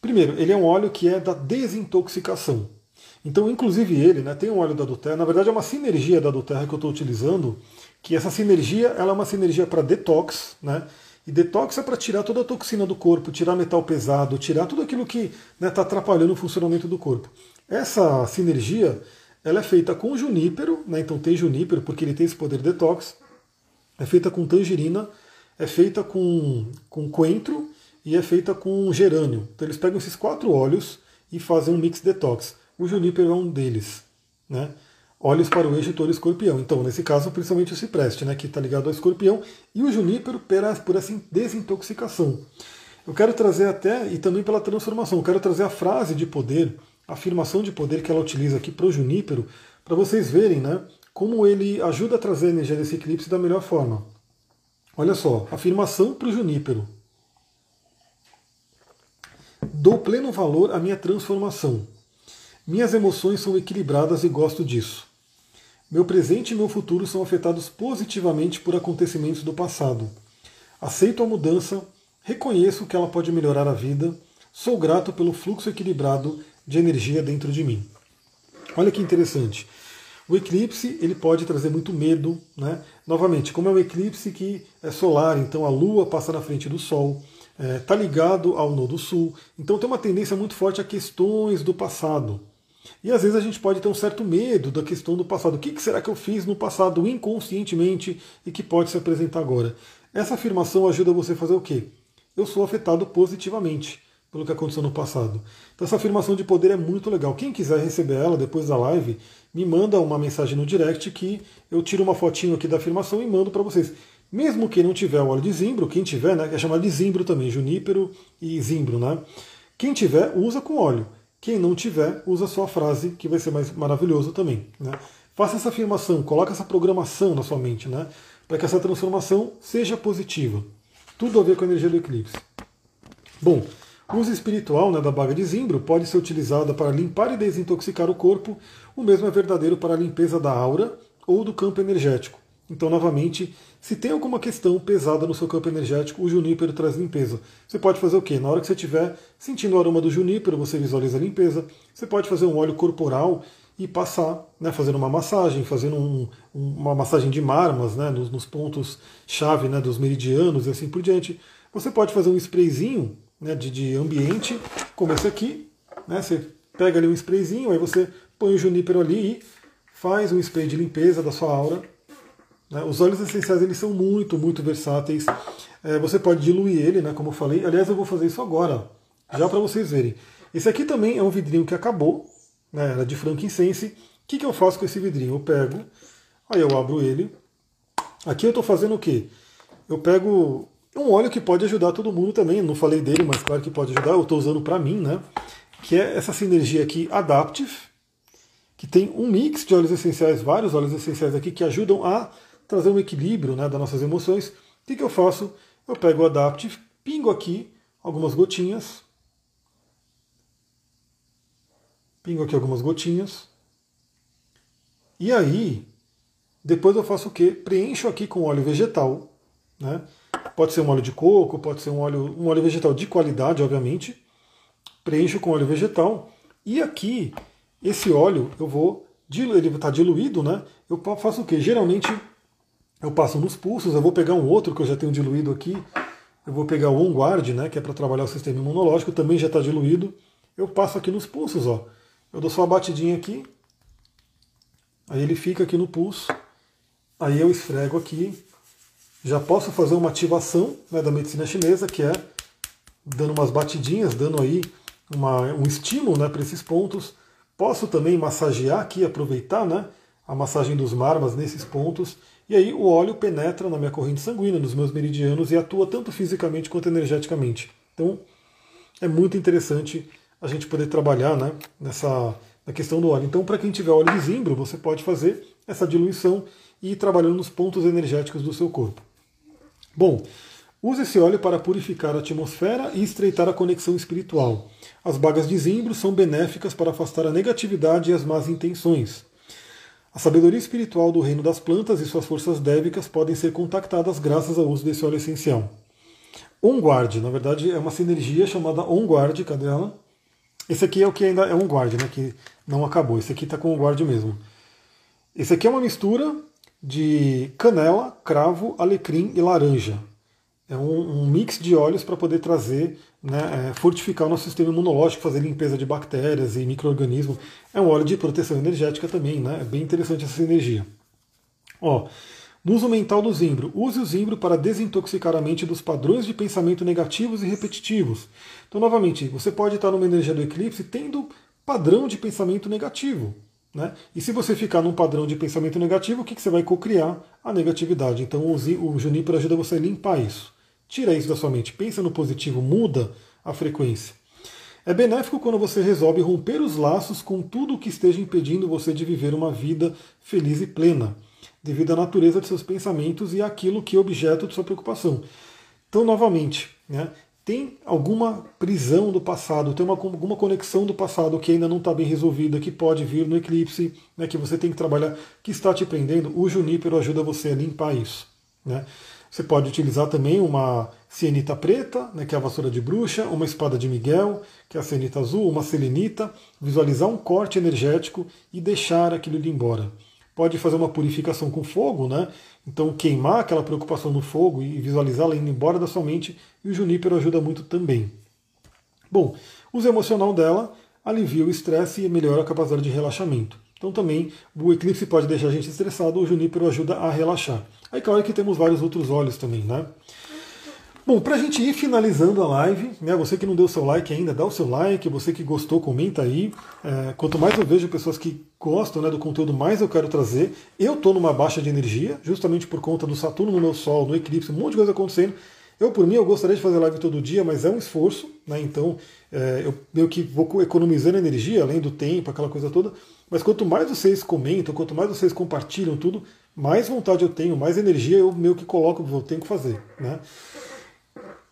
Primeiro, ele é um óleo que é da desintoxicação. Então, inclusive ele, né, tem um óleo da Duterra, na verdade é uma sinergia da Duterra que eu estou utilizando, que essa sinergia ela é uma sinergia para detox, né? E detox é para tirar toda a toxina do corpo, tirar metal pesado, tirar tudo aquilo que está né, tá atrapalhando o funcionamento do corpo. Essa sinergia ela é feita com junípero, né, então tem junípero porque ele tem esse poder detox, é feita com tangerina, é feita com, com coentro e é feita com gerânio. Então eles pegam esses quatro óleos e fazem um mix detox. O junípero é um deles. Né? Olhos para o eixo touro escorpião. Então, nesse caso, principalmente o cipreste, né, que está ligado ao escorpião, e o junípero por essa desintoxicação. Eu quero trazer até, e também pela transformação, eu quero trazer a frase de poder, a afirmação de poder que ela utiliza aqui para o junípero, para vocês verem né, como ele ajuda a trazer a energia desse eclipse da melhor forma. Olha só, afirmação para o junípero. Dou pleno valor à minha transformação. Minhas emoções são equilibradas e gosto disso. Meu presente e meu futuro são afetados positivamente por acontecimentos do passado. Aceito a mudança, reconheço que ela pode melhorar a vida, sou grato pelo fluxo equilibrado de energia dentro de mim. Olha que interessante. O eclipse ele pode trazer muito medo, né? Novamente, como é um eclipse que é solar, então a Lua passa na frente do Sol, está é, tá ligado ao Nodo Sul, então tem uma tendência muito forte a questões do passado. E às vezes a gente pode ter um certo medo da questão do passado. O que será que eu fiz no passado inconscientemente e que pode se apresentar agora? Essa afirmação ajuda você a fazer o quê? Eu sou afetado positivamente. pelo que aconteceu no passado. Então essa afirmação de poder é muito legal. Quem quiser receber ela depois da live, me manda uma mensagem no direct que eu tiro uma fotinho aqui da afirmação e mando para vocês. Mesmo quem não tiver o óleo de zimbro, quem tiver, né, é chamado de zimbro também, junípero e zimbro, né? Quem tiver, usa com óleo. Quem não tiver, usa a frase, que vai ser mais maravilhoso também. Né? Faça essa afirmação, coloque essa programação na sua mente, né? Para que essa transformação seja positiva. Tudo a ver com a energia do eclipse. Bom, uso espiritual né, da baga de zimbro pode ser utilizada para limpar e desintoxicar o corpo. O mesmo é verdadeiro para a limpeza da aura ou do campo energético. Então, novamente, se tem alguma questão pesada no seu campo energético, o junípero traz limpeza. Você pode fazer o quê? Na hora que você estiver sentindo o aroma do junípero, você visualiza a limpeza. Você pode fazer um óleo corporal e passar, né, fazendo uma massagem, fazendo um, uma massagem de marmas né, nos, nos pontos-chave né, dos meridianos e assim por diante. Você pode fazer um sprayzinho né, de, de ambiente, como esse aqui. Né, você pega ali um sprayzinho, aí você põe o junípero ali e faz um spray de limpeza da sua aura né? Os óleos essenciais eles são muito, muito versáteis. É, você pode diluir ele, né, como eu falei. Aliás, eu vou fazer isso agora, já para vocês verem. Esse aqui também é um vidrinho que acabou, né, era de frankincense. O que, que eu faço com esse vidrinho? Eu pego, aí eu abro ele. Aqui eu estou fazendo o quê? Eu pego um óleo que pode ajudar todo mundo também. Não falei dele, mas claro que pode ajudar. Eu estou usando para mim, né? Que é essa sinergia aqui Adaptive, que tem um mix de óleos essenciais, vários óleos essenciais aqui que ajudam a trazer um equilíbrio né, das nossas emoções. O que, que eu faço? Eu pego o Adaptive, pingo aqui algumas gotinhas. Pingo aqui algumas gotinhas. E aí, depois eu faço o quê? Preencho aqui com óleo vegetal. Né? Pode ser um óleo de coco, pode ser um óleo, um óleo vegetal de qualidade, obviamente. Preencho com óleo vegetal. E aqui, esse óleo, eu vou. Ele está diluído, né? Eu faço o quê? Geralmente eu passo nos pulsos, eu vou pegar um outro que eu já tenho diluído aqui, eu vou pegar o OnGuard, né, que é para trabalhar o sistema imunológico, também já está diluído, eu passo aqui nos pulsos, ó. Eu dou só uma batidinha aqui, aí ele fica aqui no pulso, aí eu esfrego aqui, já posso fazer uma ativação né, da medicina chinesa, que é dando umas batidinhas, dando aí uma, um estímulo né, para esses pontos. Posso também massagear aqui, aproveitar né, a massagem dos marmas nesses pontos e aí o óleo penetra na minha corrente sanguínea, nos meus meridianos e atua tanto fisicamente quanto energeticamente. Então é muito interessante a gente poder trabalhar né, nessa na questão do óleo. Então, para quem tiver óleo de zimbro, você pode fazer essa diluição e ir trabalhando nos pontos energéticos do seu corpo. Bom, use esse óleo para purificar a atmosfera e estreitar a conexão espiritual. As bagas de zimbro são benéficas para afastar a negatividade e as más intenções. A sabedoria espiritual do reino das plantas e suas forças dévicas podem ser contactadas graças ao uso desse óleo essencial. OnGuard, na verdade, é uma sinergia chamada OnGuard, cadê ela? Esse aqui é o que ainda é OnGuard, né, que não acabou. Esse aqui está com OnGuard mesmo. Esse aqui é uma mistura de canela, cravo, alecrim e laranja. É um, um mix de óleos para poder trazer, né, é, fortificar o nosso sistema imunológico, fazer limpeza de bactérias e micro-organismos. É um óleo de proteção energética também, né? É bem interessante essa energia. Ó, no uso mental do zimbro, use o zimbro para desintoxicar a mente dos padrões de pensamento negativos e repetitivos. Então, novamente, você pode estar numa energia do eclipse tendo padrão de pensamento negativo. Né? E se você ficar num padrão de pensamento negativo, o que, que você vai cocriar? A negatividade. Então o, o Juníper ajuda você a limpar isso. Tira isso da sua mente, pensa no positivo, muda a frequência. É benéfico quando você resolve romper os laços com tudo o que esteja impedindo você de viver uma vida feliz e plena, devido à natureza de seus pensamentos e àquilo que é objeto de sua preocupação. Então, novamente, né, tem alguma prisão do passado, tem uma, alguma conexão do passado que ainda não está bem resolvida, que pode vir no eclipse, né, que você tem que trabalhar, que está te prendendo, o Junípero ajuda você a limpar isso. Né? Você pode utilizar também uma cianita preta, né, que é a vassoura de bruxa, uma espada de Miguel, que é a cianita azul, uma selenita, visualizar um corte energético e deixar aquilo ir embora. Pode fazer uma purificação com fogo, né? Então queimar aquela preocupação no fogo e visualizá-la indo embora da sua mente, e o junípero ajuda muito também. Bom, uso emocional dela alivia o estresse e melhora a capacidade de relaxamento. Então também o eclipse pode deixar a gente estressado, o junípero ajuda a relaxar. Aí claro que temos vários outros óleos também, né? Bom, para a gente ir finalizando a live, né, você que não deu seu like ainda, dá o seu like, você que gostou, comenta aí. É, quanto mais eu vejo pessoas que gostam né, do conteúdo, mais eu quero trazer. Eu estou numa baixa de energia, justamente por conta do Saturno no meu Sol, no eclipse, um monte de coisa acontecendo. Eu, por mim, eu gostaria de fazer live todo dia, mas é um esforço, né? Então, é, eu meio que vou economizando energia, além do tempo, aquela coisa toda. Mas quanto mais vocês comentam, quanto mais vocês compartilham tudo, mais vontade eu tenho, mais energia eu meio que coloco, eu tenho que fazer, né?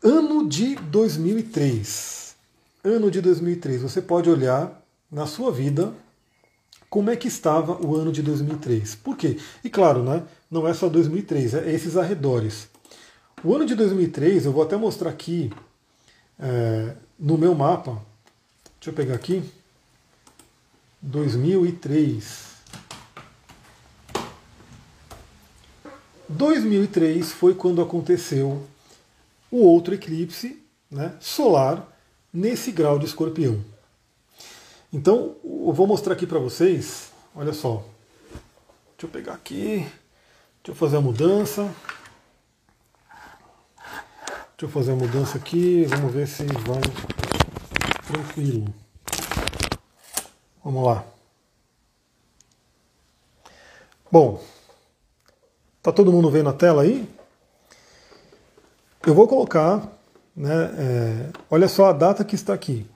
Ano de 2003. Ano de 2003. Você pode olhar na sua vida como é que estava o ano de 2003. Por quê? E claro, né, não é só 2003, é esses arredores. O ano de 2003, eu vou até mostrar aqui é, no meu mapa. Deixa eu pegar aqui. 2003. 2003 foi quando aconteceu o outro eclipse né, solar nesse grau de escorpião. Então, eu vou mostrar aqui para vocês, olha só. Deixa eu pegar aqui, deixa eu fazer a mudança. Deixa eu fazer a mudança aqui, vamos ver se vai tranquilo. Vamos lá. Bom, tá todo mundo vendo a tela aí? Eu vou colocar, né, é, olha só a data que está aqui.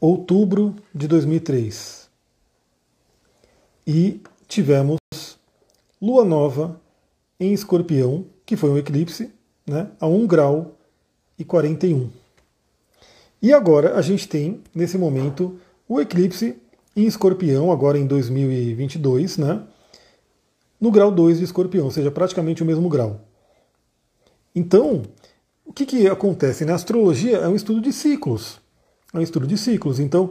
Outubro de 2003. E tivemos lua nova em escorpião, que foi um eclipse, né, a 1 grau e 41. E agora a gente tem, nesse momento, o eclipse em escorpião, agora em 2022, né, no grau 2 de escorpião, ou seja, praticamente o mesmo grau. Então, o que, que acontece? Na astrologia é um estudo de ciclos. É um estudo de ciclos. Então,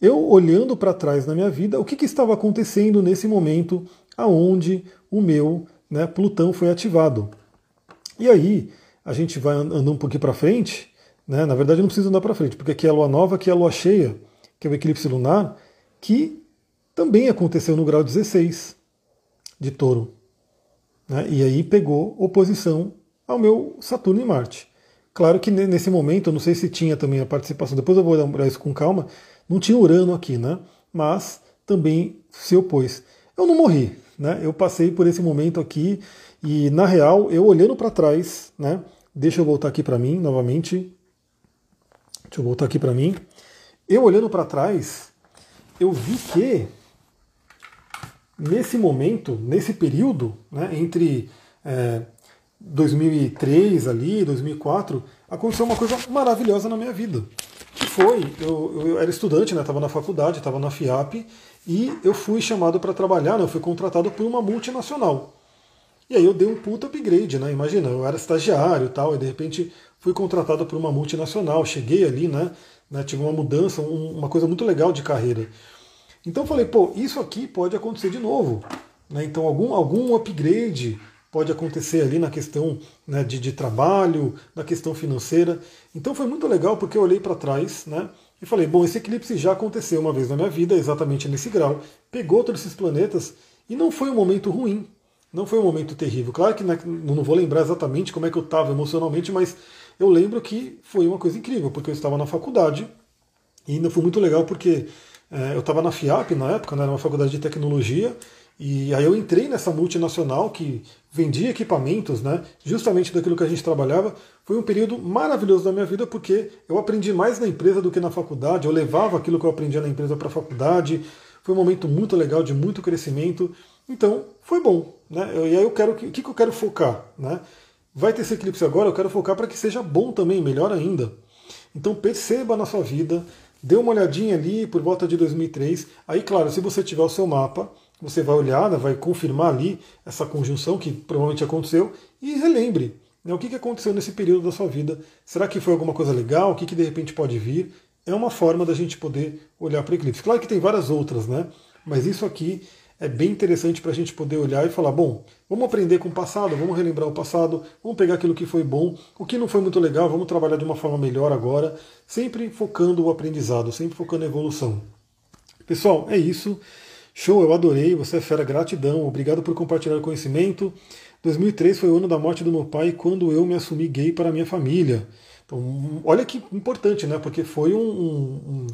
eu olhando para trás na minha vida, o que, que estava acontecendo nesse momento aonde o meu né, Plutão foi ativado. E aí, a gente vai andando um pouquinho para frente, né? na verdade não precisa andar para frente, porque aqui é a lua nova, aqui é a lua cheia, que é o eclipse lunar, que também aconteceu no grau 16 de touro. Né? E aí pegou oposição ao meu Saturno e Marte. Claro que nesse momento, eu não sei se tinha também a participação, depois eu vou olhar isso com calma, não tinha Urano aqui, né? Mas também se opôs. Eu não morri, né? Eu passei por esse momento aqui e, na real, eu olhando para trás, né? Deixa eu voltar aqui para mim novamente. Deixa eu voltar aqui para mim. Eu olhando para trás, eu vi que nesse momento, nesse período, né, entre é, 2003 ali, 2004, aconteceu uma coisa maravilhosa na minha vida. Que foi, eu, eu era estudante, né, estava na faculdade, estava na FIAP, e eu fui chamado para trabalhar, né, eu fui contratado por uma multinacional. E aí eu dei um puta upgrade, né? Imagina, eu era estagiário e tal, e de repente fui contratado por uma multinacional, cheguei ali, né? né tive uma mudança, um, uma coisa muito legal de carreira. Então eu falei, pô, isso aqui pode acontecer de novo. Né? Então algum, algum upgrade pode acontecer ali na questão né, de, de, trabalho, na questão financeira. Então foi muito legal porque eu olhei para trás né, e falei: bom, esse eclipse já aconteceu uma vez na minha vida, exatamente nesse grau, pegou todos esses planetas e não foi um momento ruim, não foi um momento terrível. Claro que né, não vou lembrar exatamente como é que eu estava emocionalmente, mas eu lembro que foi uma coisa incrível, porque eu estava na faculdade e ainda foi muito legal porque é, eu estava na FIAP na época, né, era uma faculdade de tecnologia. E aí eu entrei nessa multinacional que vendia equipamentos, né, justamente daquilo que a gente trabalhava. Foi um período maravilhoso da minha vida porque eu aprendi mais na empresa do que na faculdade. Eu levava aquilo que eu aprendia na empresa para a faculdade. Foi um momento muito legal, de muito crescimento. Então, foi bom. Né? E aí eu quero. O que, que eu quero focar? Né? Vai ter esse eclipse agora, eu quero focar para que seja bom também, melhor ainda. Então perceba na sua vida, dê uma olhadinha ali por volta de 2003. Aí, claro, se você tiver o seu mapa, você vai olhar, né, vai confirmar ali essa conjunção que provavelmente aconteceu e relembre né, o que aconteceu nesse período da sua vida. Será que foi alguma coisa legal? O que, que de repente pode vir? É uma forma da gente poder olhar para o eclipse. Claro que tem várias outras, né? Mas isso aqui é bem interessante para a gente poder olhar e falar: bom, vamos aprender com o passado, vamos relembrar o passado, vamos pegar aquilo que foi bom, o que não foi muito legal, vamos trabalhar de uma forma melhor agora, sempre focando o aprendizado, sempre focando a evolução. Pessoal, é isso. Show, eu adorei, você é fera, gratidão, obrigado por compartilhar o conhecimento. 2003 foi o ano da morte do meu pai quando eu me assumi gay para minha família. Então, olha que importante, né? Porque foi um, um,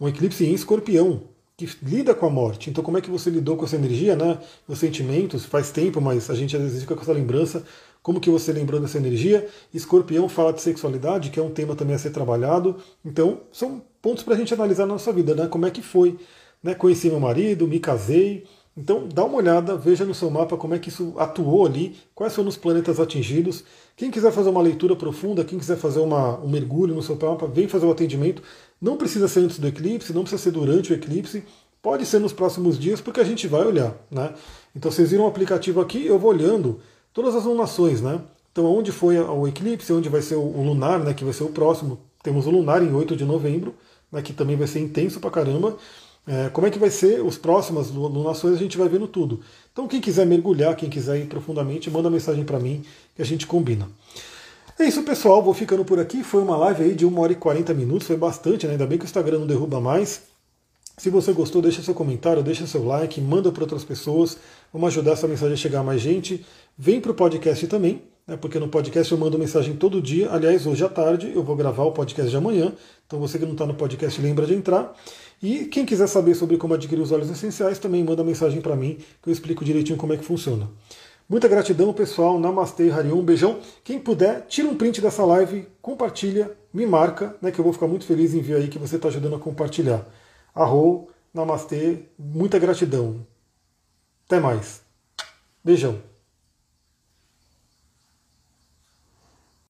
um eclipse em escorpião que lida com a morte. Então, como é que você lidou com essa energia, né? Os sentimentos, faz tempo, mas a gente às vezes fica com essa lembrança. Como que você lembrou dessa energia? Escorpião fala de sexualidade, que é um tema também a ser trabalhado. Então, são pontos para a gente analisar na nossa vida, né? Como é que foi? Né? Conheci meu marido, me casei. Então, dá uma olhada, veja no seu mapa como é que isso atuou ali, quais foram os planetas atingidos. Quem quiser fazer uma leitura profunda, quem quiser fazer uma, um mergulho no seu mapa, vem fazer o atendimento. Não precisa ser antes do eclipse, não precisa ser durante o eclipse, pode ser nos próximos dias, porque a gente vai olhar. Né? Então vocês viram o aplicativo aqui, eu vou olhando todas as lunações, né? Então onde foi o eclipse, onde vai ser o lunar, né, que vai ser o próximo. Temos o lunar em 8 de novembro, né, que também vai ser intenso pra caramba. É, como é que vai ser os próximas lunações, a gente vai vendo tudo. Então quem quiser mergulhar, quem quiser ir profundamente, manda mensagem para mim que a gente combina. É isso, pessoal. Vou ficando por aqui. Foi uma live aí de 1 hora e 40 minutos. Foi bastante, né? Ainda bem que o Instagram não derruba mais. Se você gostou, deixa seu comentário, deixa seu like, manda para outras pessoas. Vamos ajudar essa mensagem a chegar a mais gente. Vem para o podcast também, né, porque no podcast eu mando mensagem todo dia. Aliás, hoje à tarde eu vou gravar o podcast de amanhã. Então você que não está no podcast, lembra de entrar. E quem quiser saber sobre como adquirir os óleos essenciais, também manda mensagem para mim, que eu explico direitinho como é que funciona. Muita gratidão, pessoal. Namastê, Harion. Um beijão. Quem puder, tira um print dessa live, compartilha, me marca, né, que eu vou ficar muito feliz em ver aí que você está ajudando a compartilhar. Arro, namastê, muita gratidão. Até mais. Beijão.